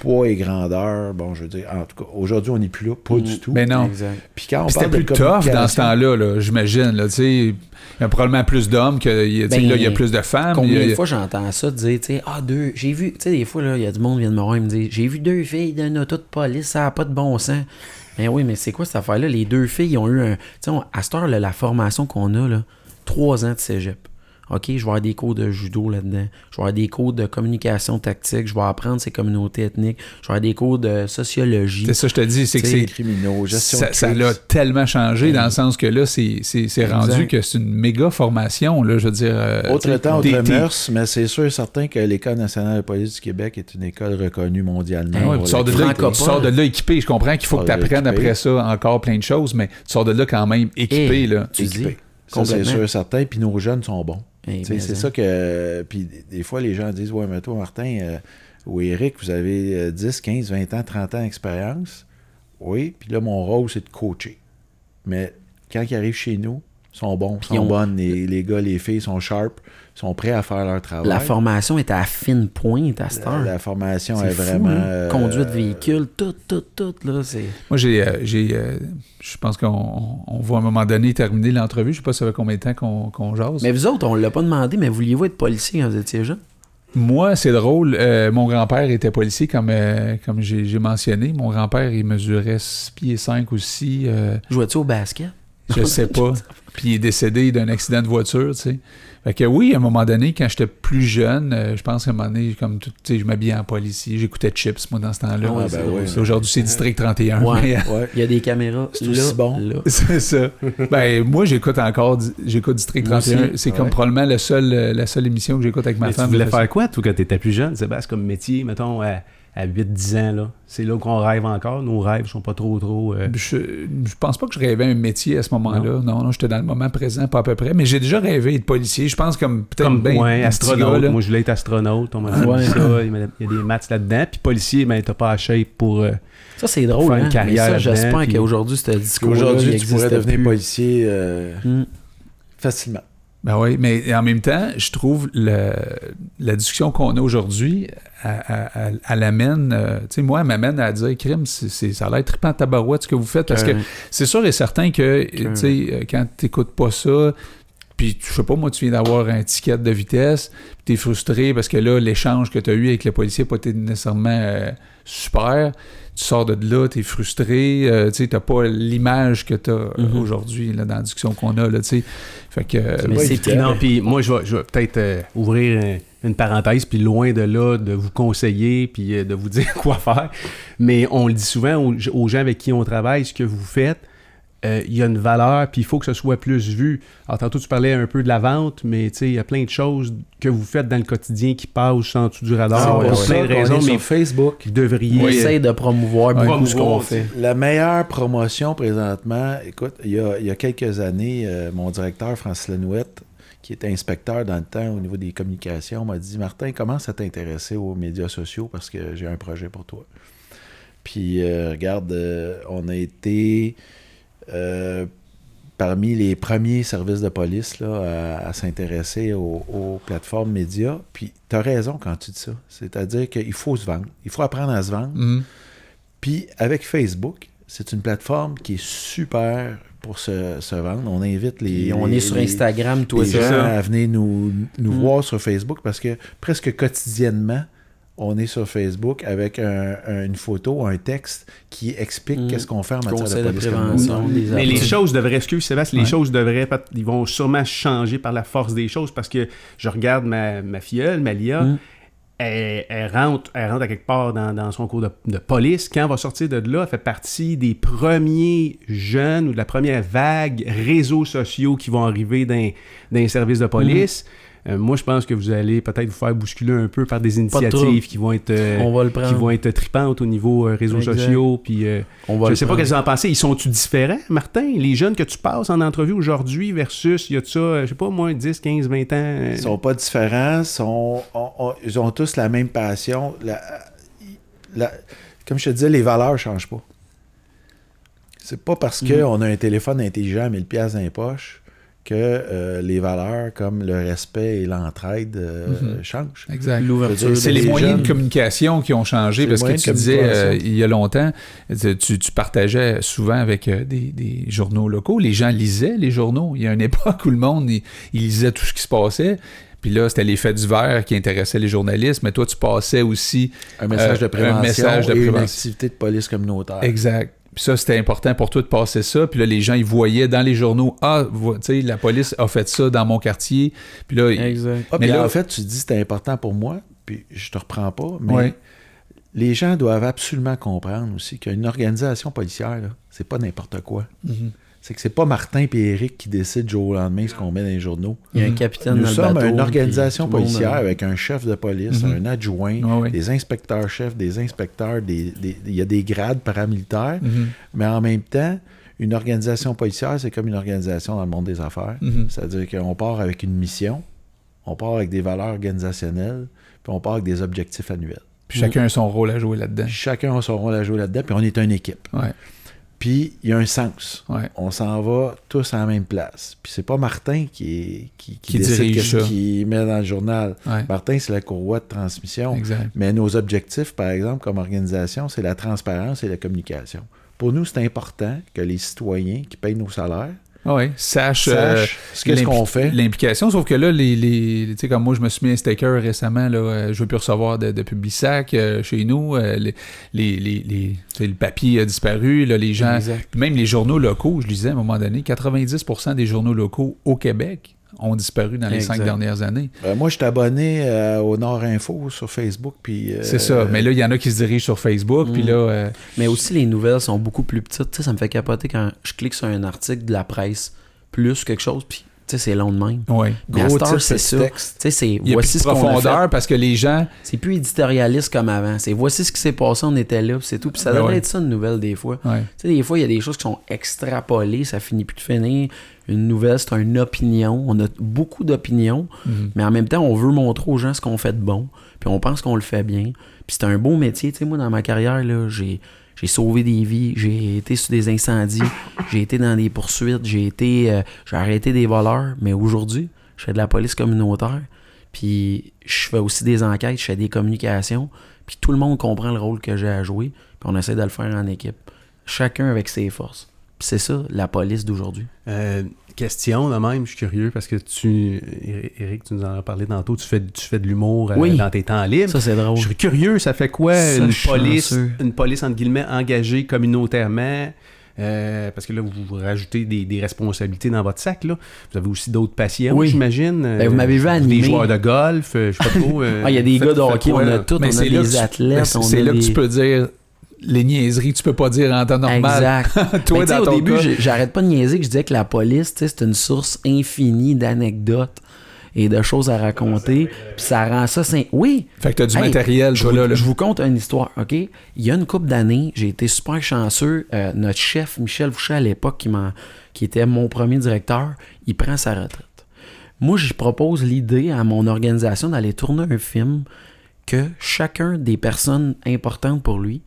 poids et grandeur, bon, je veux dire, en tout cas, aujourd'hui, on n'est plus là, pas
Mm.
du tout.
Mais non.
Puis quand on parle de
plus tough dans ce temps-là, là, j'imagine. Là, tu sais. il y a probablement plus d'hommes que
Ben,
là, il y a plus de femmes.
Combien
a-
de fois j'entends ça dire, tu sais, ah, deux, j'ai vu, tu sais, des fois, là, il y a du monde qui vient de me voir et me dit, j'ai vu deux filles d'un auto de police, ça n'a pas de bon sens. Mais oui, mais c'est quoi cette affaire-là? Les deux filles, ils ont eu un. Tu sais, à cette heure, là, la formation qu'on a, là, trois ans de cégep. OK, je vais avoir des cours de judo là-dedans. Je vais avoir des cours de communication tactique. Je vais apprendre ces communautés ethniques. Je vais avoir des cours de sociologie.
C'est ça, je te dis, c'est que c'est.
criminaux, gestion
Ça,
de
ça
crise.
l'a tellement changé dans le sens que là, c'est c'est- c'est
Exact.
rendu que c'est une méga formation, là, je veux dire. euh,
Autre temps, autre mœurs, mais c'est sûr et certain que l'École nationale de police du Québec est une école reconnue mondialement.
Ah ouais, tu, sors de là, tu sors de là équipé. Je comprends qu'il faut que tu apprennes après ça encore plein de choses, mais tu sors de là quand même équipé.
Et-
là.
Tu dis.
Ça, c'est sûr et certain. Puis nos jeunes sont bons. C'est ça que. Puis des fois, les gens disent Ouais, mais toi, Martin euh, ou Eric, vous avez euh, 10, 15, 20 ans, 30 ans d'expérience. Oui, puis là, mon rôle, c'est de coacher. Mais quand ils arrivent chez nous, ils sont bons, ils sont
on-
bonnes. Les, les gars, les filles sont sharp, sont prêts à faire leur travail.
La formation est à fine pointe à cette
La-
heure.
la formation est
fou,
vraiment.
hein?
euh,
Conduite de véhicule, tout, tout, tout, là, c'est...
Moi, j'ai, euh, j'ai, euh, je pense qu'on on va à un moment donné terminer l'entrevue. Je sais pas ça fait combien de temps qu'on, qu'on jase.
Mais vous autres, on l'a pas demandé, mais vouliez-vous être policier quand vous étiez jeune?
Moi, c'est drôle. euh, mon grand-père était policier, comme, euh, comme j'ai, j'ai mentionné. Mon grand-père, il mesurait 6 pieds 5 aussi. euh,
Jouais-tu au basket?
je sais pas. Puis il est décédé d'un accident de voiture, tu sais. Fait que oui, à un moment donné, quand j'étais plus jeune, euh, je pense qu'à un moment donné, comme tout, tu sais, je m'habillais en policier. J'écoutais Chips, moi, dans ce temps-là.
Ah ouais,
ben.
Aujourd'hui, c'est District 31.
Ouais.
mais, euh,
Ouais.
Il y a des caméras
C'est
là,
aussi bon.
là.
C'est ça. Ben, moi, j'écoute encore, j'écoute District
Moi
31.
aussi.
C'est comme
Ouais.
probablement le seul, euh, la seule émission que j'écoute avec ma
Mais tu
femme.
voulais faire quoi, toi, quand t'étais plus jeune, Sébastien, comme métier, mettons, euh, à 8-10 ans, là. C'est là qu'on rêve encore. Nos rêves sont pas trop, trop... euh,
Je, je pense pas que je rêvais un métier à ce moment-là. Non, non, j'étais dans le moment présent, pas à peu près. Mais j'ai déjà rêvé être policier. Je pense comme peut-être
Comme
ben,
ouais, astronaute.
gars.
Moi, je voulais être astronaute. On m'a dit
Ouais.
ça. Il y a des maths là-dedans. Puis policier, ben, t'as pas la shape pour. euh,
Ça, c'est drôle.
Faire une
hein?
carrière
j'espère
puis-
qu'aujourd'hui, discours
Aujourd'hui, tu pourrais devenir policier euh,
Hmm.
facilement.
Ben oui, mais en même temps, je trouve le- la discussion qu'on a aujourd'hui, elle, elle- amène, euh, tu sais, moi, elle m'amène à dire, crime, c'est, ça a l'air trippant tabarouette ce que vous faites, parce que c'est sûr et certain que, tu sais, euh, quand t'écoutes pas ça, puis je sais pas, moi, tu viens d'avoir un ticket de vitesse, puis t'es frustré parce que là, l'échange que t'as eu avec le policier n'a pas été nécessairement euh, super, tu sors de là, t'es frustré, euh, tu sais, t'as pas l'image que t'as euh,
Mhm.
aujourd'hui, dans la discussion qu'on a, là, tu sais. Fait que... euh,
Mais c'est
puis moi, je vais, je vais peut-être euh, ouvrir un- une parenthèse, puis loin de là, de vous conseiller, puis euh, de vous dire quoi faire. Mais on le dit souvent aux, aux gens avec qui on travaille, ce que vous faites, euh, il y a une valeur, puis il faut que ce soit plus vu. Alors, tantôt, tu parlais un peu de la vente, mais tu sais, il y a plein de choses que vous faites dans le quotidien qui passent en dessous du radar.
C'est
pour
pour
plein
ça
de
qu'on
raisons,
est
mais
sur Facebook.
vous devriez.
On
euh,
essaie de promouvoir
Ouais.
beaucoup ce qu'on fait.
La meilleure promotion présentement, écoute, il y a, il y a quelques années, euh, mon directeur, Francis Lenouette, qui était inspecteur dans le temps au niveau des communications, m'a dit Martin, commence à t'intéresser aux médias sociaux parce que j'ai un projet pour toi. Puis, euh, regarde, euh, on a été euh, parmi les premiers services de police là, à, à s'intéresser aux, aux plateformes médias. Puis, tu as raison quand tu dis ça. C'est-à-dire qu'il faut se vendre. Il faut apprendre à se vendre.
mhm.
Puis avec Facebook, c'est une plateforme qui est super pour se, se vendre. On invite les.
Puis on
les-
est sur
les-
Instagram,
les
Twitter.
gens à venir nous, nous
Mm.
voir sur Facebook parce que presque quotidiennement, on est sur Facebook avec un- un- une photo, un texte qui explique
Mm.
qu'est-ce qu'on fait en matière
Conseil
de
prévention. des
Mais les choses devraient, excuse Sébastien, les choses devraient, ils vont sûrement changer par la force des choses parce que je regarde ma, ma filleule, Malia,
Mm.
elle, elle rentre, elle rentre à quelque part dans, dans son cours de, de police. Quand elle va sortir de là, elle fait partie des premiers jeunes ou de la première vague réseaux sociaux qui vont arriver dans, dans les services de police. Euh, moi, je pense que vous allez peut-être vous faire bousculer un peu par des
de
initiatives qui vont être, euh,
On va le
qui vont être tripantes au niveau euh, réseaux
Exact.
sociaux. Puis, euh,
On va
je ne sais pas
prendre.
qu'est-ce que vous en pensez. Ils sont-tu différents, Martin? Les jeunes que tu passes en entrevue aujourd'hui versus, il y a de ça, je sais pas, moins 10, 15, 20 ans? euh,
Ils sont pas différents, sont, on- on- ils ont tous la même passion. La- la- comme je te disais, les valeurs ne changent pas. C'est pas parce
Mhm.
qu'on a un téléphone intelligent à 1000 pièces dans les poches que euh, les valeurs comme le respect et l'entraide euh,
Mhm.
changent.
Exact.
L'ouverture.
C'est
les
les moyens
jeunes.
de communication qui ont changé
C'est
parce que tu disais euh, il y a longtemps, tu, tu partageais souvent avec euh, des, des journaux locaux. Les gens lisaient les journaux. Il y a une époque où le monde il, il lisait tout ce qui se passait. Puis là, c'était les faits divers qui intéressaient les journalistes, mais toi, tu passais aussi.
Un message
Euh,
de
un
prévention
message de
et une
prévention.
activité de police communautaire.
Exact. Puis ça, c'était important pour toi de passer ça. Puis là, les gens, ils voyaient dans les journaux, ah, tu sais, la police a fait ça dans mon quartier. Puis là, ils-
Exact.
Ah,
Mais
puis
là-
en fait, tu dis c'était important pour moi, puis je te reprends pas, mais
Ouais.
les gens doivent absolument comprendre aussi qu'une organisation policière, là, c'est pas n'importe quoi.
Mhm.
C'est que c'est pas Martin et Eric qui décident du jour au lendemain ce qu'on met dans les journaux.
Il y a un
Mhm.
capitaine
Nous
dans le
sommes
bateau,
une organisation
le monde,
policière
euh,
avec un chef de police,
Mhm.
un adjoint,
ouais.
des inspecteurs-chefs, des inspecteurs, des- des- il y a des grades paramilitaires,
Mhm.
mais en même temps, une organisation policière, c'est comme une organisation dans le monde des affaires. C'est-à-dire qu'on part avec une mission, on part avec des valeurs organisationnelles, puis on part avec des objectifs annuels.
Puis chacun a son rôle à jouer là-dedans.
Chacun a son rôle à jouer là-dedans, puis on est une équipe.
Ouais.
Puis il y a un sens.
Ouais.
On s'en va tous à la même place. Puis c'est pas Martin qui, est, qui, qui
Qui
décide
dirige
qu'est-ce
ça.
qu'il met dans le journal.
Ouais.
Martin, c'est la courroie de transmission.
Exact.
Mais nos objectifs, par exemple, comme organisation, c'est la transparence et la communication. Pour nous, c'est important que les citoyens qui payent nos salaires
Oui, sache, euh,
ce qu'est-ce qu'on fait.
L'implication, sauf que là, les, les, tu sais, comme moi, je me suis mis un sticker récemment, là, euh, je veux plus recevoir de, de Publisac euh, chez nous. euh, les, les, les, le papier a disparu, là, les gens,
Exact.
même les journaux locaux, je disais à un moment donné, 90% des journaux locaux au Québec ont disparu dans les
Exact.
cinq dernières années.
Euh, moi, je suis abonné euh, au Nord Info sur Facebook. Puis, euh,
C'est ça. Mais là, il y en a qui se dirigent sur Facebook, puis
Mm.
là, euh,
Mais aussi, les nouvelles sont beaucoup plus petites. Tu sais, ça me fait capoter quand je clique sur un article de la presse, plus quelque chose, puis tu sais, c'est long de même.
Ouais.
Gros
c'est ça.
texte.
Tu sais, c'est
Il y a
voici ce
profondeur parce que les gens.
C'est plus éditorialiste comme avant. C'est voici ce qui s'est passé, on était là, puis c'est tout. Puis ça devrait
ouais.
être ça une nouvelle des fois.
Ouais.
Tu sais, des fois, il y a des choses qui sont extrapolées, ça finit plus de finir. Une nouvelle, c'est une opinion. On a beaucoup d'opinions,
Mhm.
mais en même temps, on veut montrer aux gens ce qu'on fait de bon, puis on pense qu'on le fait bien. Puis c'est un beau métier. Tu sais, moi, dans ma carrière, là, j'ai, j'ai sauvé des vies, j'ai été sur des incendies, j'ai été dans des poursuites, j'ai été, euh, j'ai arrêté des voleurs, mais aujourd'hui, je fais de la police communautaire, puis je fais aussi des enquêtes, je fais des communications, puis tout le monde comprend le rôle que j'ai à jouer, puis on essaie de le faire en équipe. Chacun avec ses forces. Puis c'est ça, la police d'aujourd'hui.
Euh, question de même, je suis curieux parce que tu, Eric, tu nous en as parlé tantôt, tu fais, tu fais de l'humour euh, dans tes temps libres.
Ça, c'est drôle.
Je suis curieux, ça fait quoi
Ça,
une police, une police entre guillemets engagée communautairement? Euh, parce que là, vous, vous rajoutez des, des responsabilités dans votre sac. Là. Vous avez aussi d'autres passions,
Oui.
j'imagine. euh,
Ben, vous m'avez vu
Des
animer.
joueurs de golf, euh, je sais pas trop. euh,
Ah, il y a des gars de hockey, on a
là?
tout,
Mais
on a
là
des athlètes,
c'est là que
des...
tu peux dire les niaiseries que tu peux pas dire en temps normal.
Exact.
Toi,
Ben,
dans
au
ton
début,
cas.
j'ai- j'arrête pas de niaiser que je disais que la police, c'est une source infinie d'anecdotes et de choses à raconter. Puis ça rend ça... Oui!
Fait que t'as du
Hey,
matériel,
je vous,
là. là.
je vous conte une histoire, OK? Il y a une couple d'années, j'ai été super chanceux. Euh, notre chef, Michel Fouché, à l'époque, qui, m'a- qui était mon premier directeur, il prend sa retraite. Moi, je propose l'idée à mon organisation d'aller tourner un film que chacun des personnes importantes pour lui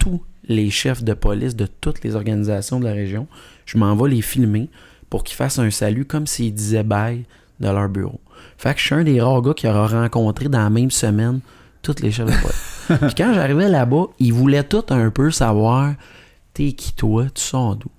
tous les chefs de police de toutes les organisations de la région, je m'en vais les filmer pour qu'ils fassent un salut comme s'ils disaient bye de leur bureau. Fait que je suis un des rares gars qui aura rencontré dans la même semaine tous les chefs de police. Puis quand j'arrivais là-bas, ils voulaient tous un peu savoir t'es qui toi, tu sors d'où?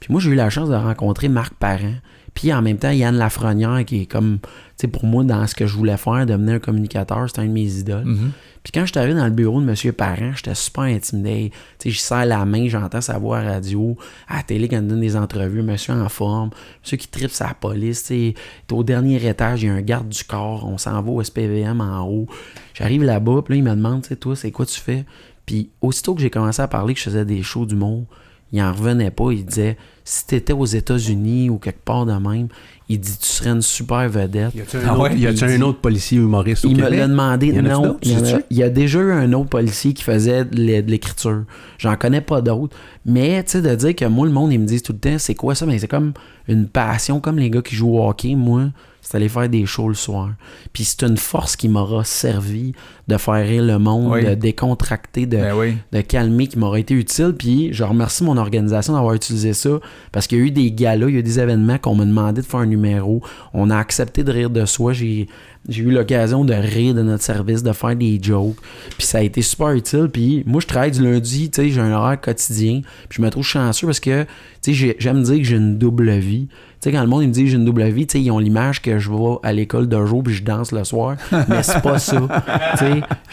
Puis moi, j'ai eu la chance de rencontrer Marc Parent. Puis en même temps, Yann Lafrenière, qui est comme, sais, pour moi, dans ce que je voulais faire, devenir un communicateur, c'était un de mes idoles.
Mhm.
Puis quand je suis arrivé dans le bureau de M. Parent, j'étais super intimidé. Tu sais, je serre la main, j'entends sa voix à la radio, à la télé quand il donne des entrevues, monsieur en forme, monsieur qui tripe sa police, tu sais, au dernier étage, il y a un garde du corps, on s'en va au SPVM en haut. J'arrive là-bas, puis là, il me demande, tu sais, toi, c'est quoi tu fais? Puis aussitôt que j'ai commencé à parler que je faisais des shows d'humour, il en revenait pas. Il disait si t'étais aux États-Unis ou quelque part de même, il dit tu serais une super vedette.
Y a-tu un,
Ah
autre,
ouais?
y a-tu
Il
un
dit-
autre policier humoriste au
Il me l'a demandé.
Y
Non, il y, a, il y a déjà eu un autre policier qui faisait de l'é- de l'écriture. J'en connais pas d'autres. Mais, tu sais, de dire que moi, le monde, ils me disent tout le temps, c'est quoi ça? Mais c'est comme une passion, comme les gars qui jouent au hockey. Moi, c'est aller faire des shows le soir. Puis c'est une force qui m'aura servi de faire rire le monde,
Oui.
de décontracter, de,
Ben oui.
de calmer qui m'aurait été utile. Puis je remercie mon organisation d'avoir utilisé ça parce qu'il y a eu des galas, il y a eu des événements qu'on m'a demandé de faire un numéro. On a accepté de rire de soi. J'ai, j'ai eu l'occasion de rire de notre service, de faire des jokes. Puis ça a été super utile. Puis moi, je travaille du lundi, tu sais, j'ai un horaire quotidien. Puis je me trouve chanceux parce que, tu sais, j'ai- j'aime dire que j'ai une double vie. Sais, quand le monde il me dit j'ai une double vie, ils ont l'image que je vais à l'école de jour puis je danse le soir. Mais c'est pas ça.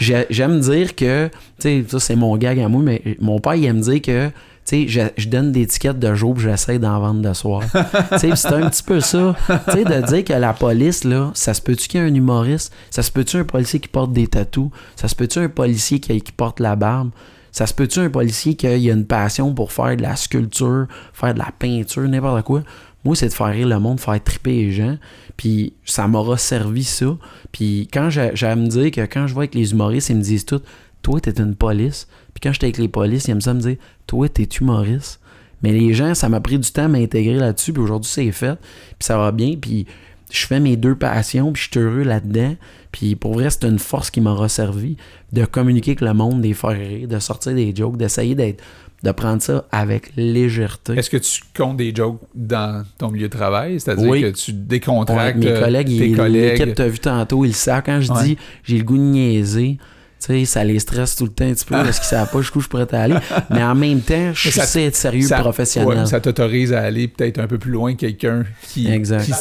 J'aime dire que, tu sais, ça c'est mon gag à moi, mais mon père, il aime dire que, tu je, je donne des étiquettes de jour puis j'essaie d'en vendre de soir. c'est un petit peu ça. Tu de dire que la police, là, ça se peut-tu qu'il y ait un humoriste? Ça se peut-tu un policier qui porte des tatous? Ça se peut-tu un policier qui, qui porte la barbe? Ça se peut-tu un policier qui a une passion pour faire de la sculpture, faire de la peinture, n'importe quoi? Moi, c'est de faire rire le monde, faire triper les gens. Puis ça m'aura servi ça. Puis quand j'ai à me dire que quand je vois avec les humoristes, ils me disent tout, toi, t'es une police. Puis quand j'étais avec les polices, ils aiment ça me dire, toi, t'es humoriste. Mais les gens, ça m'a pris du temps à m'intégrer là-dessus. Puis aujourd'hui, c'est fait. Puis ça va bien. Puis je fais mes deux passions. Puis je suis heureux là-dedans. Puis pour vrai, c'est une force qui m'aura servi de communiquer avec le monde, des faire rire, de sortir des jokes, d'essayer d'être de prendre ça avec légèreté.
Est-ce que tu comptes des jokes dans ton milieu de travail? C'est-à-dire
Oui.
que tu
Ouais,
décontractes
mes
euh,
collègues,
tes
ils-
collègues?
l'équipe t'a vu tantôt, ils le savent. Quand je
Ouais.
dis j'ai le goût de niaiser, tu sais, ça les stresse tout le temps un petit peu parce qu'ils savent pas jusqu'où je pourrais aller. Mais en même temps, je
ça-
sais être sérieux
ça,
professionnel.
ouais, ça t'autorise à aller peut-être un peu plus loin que quelqu'un qui,
Exact.
qui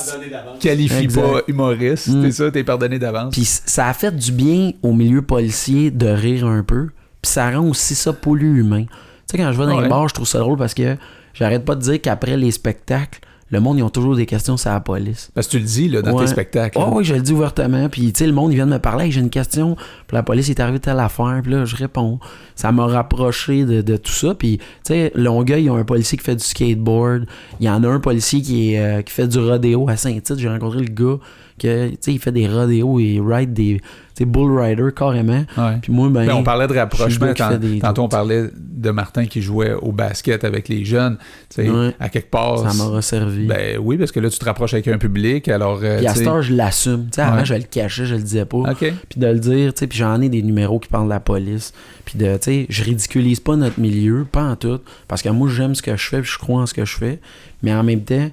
qualifie
Exact.
pas humoriste.
Mm.
C'est ça, t'es pardonné d'avance?
Puis ça a fait du bien au milieu policier de rire un peu. Puis ça rend aussi ça poli humain. Sais, quand je vais dans
Ouais.
les bars, je trouve ça drôle parce que j'arrête pas de dire qu'après les spectacles, le monde, ils ont toujours des questions sur la police.
Parce que tu le dis là, dans
Ouais.
tes spectacles.
Oh, oui, je le dis ouvertement. Puis, tu sais, le monde, il vient de me parler, j'ai une question. Puis la police est arrivée telle affaire. Puis là, je réponds. Ça m'a rapproché de, de tout ça. Puis, tu sais, Longueuil, ils ont un policier qui fait du skateboard. Il y en a un policier qui, est, euh, qui fait du rodéo à Saint-Tite. J'ai rencontré le gars que, tu sais, il fait des rodéos et il ride des, bull rider carrément.
Ouais.
Puis moi, ben.
Mais on parlait de rapprochement. tant-
des-
tantôt, on parlait de Martin qui jouait au basket avec les jeunes. Tu sais,
Ouais.
À quelque part.
Ça m'aura servi.
Ben oui, parce que là, tu te rapproches avec un public. Alors, euh,
Puis à cette heure, je l'assume. Tu sais, avant,
Ouais.
je le cachais, je le disais pas.
OK.
Puis de le dire, tu sais, puis j'en ai des numéros qui parlent de la police. Puis de, tu sais, je ridiculise pas notre milieu, pas en tout. Parce que moi, j'aime ce que je fais, puis je crois en ce que je fais. Mais en même temps,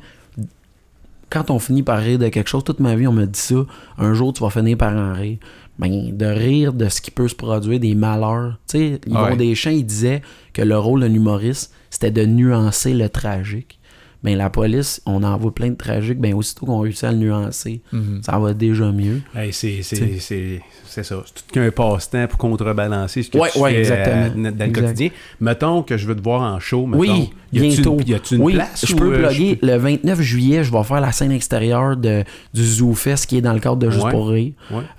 quand on finit par rire de quelque chose, toute ma vie, on me dit ça, un jour, tu vas finir par en rire. Ben, de rire de ce qui peut se produire, des malheurs. Tu sais, Yvon
Ouais.
Deschamps, il disait que le rôle d'un humoriste, c'était de nuancer le tragique. Ben, la police, on en voit plein de tragiques. Ben, aussitôt qu'on réussit à le nuancer,
Mhm.
ça va déjà mieux.
Hey, c'est, c'est,
T'sais.
c'est, c'est ça. C'est tout qu'un passe-temps pour contrebalancer ce que
Ouais,
tu
ouais,
fais euh, dans le
Exact.
quotidien. Mettons que je veux te voir en show. Mettons.
Oui,
y
bientôt.
Une, y a-tu une
oui,
place
je peux
euh,
plugger. Le 29 juillet, je vais faire la scène extérieure de, du Zoo Fest qui est dans le cadre de Juste
Ouais.
pour rire.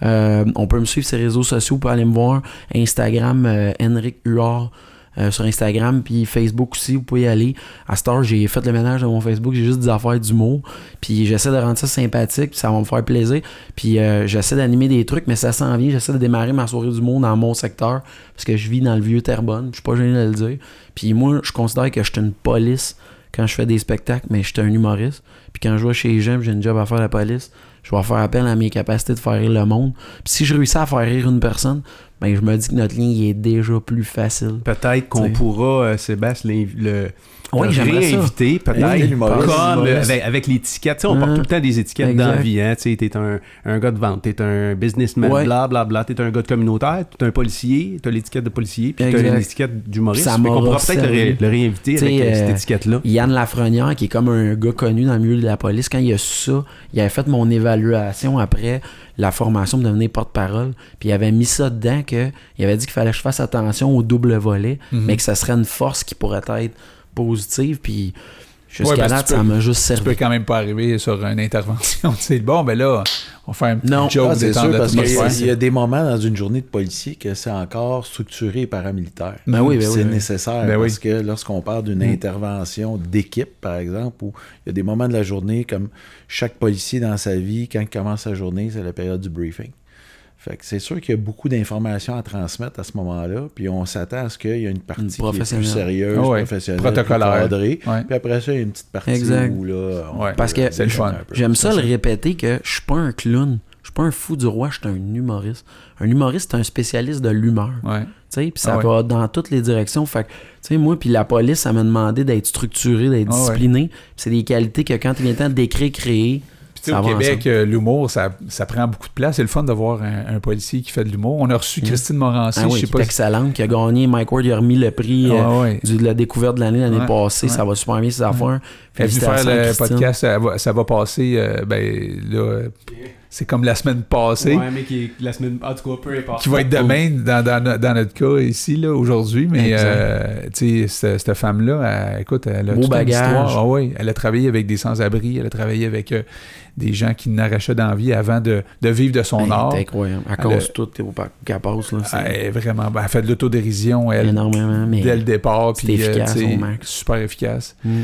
Euh, on peut me suivre sur les réseaux sociaux, pouvez aller me voir. Instagram, euh, Henrik Huard euh, sur Instagram, puis Facebook aussi, vous pouvez y aller. À heure, j'ai fait le ménage de mon Facebook, j'ai juste des affaires d'humour, puis j'essaie de rendre ça sympathique, puis ça va me faire plaisir. Puis euh, j'essaie d'animer des trucs, mais ça s'en vient. J'essaie de démarrer ma soirée d'humour dans mon secteur, parce que je vis dans le vieux Terrebonne, je suis pas gêné de le dire. Puis moi, je considère que je suis une police quand je fais des spectacles, mais je suis un humoriste. Puis quand je vais chez les gens, j'ai une job à faire à la police, je vais faire appel à mes capacités de faire rire le monde. Puis si je réussis à faire rire une personne, ben je me dis que notre lien il est déjà plus facile.
Peut-être qu'on pourra, euh, Sébastien, le,
Oui,
le
j'aimerais
réinviter, peut-être, comme euh, avec, avec l'étiquette. Tu sais, on
Hein.
porte tout le temps des étiquettes
Exact.
dans la vie. Hein? Tu sais, T'es un, un gars de vente, t'es un businessman,
Ouais.
bla bla bla. T'es un gars de communautaire, t'es un policier, t'as l'étiquette de policier, puis t'as
Exact.
l'étiquette d'humoriste.
Ça m'aura
pourra peut-être le, ré-
servi.
le réinviter
T'sais,
avec euh, cette
euh,
étiquette-là.
Yann Lafrenière, qui est comme un gars connu dans le milieu de la police, quand il a su ça, il avait fait mon évaluation après la formation pour devenir porte-parole. Puis il avait mis ça dedans que il avait dit qu'il fallait que je fasse attention au double volet,
Mhm.
mais que ça serait une force qui pourrait être positive. Puis jusqu'à
Ouais,
date,
tu peux-
ça m'a juste
Tu
servi.
peux quand même pas arriver sur une intervention. Tu sais, bon, ben là, on fait un petit
Non.
joke
Ah, sûr, parce qu'il y, a-
l'atmosphère.
il y a des moments dans une journée de policier que c'est encore structuré et paramilitaire.
Ben oui, ben oui,
c'est
oui.
nécessaire
Ben oui.
parce que lorsqu'on parle d'une
Mm.
intervention d'équipe, par exemple, où il y a des moments de la journée, comme chaque policier dans sa vie, quand il commence sa journée, c'est la période du briefing. Fait que c'est sûr qu'il y a beaucoup d'informations à transmettre à ce moment-là, puis on s'attend à ce qu'il y a une partie qui est plus sérieuse,
Ah ouais.
professionnelle,
Protocolaire.
plus cadrée.
Ouais.
Puis après ça, il y a une petite partie
Exact.
où là, on
Ouais.
Parce que
c'est le fun.
un peu.
J'aime ça le répéter que je suis pas un clown. Je suis pas un fou du roi, je suis un humoriste. Un humoriste, c'est un spécialiste de l'humeur. Puis ça
Ah
va dans toutes les directions. Fait que, tu sais, moi, puis la police, ça m'a demandé d'être structuré, d'être
Ah
discipliné. C'est des qualités que quand il vient temps d'écrire, créer,
Puis, tu sais,
ça
au Québec, euh, l'humour, ça, ça prend beaucoup de place. C'est le fun de voir un, un policier qui fait de l'humour. On a reçu
Mm.
Christine Morancy,
Ah oui,
je sais
qui
pas
est excellente, qui a gagné. Mike Ward, il a remis le prix euh,
Ah ouais.
du- de la découverte de l'année l'année
Ouais,
passée.
ouais.
Ça va super bien, ses affaires.
Elle est venue faire le
Christine.
podcast, ça va, ça va passer, euh, ben là, euh, c'est comme la semaine passée.
Ouais, mais qui est la semaine. En tout cas, peu importe.
qui va être demain dans, dans, dans notre cas ici, là, aujourd'hui. Mais, euh, tu sais, cette, cette femme-là, elle- écoute, elle a
Beau
toute une
bagage.
histoire. Ah oui, elle a travaillé avec des sans-abri, elle a travaillé avec euh, des gens qui n'arrachaient d'envie avant de, de vivre de son
Hey,
art.
C'est incroyable. À
Elle
cause de tout qu'elle passe. Là,
Elle vraiment, ben, elle fait de l'autodérision, elle,
énormément. Mais...
dès le départ. puis, euh,
efficace max.
Super efficace.
Mm.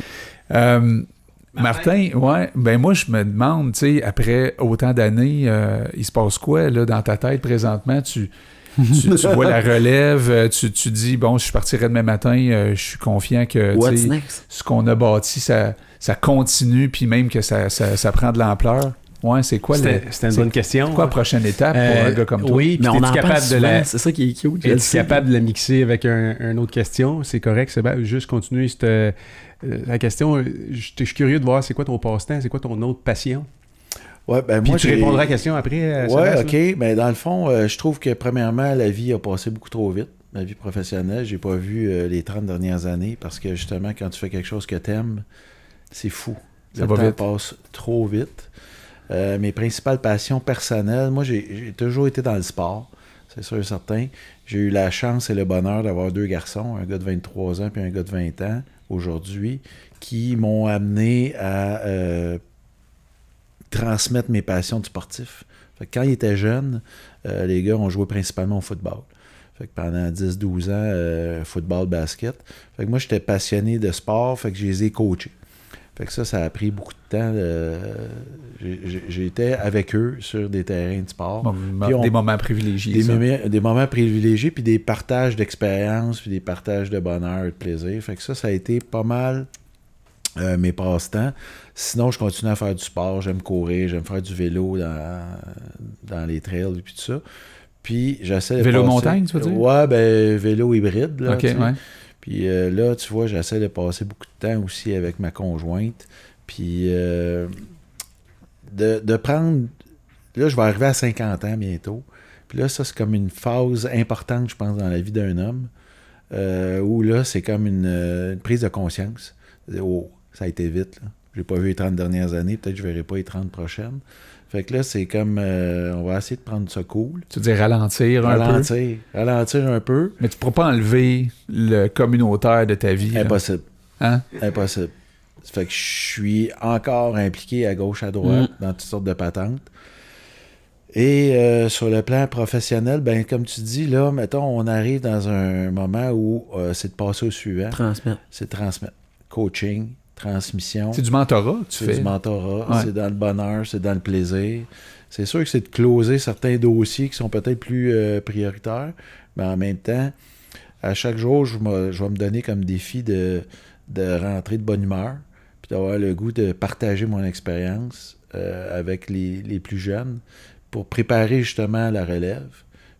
Martin, ouais, ben moi je me demande, tu sais, après autant d'années, euh, il se passe quoi là dans ta tête présentement? Tu, tu, tu vois la relève, euh, tu, tu dis bon, je partirais demain matin, euh, je suis confiant que ce qu'on a bâti, ça, ça continue, puis même que ça, ça, ça prend de l'ampleur. Ouais, c'est quoi
C'était
le,
c'était une bonne question.
quoi la prochaine étape pour
Euh,
un gars comme toi?
Oui, puis
Mais on en
capable de la.
c'est ça qui est cute.
Es-tu
sais.
capable de la mixer avec un, une autre question? C'est correct, c'est bien. Juste continuer cette, euh, la question. euh, Je je suis curieux de voir c'est quoi ton passe-temps, c'est quoi ton autre passion?
Ouais, ben
Puis
moi,
tu répondras à la question après. euh, Sébastien,
ok. Mais dans le fond, euh, je trouve que premièrement, la vie a passé beaucoup trop vite. Ma vie professionnelle, j'ai pas vu euh, les 30 dernières années parce que justement, quand tu fais quelque chose que t'aimes, c'est fou.
Ça
le
va
temps
vite.
passe trop vite. Euh, mes principales passions personnelles, moi, j'ai j'ai toujours été dans le sport, c'est sûr et certain. J'ai eu la chance et le bonheur d'avoir deux garçons, un gars de 23 ans puis un gars de 20 ans. Aujourd'hui qui m'ont amené à euh, transmettre mes passions de sportif. Fait que quand ils étaient jeunes, euh, les gars ont joué principalement au football. Pendant 10-12 ans, euh, football, basket. Fait que moi, j'étais passionné de sport, fait que je les ai coachés. Fait que ça, ça a pris beaucoup de temps. euh, J'étais avec eux sur des terrains de sport. On-
Des moments privilégiés.
des, moments, des moments privilégiés, puis des partages d'expérience, puis des partages de bonheur et de plaisir. Fait que ça, ça a été pas mal euh, mes passe-temps. Sinon, je continue à faire du sport, j'aime courir, j'aime faire du vélo dans, dans les trails et puis tout ça. Puis j'essaie de
Vélo
passer-
montagne, tu veux dire?
Ouais, ben vélo hybride. Là,
ouais.
Puis euh, là, tu vois, j'essaie de passer beaucoup de temps aussi avec ma conjointe. Puis euh, de, de prendre. Là, je vais arriver à 50 ans bientôt. Puis là, ça, c'est comme une phase importante, je pense, dans la vie d'un homme. euh, où là, c'est comme une, prise de conscience. Oh, ça a été vite. Là. J'ai pas vu les 30 dernières années. Peut-être que je verrai pas les 30 prochaines. Fait que là, c'est comme. euh, on va essayer de prendre ça cool.
Tu veux dire ralentir un peu?
Ralentir. Ralentir un peu.
Mais tu ne pourras pas enlever le communautaire de ta vie.
Impossible.
Hein?
Impossible. Fait que je suis encore impliqué à gauche, à droite,
Mm.
dans toutes sortes de patentes. Et euh, sur le plan professionnel, ben comme tu dis, là, mettons, on arrive dans un moment où euh, c'est de passer au suivant,
Transmettre.
c'est de transmettre. Coaching, transmission,
C'est du mentorat que tu
c'est
fais.
du mentorat,
Ouais.
c'est dans le bonheur, c'est dans le plaisir. C'est sûr que c'est de closer certains dossiers qui sont peut-être plus euh, prioritaires, mais en même temps, à chaque jour, je, me- je vais me donner comme défi de, de rentrer de bonne humeur, puis d'avoir le goût de partager mon expérience euh, avec les, les plus jeunes pour préparer justement la relève,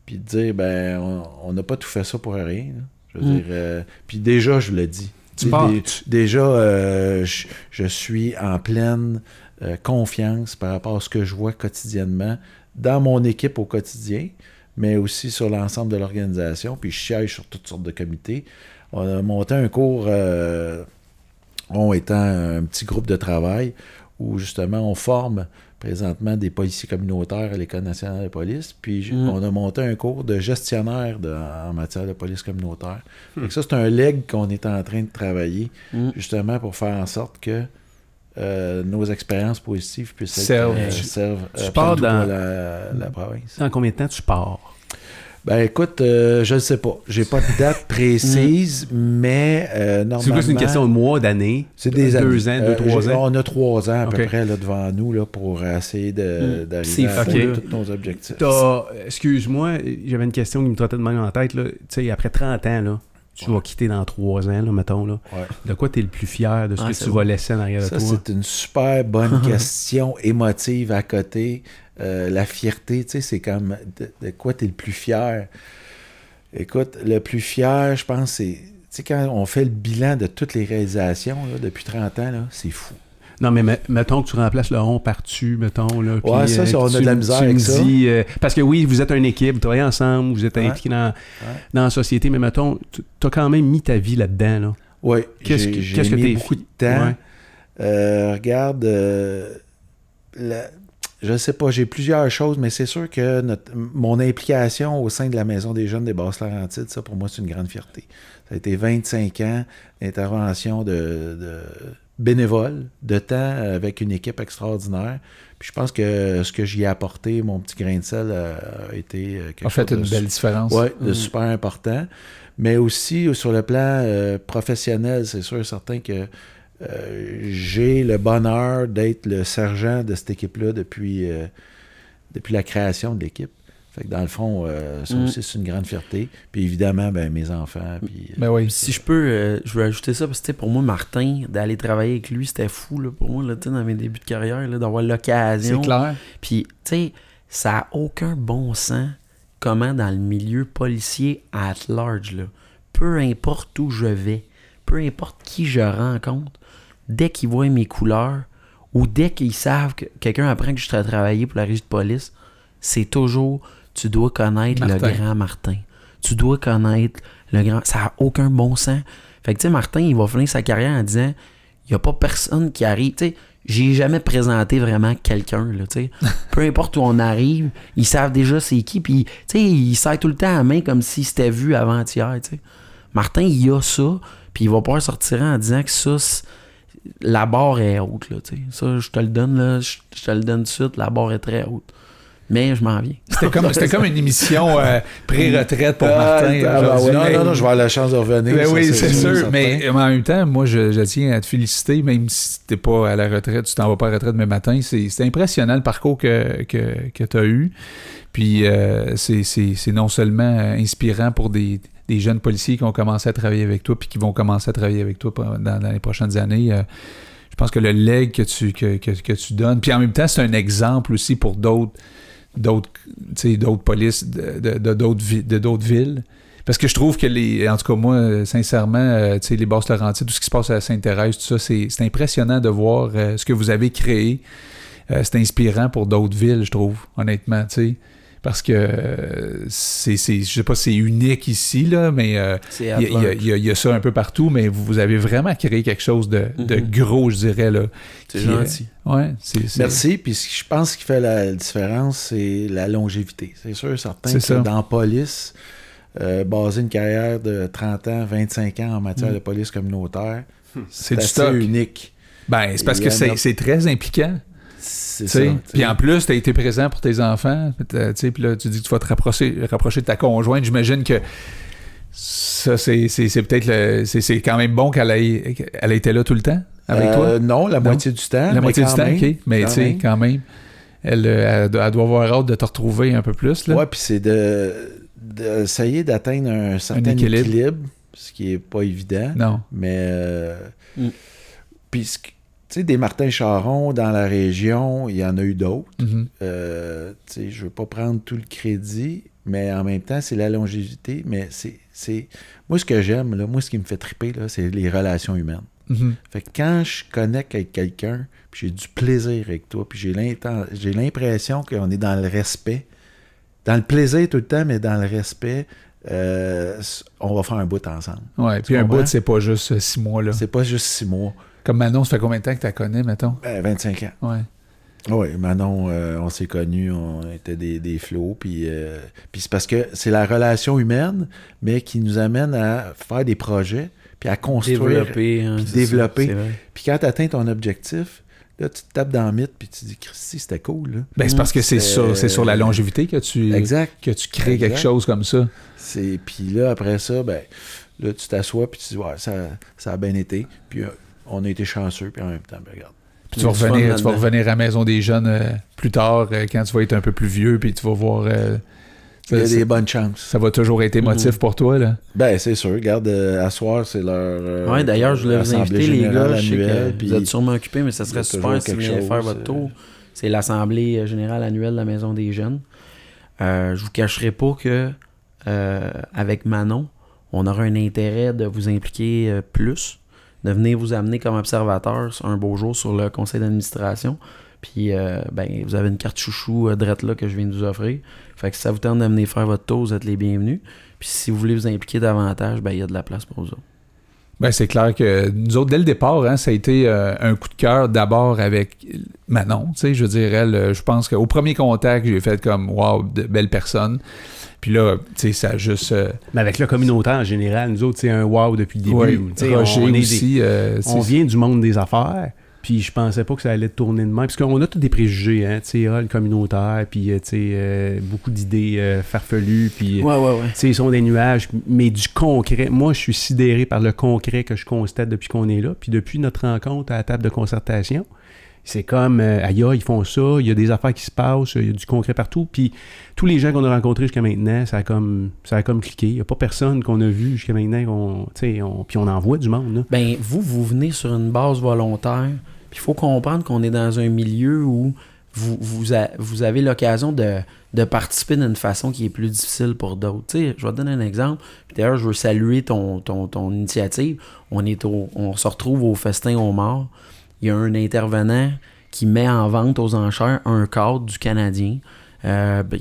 puis de dire, ben, on- on n'a pas tout fait ça pour rien. là. Je veux
Mm.
dire, euh, puis déjà, je le dis.
Tu pars-
déjà, euh, je, je suis en pleine euh, confiance par rapport à ce que je vois quotidiennement dans mon équipe au quotidien, mais aussi sur l'ensemble de l'organisation. Puis je siège sur toutes sortes de comités. On a monté un cours, euh, on étant un petit groupe de travail, où justement on forme présentement des policiers communautaires à l'École nationale de police. Puis
Mm.
on a monté un cours de gestionnaire de- en matière de police communautaire. Que ça, c'est un leg qu'on est en train de travailler
Mm.
justement pour faire en sorte que euh, nos expériences positives puissent être,
Servent.
euh,
Tu-
servent
tu
euh,
pars dans-
la, la province.
Dans combien de temps tu pars?
Ben écoute, euh, je ne sais pas. J'ai pas de date précise, mais euh,
C'est
normalement...
plus une question de mois, d'années?
C'est des
Deux
années.
ans, deux,
Euh,
trois ans?
On a trois ans à peu près là, devant nous là, pour essayer de-
Mm.
d'arriver
C'est
à
là.
tous nos objectifs.
Excuse-moi, j'avais une question qui me trottait de même en tête. Là. Tu sais, après 30 ans, là, tu vas quitter dans trois ans, là, mettons. Là.
Ouais.
De quoi tu es le plus fier de ce
Ah,
que
c'est
tu vas laisser en arrière de
Ça,
toi?
c'est une super bonne question émotive à côté. Euh, la fierté, tu sais, c'est comme de, de quoi tu es le plus fier. Écoute, le plus fier, je pense, c'est. Tu sais, quand on fait le bilan de toutes les réalisations là, depuis 30 ans, là, c'est fou.
Non, mais me- mettons que tu remplaces le rond par tu, mettons. Là,
Ouais, ça, ça,
euh,
on a
tu
de la misère
tu me
avec ça.
dis, euh, parce que oui, vous êtes une équipe, vous travaillez ensemble, vous êtes
Ouais.
impliqués dans, dans la société, mais mettons, tu as quand même mis ta vie là-dedans. Là.
Oui,
Qu'est-ce que-
j'ai
qu'est-ce que
mis beaucoup de temps.
Ouais.
Euh, regarde, euh, la- je sais pas, j'ai plusieurs choses, mais c'est sûr que notre- mon implication au sein de la Maison des jeunes des Basses-Laurentides, ça, pour moi, c'est une grande fierté. Ça a été 25 ans d'intervention de, de bénévole, de temps avec une équipe extraordinaire. Puis je pense que ce que j'y ai apporté, mon petit grain de sel, euh, a été euh, quelque
A fait
chose
une
de
belle différence.
De
Mm.
super important. Mais aussi, sur le plan euh, professionnel, c'est sûr et certain que j'ai le bonheur d'être le sergent de cette équipe-là depuis, euh, depuis la création de l'équipe. Fait que dans le fond, euh, ça
Mm.
aussi, c'est une grande fierté. Puis évidemment, ben, mes enfants. Puis, euh,
Ben oui.
Si je peux, euh, je veux ajouter ça parce que tu sais, pour moi, Martin, d'aller travailler avec lui, c'était fou là, pour moi, là, dans mes débuts de carrière, là, d'avoir
C'est
l'occasion.
clair.
Puis, tu sais, ça n'a aucun bon sens comment dans le milieu policier at large, là, peu importe où je vais, peu importe qui je rencontre, dès qu'ils voient mes couleurs ou dès qu'ils savent que quelqu'un apprend que je serai travailler pour la régie de police, c'est toujours tu dois connaître
Martin.
le grand Martin. Tu dois connaître le grand. Ça n'a aucun bon sens. Fait que, tu sais, Martin, il va finir sa carrière en disant il n'y a pas personne qui arrive. Tu sais, j'ai jamais présenté vraiment quelqu'un. Peu importe où on arrive, ils savent déjà c'est qui, puis, tu sais, ils serrent tout le temps à la main comme s'ils s'étaient vus avant-hier. Martin, il a ça, Puis il va pouvoir sortir en disant que ça, c'est- la barre est haute, là, tu sais. Ça, je te le donne, là, je te le donne tout de suite, la barre est très haute. Mais je m'en viens.
C'était comme, c'était comme une émission euh, pré-retraite pour
Ah,
Martin.
ah, bah ouais. non, non, non, je vais avoir la chance de revenir.
Ben
ça,
oui, c'est sûr. Mais en même temps, moi, je, je tiens à te féliciter, même si t'es pas à la retraite, tu t'en vas pas à la retraite demain matin. C'est c'est impressionnant le parcours que, que, que tu as eu. Puis euh, c'est- c'est c'est non seulement euh, inspirant pour des, des jeunes policiers qui ont commencé à travailler avec toi puis qui vont commencer à travailler avec toi dans, dans les prochaines années. euh, je pense que le leg que tu, que, que, que tu donnes, puis en même temps, c'est un exemple aussi pour d'autres d'autres polices de, d'autres de villes. Parce que je trouve que les. En tout cas, moi, sincèrement, euh, tu sais, les Basses Laurentides, tout ce qui se passe à Sainte-Thérèse, tout ça, c'est, c'est impressionnant de voir euh, ce que vous avez créé. Euh, c'est inspirant pour d'autres villes, je trouve, honnêtement, tu sais. Parce que euh, c'est, c'est, je sais pas si c'est unique ici, là, mais euh, il y, a- y y y ça un peu partout, mais vous, vous avez vraiment créé quelque chose de, de
Mhm.
gros, je dirais, là.
C'est
Qui, euh,
gentil.
Ouais, c'est, c'est-
Merci. Puis ce que je pense qui fait la différence, c'est la longévité. C'est sûr, certain
C'est
que
ça.
dans la police, euh, baser une carrière de 30 ans, 25 ans en matière
Mm.
de police communautaire,
c'est du
assez
stock.
unique.
Ben, c'est parce que c'est très impliquant.
C'est ça.
Puis en plus, tu as été présent pour tes enfants. sais, Puis là, tu dis que tu vas te rapprocher, rapprocher de ta conjointe. J'imagine que ça, c'est, peut-être. C'est, c'est quand même bon qu'elle ait, elle ait été là tout le temps avec toi?
Euh, Non, la moitié du temps.
La moitié du temps,
même,
ok. Mais tu sais, quand même. Elle, euh, elle, doit- elle doit avoir hâte de te retrouver un peu plus. Là.
Ouais, puis c'est de d'essayer d'atteindre un certain
équilibre.
équilibre. ce qui est pas évident.
Non.
Mais euh,
Mm.
puis ce que- tu sais, des Martin Charon dans la région, il y en a eu d'autres.
Mhm.
Euh, tu sais, je veux pas prendre tout le crédit, mais en même temps, c'est la longévité. Mais c'est. Moi, ce que j'aime, là, moi, ce qui me fait triper, là, c'est les relations humaines.
Mhm.
Fait que quand je connecte avec quelqu'un, puis j'ai du plaisir avec toi, puis j'ai, l'impression qu'on est dans le respect, dans le plaisir tout le temps, mais dans le respect, euh, on va faire un bout ensemble.
Ouais, puis un bout, c'est pas juste six mois. là.
C'est pas juste six mois,
Comme Manon, ça fait combien de temps que tu la connais, mettons?
ben, 25 ans.
Ouais.
Oui, Manon, euh, on s'est connus, on était des, des flots, puis, euh, puis c'est parce que c'est la relation humaine, mais qui nous amène à faire des projets, puis à construire.
Développer. hein,
puis
ça,
développer. Puis quand tu atteins ton objectif, là, tu te tapes dans le mythe, puis tu dis, Christy, c'était cool. Là.
Ben, c'est parce que c'est sur, c'est sur la longévité que tu,
Exact.
que tu crées
Exact.
quelque chose comme ça.
C'est, puis là, après ça, ben, là, tu t'assois, puis tu dis, ouais, ça, ça a bien été. Puis euh, on a été chanceux, puis en même temps, ben, regarde.
Puis tu vas, revenir, tu vas revenir à la maison des jeunes euh, plus tard, euh, quand tu vas être un peu plus vieux, puis tu vas voir. euh,
Il y a
ça,
des
ça-
bonnes chances.
ça va toujours être émotif
Mhm.
pour toi, là.
Ben, c'est sûr. Regarde, euh, à soir, c'est leur. euh,
Ouais, d'ailleurs, je voulais vous inviter, les gars. Je sais que
puis
vous êtes sûrement occupés, mais ça serait super si vous veniez faire votre tour. C'est l'Assemblée générale annuelle de la Maison des Jeunes. Euh, je vous cacherai pas que euh, avec Manon, on aura un intérêt de vous impliquer euh, plus, de venir vous amener comme observateur un beau jour sur le conseil d'administration. Puis, euh, ben, vous avez une carte chouchou euh, drette là que je viens de vous offrir. Fait que si ça vous tente de venir faire votre tour, vous êtes les bienvenus. Puis si vous voulez vous impliquer davantage, ben, il y a de la place pour vous autres.
Ben, c'est clair que nous autres, dès le départ, hein, ça a été euh, un coup de cœur d'abord avec Manon. Je veux dire, elle, euh, je pense qu'au premier contact, j'ai fait comme, de belle personne. Puis là, tu sais, ça a juste. euh,
Mais avec le communautaire en général, nous autres, c'est un wow depuis le début.
ouais, Roger
on, est des-
aussi. euh,
on vient du monde des affaires, puis je pensais pas que ça allait tourner de même. Parce qu'on a tous des préjugés, hein, tu sais, ah, le communautaire, puis euh, tu sais, euh, beaucoup d'idées euh, farfelues, puis...
Ouais, ouais, ouais.
Tu sais, ils sont des nuages, mais du concret. Moi, je suis sidéré par le concret que je constate depuis qu'on est là. Puis depuis notre rencontre à la table de concertation, c'est comme, euh, aïe, ils font ça, il y a des affaires qui se passent, il y a du concret partout. Puis tous les gens qu'on a rencontrés jusqu'à maintenant, ça a comme, ça a comme cliqué. Il n'y a pas personne qu'on a vu jusqu'à maintenant. qu'on- on- puis on en voit du monde. Là.
Ben, vous, vous venez sur une base volontaire. Puis il faut comprendre qu'on est dans un milieu où vous, vous, avez l'occasion de, de participer d'une façon qui est plus difficile pour d'autres. Je vais te donner un exemple. D'ailleurs, je veux saluer ton, ton, ton initiative. On, est au, on se retrouve au festin aux morts. Il y a un intervenant qui met en vente aux enchères un cadre du Canadien euh, ben,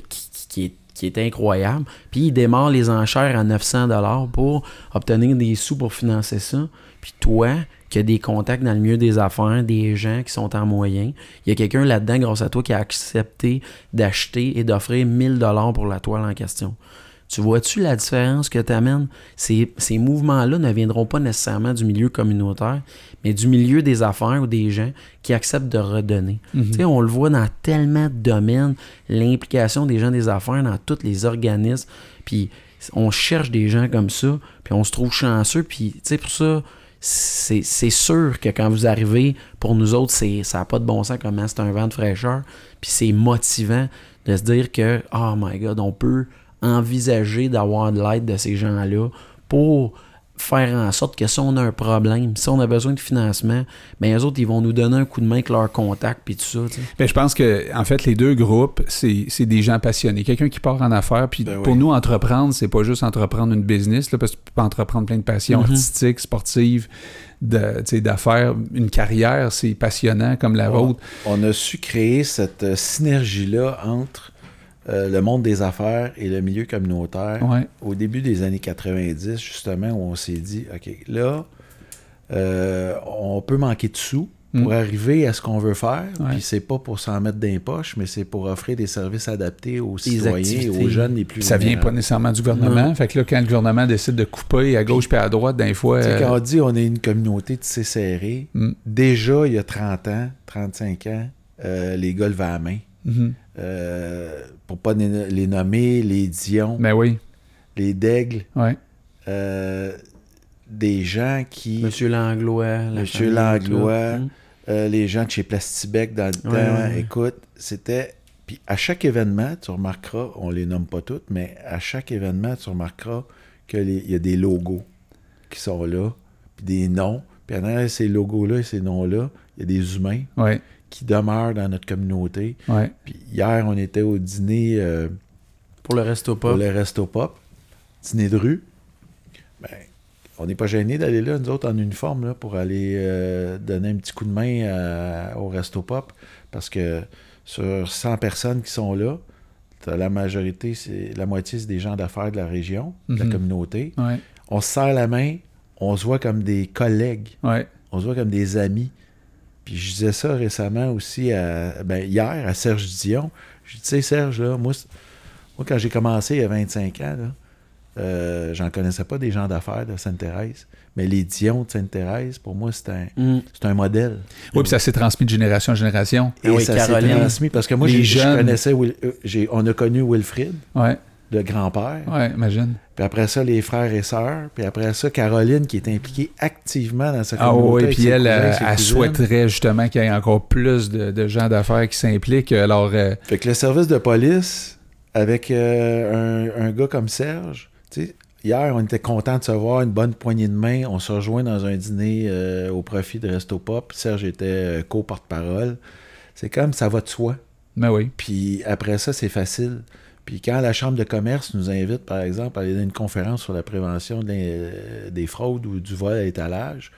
qui, est, incroyable. Puis il démarre les enchères à 900$ pour obtenir des sous pour financer ça. Puis toi, qui as des contacts dans le milieu des affaires, des gens qui sont en moyen, il y a quelqu'un là-dedans, grâce à toi, qui a accepté d'acheter et d'offrir 1000$ pour la toile en question. Tu vois-tu la différence que tu amènes? Ces, ces mouvements-là ne viendront pas nécessairement du milieu communautaire, mais du milieu des affaires ou des gens qui acceptent de redonner. Tu sais, on le voit dans tellement de domaines, l'implication des gens des affaires dans tous les organismes. Puis on cherche des gens comme ça, puis on se trouve chanceux. Puis, tu sais, pour ça, c'est c'est sûr que quand vous arrivez, pour nous autres, c'est ça n'a pas de bon sens comment c'est un vent de fraîcheur. Puis c'est motivant de se dire que, oh my God, on peut envisager d'avoir de l'aide de ces gens-là pour faire en sorte que si on a un problème, si on a besoin de financement, ben les autres, ils vont nous donner un coup de main avec leur contact puis tout ça. tu sais.
Ben, je pense que en fait les deux groupes, c'est c'est des gens passionnés. Quelqu'un qui part en affaires, puis
Ben
pour
oui.
nous entreprendre, c'est pas juste entreprendre une business, là, parce que tu peux entreprendre plein de passions
Mhm.
artistiques, sportives, de, tu sais, d'affaires, une carrière, c'est passionnant comme la vôtre.
On a su créer cette euh, synergie-là entre euh, le monde des affaires et le milieu communautaire.
Ouais.
Au début des années 90, justement, où on s'est dit, OK, là, euh, on peut manquer de sous pour
Mm.
arriver à ce qu'on veut faire.
Ouais.
Puis c'est pas pour s'en mettre dans les poches, mais c'est pour offrir des services adaptés aux citoyens et aux jeunes les plus
ça vient pas nécessairement du gouvernement. Fait que là, quand le gouvernement décide de couper à gauche puis à droite, d'un fois. Euh,
quand on dit on est une communauté tissée serrée,
Mm.
déjà, il y a 30 ans, 35 ans, euh, les gars levaient la main.
mhm.
Euh, pour pas les nommer, les Dion,
Ben oui,
les Daigle,
ouais.
euh, des gens qui...
Monsieur Langlois. la
Monsieur Langlois.
Mm.
euh, les gens de chez Plastibec dans le temps,
ouais.
écoute, c'était... Puis à chaque événement, tu remarqueras, on les nomme pas toutes, mais à chaque événement, tu remarqueras qu'il y a des logos qui sont là, puis des noms. Puis derrière ces logos-là et ces noms-là, il y a des humains
Ouais,
qui demeurent dans notre communauté.
ouais.
Puis hier, on était au dîner euh,
Pour le resto
pour
pop.
le Resto Pop, dîner de rue. Ben, on n'est pas gêné d'aller là, nous autres, en uniforme, là, pour aller euh, donner un petit coup de main à- au Resto Pop. Parce que sur 100 personnes qui sont là, la majorité, c'est la moitié, c'est des gens d'affaires de la région, de la
Mhm.
communauté.
Ouais,
On se serre la main, on se voit comme des collègues,
ouais.
on se voit comme des amis. Puis je disais ça récemment aussi, à, ben, hier, à Serge Dion. Je dis, tu sais, Serge, là, moi, quand j'ai commencé il y a 25 ans, euh, j'en connaissais pas des gens d'affaires de Sainte-Thérèse. Mais les Dion de Sainte-Thérèse, pour moi, c'est un,
Mm.
c'est un modèle.
Oui, puis ça s'est transmis de génération en génération.
Et
Ah oui,
ça
Caroline.
s'est transmis parce que moi, je connaissais, euh, on a connu Wilfrid,
Ouais,
le grand-père.
ouais, imagine.
Puis après ça, les frères et sœurs. Puis après ça, Caroline, qui est impliquée activement dans
Ah
communauté.
oui,
avec
puis elle,
cousins,
elle, souhaiterait justement qu'il y ait encore plus de, de gens d'affaires qui s'impliquent. Alors, euh,
Fait que le service de police, avec euh, un, un gars comme Serge, tu sais, hier, on était content de se voir, une bonne poignée de main. On se rejoint dans un dîner euh, au profit de Resto Pop. Serge était co-porte-parole. C'est comme ça va de soi.
ben oui.
Puis après ça, c'est facile. Puis quand la Chambre de commerce nous invite, par exemple, à aller dans une conférence sur la prévention de des fraudes ou du vol à l'étalage,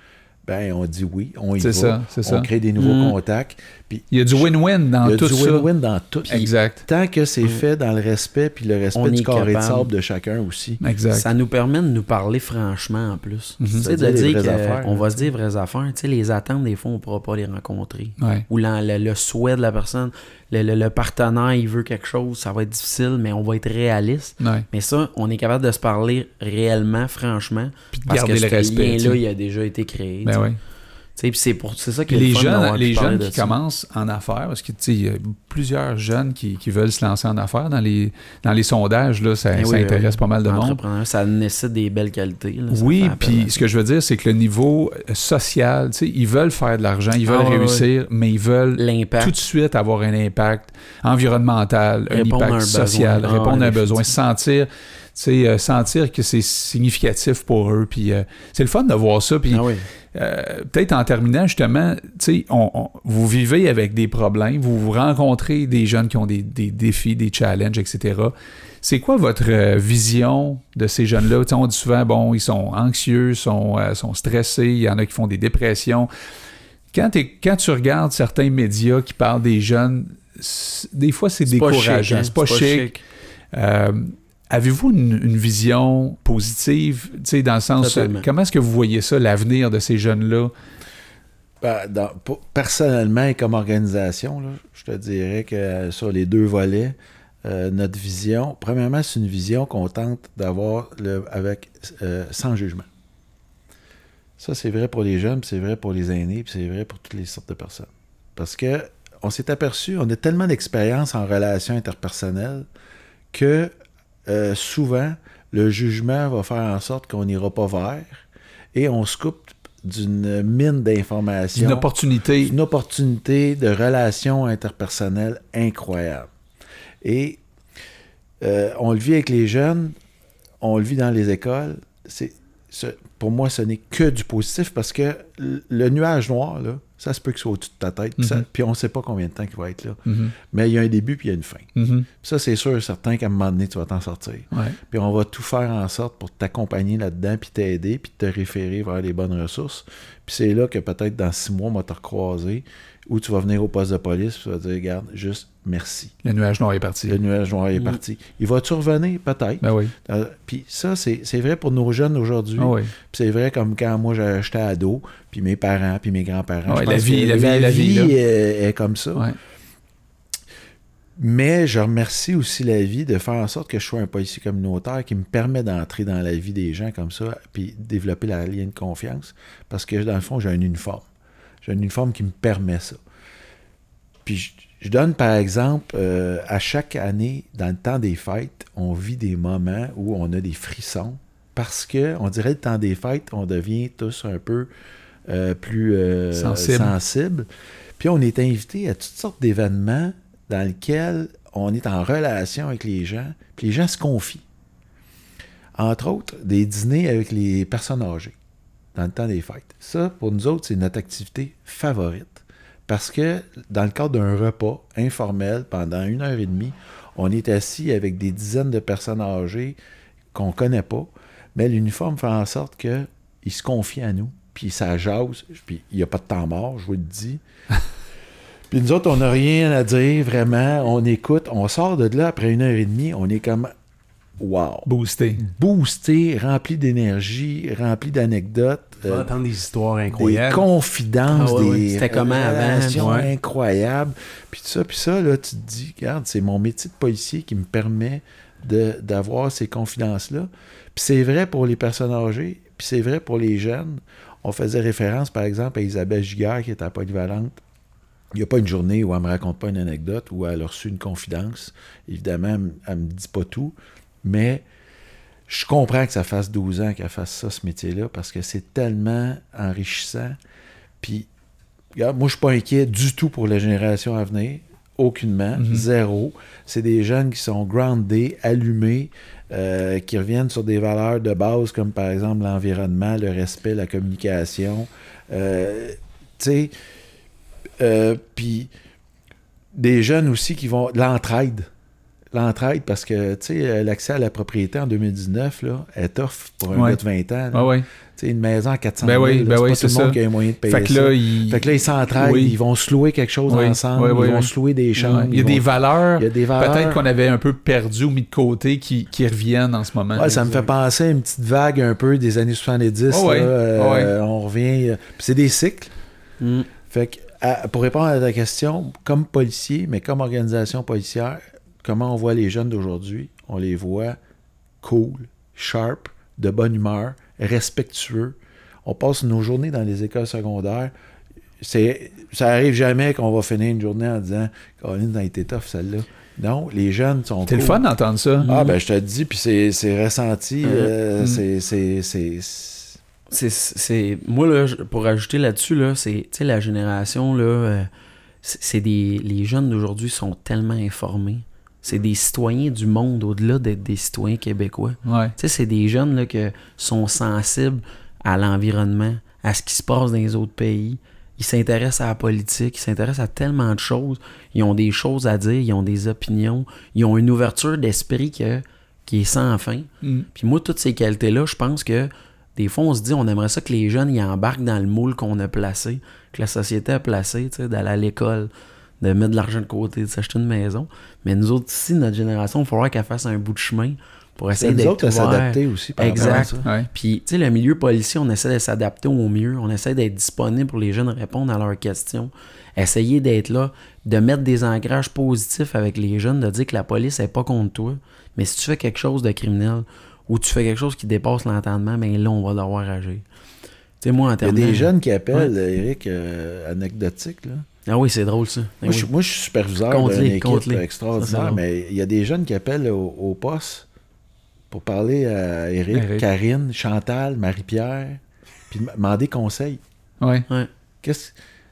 ben on dit oui, on y
C'est
va.
ça, c'est
on
ça.
crée des nouveaux
Mm.
contacts. Puis
Il y a du win-win dans
il y a
tout
du
ça.
win-win dans tout. Puis
Exact.
Tant que c'est
Mm.
fait dans le respect, puis le respect
On
du
est
carré de
capable.
sable de chacun aussi.
Exact.
Ça nous permet de nous parler franchement en plus. Tu sais,
C'est-à-dire
de dire qu'on va se dire vraies affaires. Tu sais, les attentes, des fois, on ne pourra pas les rencontrer.
Ouais.
Ou le souhait de la personne, le, le- le partenaire, il veut quelque chose, ça va être difficile, mais on va être réaliste.
Ouais.
Mais ça, on est capable de se parler réellement, franchement,
Puis de
parce
garder
que
le
ce
respect.
lien-là, il a déjà été créé.
Ben
c'est pour c'est ça est
les
fun
jeunes, les jeunes qui
ça.
commencent en affaires, parce que tu sais, il y a plusieurs jeunes qui, qui veulent se lancer en affaires dans les, dans les sondages, là, ça,
Eh
ça intéresse
oui.
pas mal de monde.
Ça nécessite des belles qualités. là,
Oui, puis ce que je veux dire, c'est que le niveau euh, social, tu sais, ils veulent faire de l'argent, ils veulent
Ah,
réussir, mais ils veulent tout de suite avoir un impact environnemental, un
Répondre
impact
un besoin.
social,
Ah,
répondre à un besoin, sentir, tu sais, euh, sentir que c'est significatif pour eux. Puis euh, c'est le fun de voir ça. Puis
Ah oui.
Euh, peut-être en terminant, justement, tu sais, on- on- vous vivez avec des problèmes, vous vous rencontrez des jeunes qui ont des, des défis, des challenges, etc. C'est quoi votre euh, vision de ces jeunes-là? On dit souvent, bon, ils sont anxieux, sont, euh, sont stressés, il y en a qui font des dépressions. Quand, quand tu regardes certains médias qui parlent des jeunes, des fois c'est
C'est pas chic,
décourageant,
hein,
c'est pas, chic. Euh, Avez-vous une, une vision positive, tu sais, dans le sens,
Totalement.
comment est-ce que vous voyez ça, l'avenir de ces jeunes-là?
Ben, dans- pour- personnellement et comme organisation, là, je te dirais que euh, sur les deux volets, euh, notre vision, premièrement, c'est une vision qu'on tente d'avoir avec euh, sans jugement. Ça, c'est vrai pour les jeunes, c'est vrai pour les aînés, puis c'est vrai pour toutes les sortes de personnes. Parce que on s'est aperçu, on a tellement d'expérience en relations interpersonnelles que euh, souvent, le jugement va faire en sorte qu'on n'ira pas vers et on se coupe d'une mine d'informations
Une opportunité.
une opportunité de relations interpersonnelles incroyable. Et euh, on le vit avec les jeunes, on le vit dans les écoles. C'est, ce- pour moi, ce n'est que du positif parce que le nuage noir, là, ça se peut qu'il soit au-dessus de ta tête. ça-
Mhm.
Puis on ne sait pas combien de temps il va être là.
Mhm.
Mais il y a un début puis il y a une fin.
Mhm.
Ça, c'est sûr, certain qu'à un moment donné, tu vas t'en sortir.
Ouais.
Puis on va tout faire en sorte pour t'accompagner là-dedans, puis t'aider, puis te référer vers les bonnes ressources. Puis c'est là que peut-être dans six mois, on va te recroiser, ou tu vas venir au poste de police, puis tu vas dire, regarde, juste merci.
Le nuage noir est parti.
Le nuage noir est
Mm.
parti. Il va-tu revenir? Peut-être.
Ben oui.
Euh, puis ça, c'est c'est vrai pour nos jeunes aujourd'hui.
Ah oui.
Puis c'est vrai comme quand moi j'ai- j'étais ado, puis mes parents, puis mes grands-parents.
Ouais, la vie- la vie- la vie, là.
est, est comme ça.
Ouais.
Mais je remercie aussi la vie de faire en sorte que je sois un policier communautaire qui me permet d'entrer dans la vie des gens comme ça, puis développer la lien de confiance. Parce que dans le fond, j'ai un uniforme. J'ai un uniforme qui me permet ça. Puis je, je donne par exemple, euh, à chaque année, dans le temps des fêtes, on vit des moments où on a des frissons. Parce que, on dirait, le temps des fêtes, on devient tous un peu euh, plus euh,
Sensible.
sensibles. Puis on est invité à toutes sortes d'événements dans lesquels on est en relation avec les gens, puis les gens se confient. Entre autres, des dîners avec les personnes âgées dans le temps des fêtes. Ça, pour nous autres, c'est notre activité favorite. Parce que dans le cadre d'un repas informel, pendant une heure et demie, on est assis avec des dizaines de personnes âgées qu'on ne connaît pas, mais l'uniforme fait en sorte qu'ils se confient à nous, puis ça jase, puis il n'y a pas de temps mort, je vous le dis. Puis nous autres, on n'a rien à dire, vraiment. On écoute, on sort de là après une heure et demie, on est comme wow.
Boosté.
Boosté, rempli d'énergie, rempli d'anecdotes,
vas
euh,
entendre des histoires
des
incroyables.
confidences,
Ah ouais,
des
C'était comment avant,
ouais.
incroyables. Puis tout ça, puis ça, là, tu te dis, regarde, c'est mon métier de policier qui me permet de- d'avoir ces confidences-là. Puis c'est vrai pour les personnes âgées, puis c'est vrai pour les jeunes. On faisait référence, par exemple, à Isabelle Giguère, qui est à Polyvalente. Il n'y a pas une journée où elle me raconte pas une anecdote, où elle a reçu une confidence. Évidemment, elle, elle me dit pas tout, mais je comprends que ça fasse 12 ans qu'elle fasse ça, ce métier-là, parce que c'est tellement enrichissant. Puis, regarde, moi, je suis pas inquiet du tout pour la génération à venir. Aucunement.
Mhm.
Zéro. C'est des jeunes qui sont groundés, allumés, euh, qui reviennent sur des valeurs de base, comme par exemple l'environnement, le respect, la communication. Euh, tu sais, euh, puis des jeunes aussi qui vont. L'entraide. L'entraide, parce que, tu sais, euh, l'accès à la propriété en 2019, là, est tough pour un
Ouais.
gars de 20 ans.
Ah ouais.
Une maison à 400
Ben
000,
oui,
là,
ben
c'est
oui,
pas
c'est
tout le monde qui a les moyens de payer
Fait que
ça.
là, il...
Fait que là, ils s'entraident,
Oui.
ils vont se louer quelque chose
Oui,
ensemble,
oui, oui,
ils vont
oui.
se louer des chambres.
il y a des
vont-
valeurs,
il y a des valeurs.
peut-être qu'on avait un peu perdu ou mis de côté qui, qui reviennent en ce moment.
Ouais, ça me fait penser à une petite vague un peu des années 70.
Oh ouais,
là, euh,
oh.
On revient. euh, puis c'est des cycles.
Mm.
Fait que, à- pour répondre à ta question, comme policier, mais comme organisation policière, comment on voit les jeunes d'aujourd'hui On les voit cool, sharp, de bonne humeur, respectueux. On passe nos journées dans les écoles secondaires. C'est, ça arrive jamais qu'on va finir une journée en disant Colin, a été tough celle-là. Non, les jeunes sont
C'est le fun d'entendre ça.
Ah, ben, je te le dis, puis c'est, c'est ressenti.
Mhm.
euh,
Mhm.
c'est, c'est, c'est-
c'est c'est moi là pour ajouter là-dessus là c'est tu sais la génération là euh, c'est c'est des les jeunes d'aujourd'hui sont tellement informés c'est des citoyens du monde au-delà d'être des citoyens québécois.
Ouais.
tu sais c'est des jeunes là qui sont sensibles à l'environnement à ce qui se passe dans les autres pays. Ils s'intéressent à la politique ils s'intéressent à tellement de choses. Ils ont des choses à dire ils ont des opinions. Ils ont une ouverture d'esprit que- qui est sans fin.
Mm.
puis moi, toutes ces qualités-là, je pense que des fois, on se dit, on aimerait ça que les jeunes, ils embarquent dans le moule qu'on a placé, que la société a placé, tu sais, d'aller à l'école, de mettre de l'argent de côté, de s'acheter une maison. Mais nous autres, ici, notre génération, il faudra qu'elle fasse un bout de chemin pour essayer d'être
s'adapter aussi. par à
Exact.
ça.
Ouais.
Puis, tu sais, le milieu policier, on essaie de s'adapter au mieux. On essaie d'être disponible pour les jeunes, répondre à leurs questions. Essayer d'être là, de mettre des ancrages positifs avec les jeunes, de dire que la police n'est pas contre toi. Mais si tu fais quelque chose de criminel ou tu fais quelque chose qui dépasse l'entendement, mais là, on va devoir agir. Tu sais, moi, en
Il y a des jeunes qui appellent, Eric, euh, anecdotique. Là.
Ah oui, c'est drôle, ça. Ah
Moi, je,
oui.
moi, je suis superviseur d'une équipe.
Ça,
extraordinaire, mais il y a des jeunes qui appellent au, au poste pour parler à Eric,
Eric.
Karine, Chantal, Marie-Pierre, puis demander conseil.
Ouais.
Qu'est-ce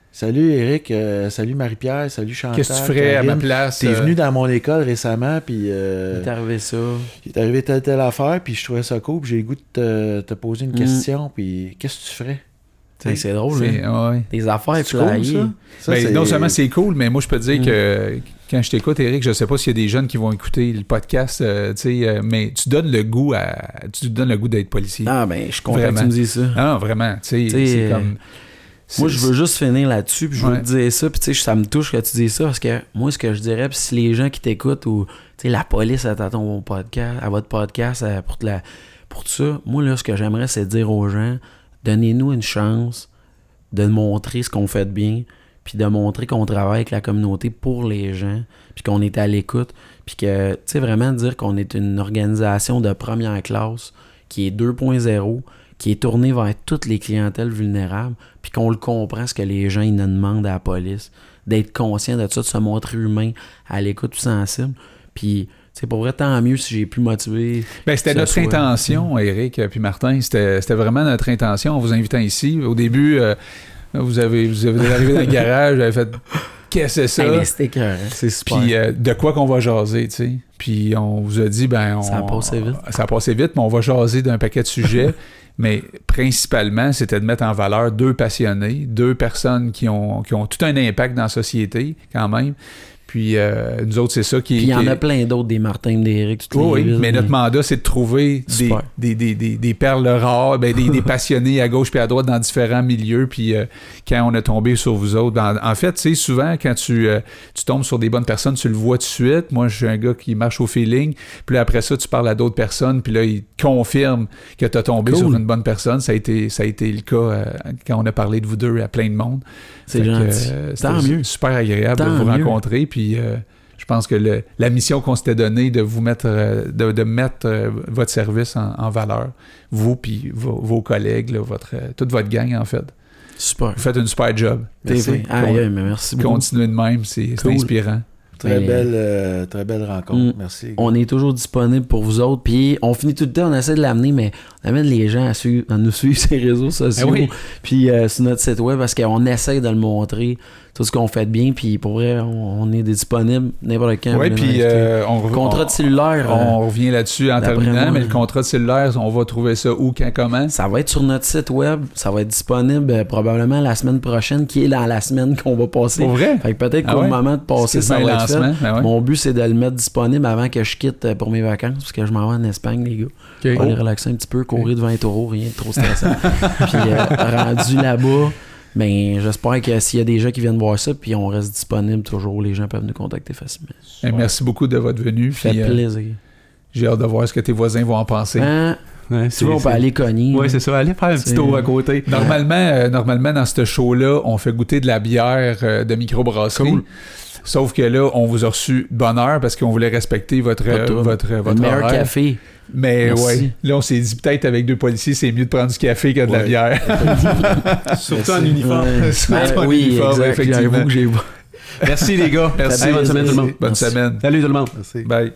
Salut Eric, euh, salut Marie-Pierre, salut Chantal.
Qu'est-ce que tu ferais à ma place?
T'es
euh,
venu dans mon école récemment, puis
Il
euh,
est arrivé ça.
il est arrivé telle telle affaire, puis je trouvais ça cool, puis j'ai le goût de te, te poser une
Mm.
question, puis qu'est-ce que tu ferais?
Sais, C'est drôle, hein.
ouais.
Des affaires
cool,
flyées.
ça? Ça,
Ben,
c'est-
non seulement c'est cool, mais moi je peux te dire
Mm.
que quand je t'écoute, Eric, je sais pas s'il y a des jeunes qui vont écouter le podcast, euh, euh, mais tu donnes le goût à, tu donnes le goût d'être policier.
Ah, ben, je suis content que tu me dises ça.
Ah, vraiment, tu c'est
euh,
comme.
Moi,
c'est-
je veux juste finir là-dessus, puis je veux
Ouais.
te dire ça, puis tu sais, ça me touche que tu dises ça, parce que moi, ce que je dirais, puis si les gens qui t'écoutent, ou, tu sais, la police à ton podcast, à votre podcast, à- pour, te la, pour tout ça, moi, là, ce que j'aimerais, c'est dire aux gens, donnez-nous une chance de montrer ce qu'on fait de bien, puis de montrer qu'on travaille avec la communauté pour les gens, puis qu'on est à l'écoute, puis que, tu sais, vraiment dire qu'on est une organisation de première classe qui est 2.0, qui est tournée vers toutes les clientèles vulnérables, puis qu'on le comprend ce que les gens ils nous demandent à la police, d'être conscient de ça, de se montrer humain, à l'écoute, sensible. Puis, c'est pour vrai, tant mieux si j'ai pu motiver.
Ben, c'était notre
soit-
intention, Eric puis Martin. C'était c'était vraiment notre intention en vous invitant ici. Au début, euh, vous avez vous avez arrivé dans le garage, vous avez fait qu'est-ce que c'est
Hey,
ça?
mais c'était écœurant, c'est super.
Puis euh, de quoi qu'on va jaser, tu sais? Puis on vous a dit, ben... On,
Ça a passé vite.
Ça a passé vite, mais on va jaser d'un paquet de sujets. mais principalement, c'était de mettre en valeur deux passionnés, deux personnes qui ont, qui ont tout un impact dans la société, quand même. Puis euh, nous autres, c'est ça qui
Puis il y en a plein d'autres, des Martin, des Eric,
oui,
les
oui,
villes,
mais notre mandat, c'est de trouver des, des, des, des, des perles rares, ben, des, passionnés à gauche puis à droite dans différents milieux. Puis euh, quand on a tombé sur vous autres, ben, en fait, tu sais, souvent, quand tu, euh, tu tombes sur des bonnes personnes, tu le vois tout de suite. Moi, je suis un gars qui marche au feeling. Puis là, après ça, tu parles à d'autres personnes. Puis là, ils te confirment que tu as tombé
Cool.
sur une bonne personne. Ça a été, ça a été le cas euh, quand on a parlé de vous deux à plein de monde.
C'est gentil.
euh,
Tant mieux.
Super agréable de vous
mieux.
rencontrer. Puis euh, je pense que le- la mission qu'on s'était donnée de vous mettre, euh, de, de mettre euh, votre service en, en valeur, vous puis vos, vos collègues, là, votre, toute votre gang en fait.
Super.
Vous faites une super job.
Merci.
mais merci beaucoup.
Continuez de même, c'est
Cool.
inspirant.
Très belle, euh, très belle rencontre.
Mm.
Merci.
On est toujours disponible pour vous autres. Puis on finit tout le temps, on essaie de l'amener, mais on amène les gens à, suivre- à nous suivre sur les réseaux sociaux.
Ah oui.
Puis euh, sur notre site web parce qu'on essaie de le montrer, tout ce qu'on fait de bien. Puis pour vrai, on, on est disponible n'importe quand.
Oui, puis euh, on.
Contrat
on-
de cellulaire, euh,
on revient là-dessus en terminant,
moi,
mais le
euh,
contrat de cellulaire, on va trouver ça où, quand, comment?
ça va être sur notre site web. Ça va être disponible euh, probablement la semaine prochaine, qui est dans la semaine qu'on va passer.
Pour vrai?
Fait que peut-être
Ah
qu'au
ouais?
moment de passer, ça va être fait.
lancement, ben ouais.
Mon but, c'est de le mettre disponible avant que je quitte euh, pour mes vacances, parce que je m'en vais en Espagne, les gars. On va aller relaxer un petit peu, courir devant les taureaux, rien de trop stressant. puis euh, rendu là-bas, ben, j'espère que s'il y a des gens qui viennent voir ça, puis on reste disponible toujours, les gens peuvent nous contacter facilement.
Et merci beaucoup de votre venue.
Ça fait
puis, euh,
plaisir.
J'ai hâte de voir ce que tes voisins vont en penser.
Hein?
Ouais,
Tu vois, on peut aller cogner.
Oui, c'est ça. Allez faire un petit tour à côté.
Normalement, euh, normalement, dans ce show-là, on fait goûter de la bière euh, de microbrasserie.
Cool.
Sauf que là, on vous a reçu bonne heure parce qu'on voulait respecter votre,
de
euh, votre,
Le
votre
meilleur
horaire.
café.
Mais
Merci.
ouais, là, on s'est dit peut-être avec deux policiers, c'est mieux de prendre du café que de la bière.
Surtout en uniforme.
Ouais.
Surtout en
oui,
uniforme,
exact.
effectivement.
Que j'ai
Merci les gars.
Merci.
Hey, bonne semaine tout le monde.
Bonne
Merci.
semaine.
Salut tout le monde.
Merci.
Bye.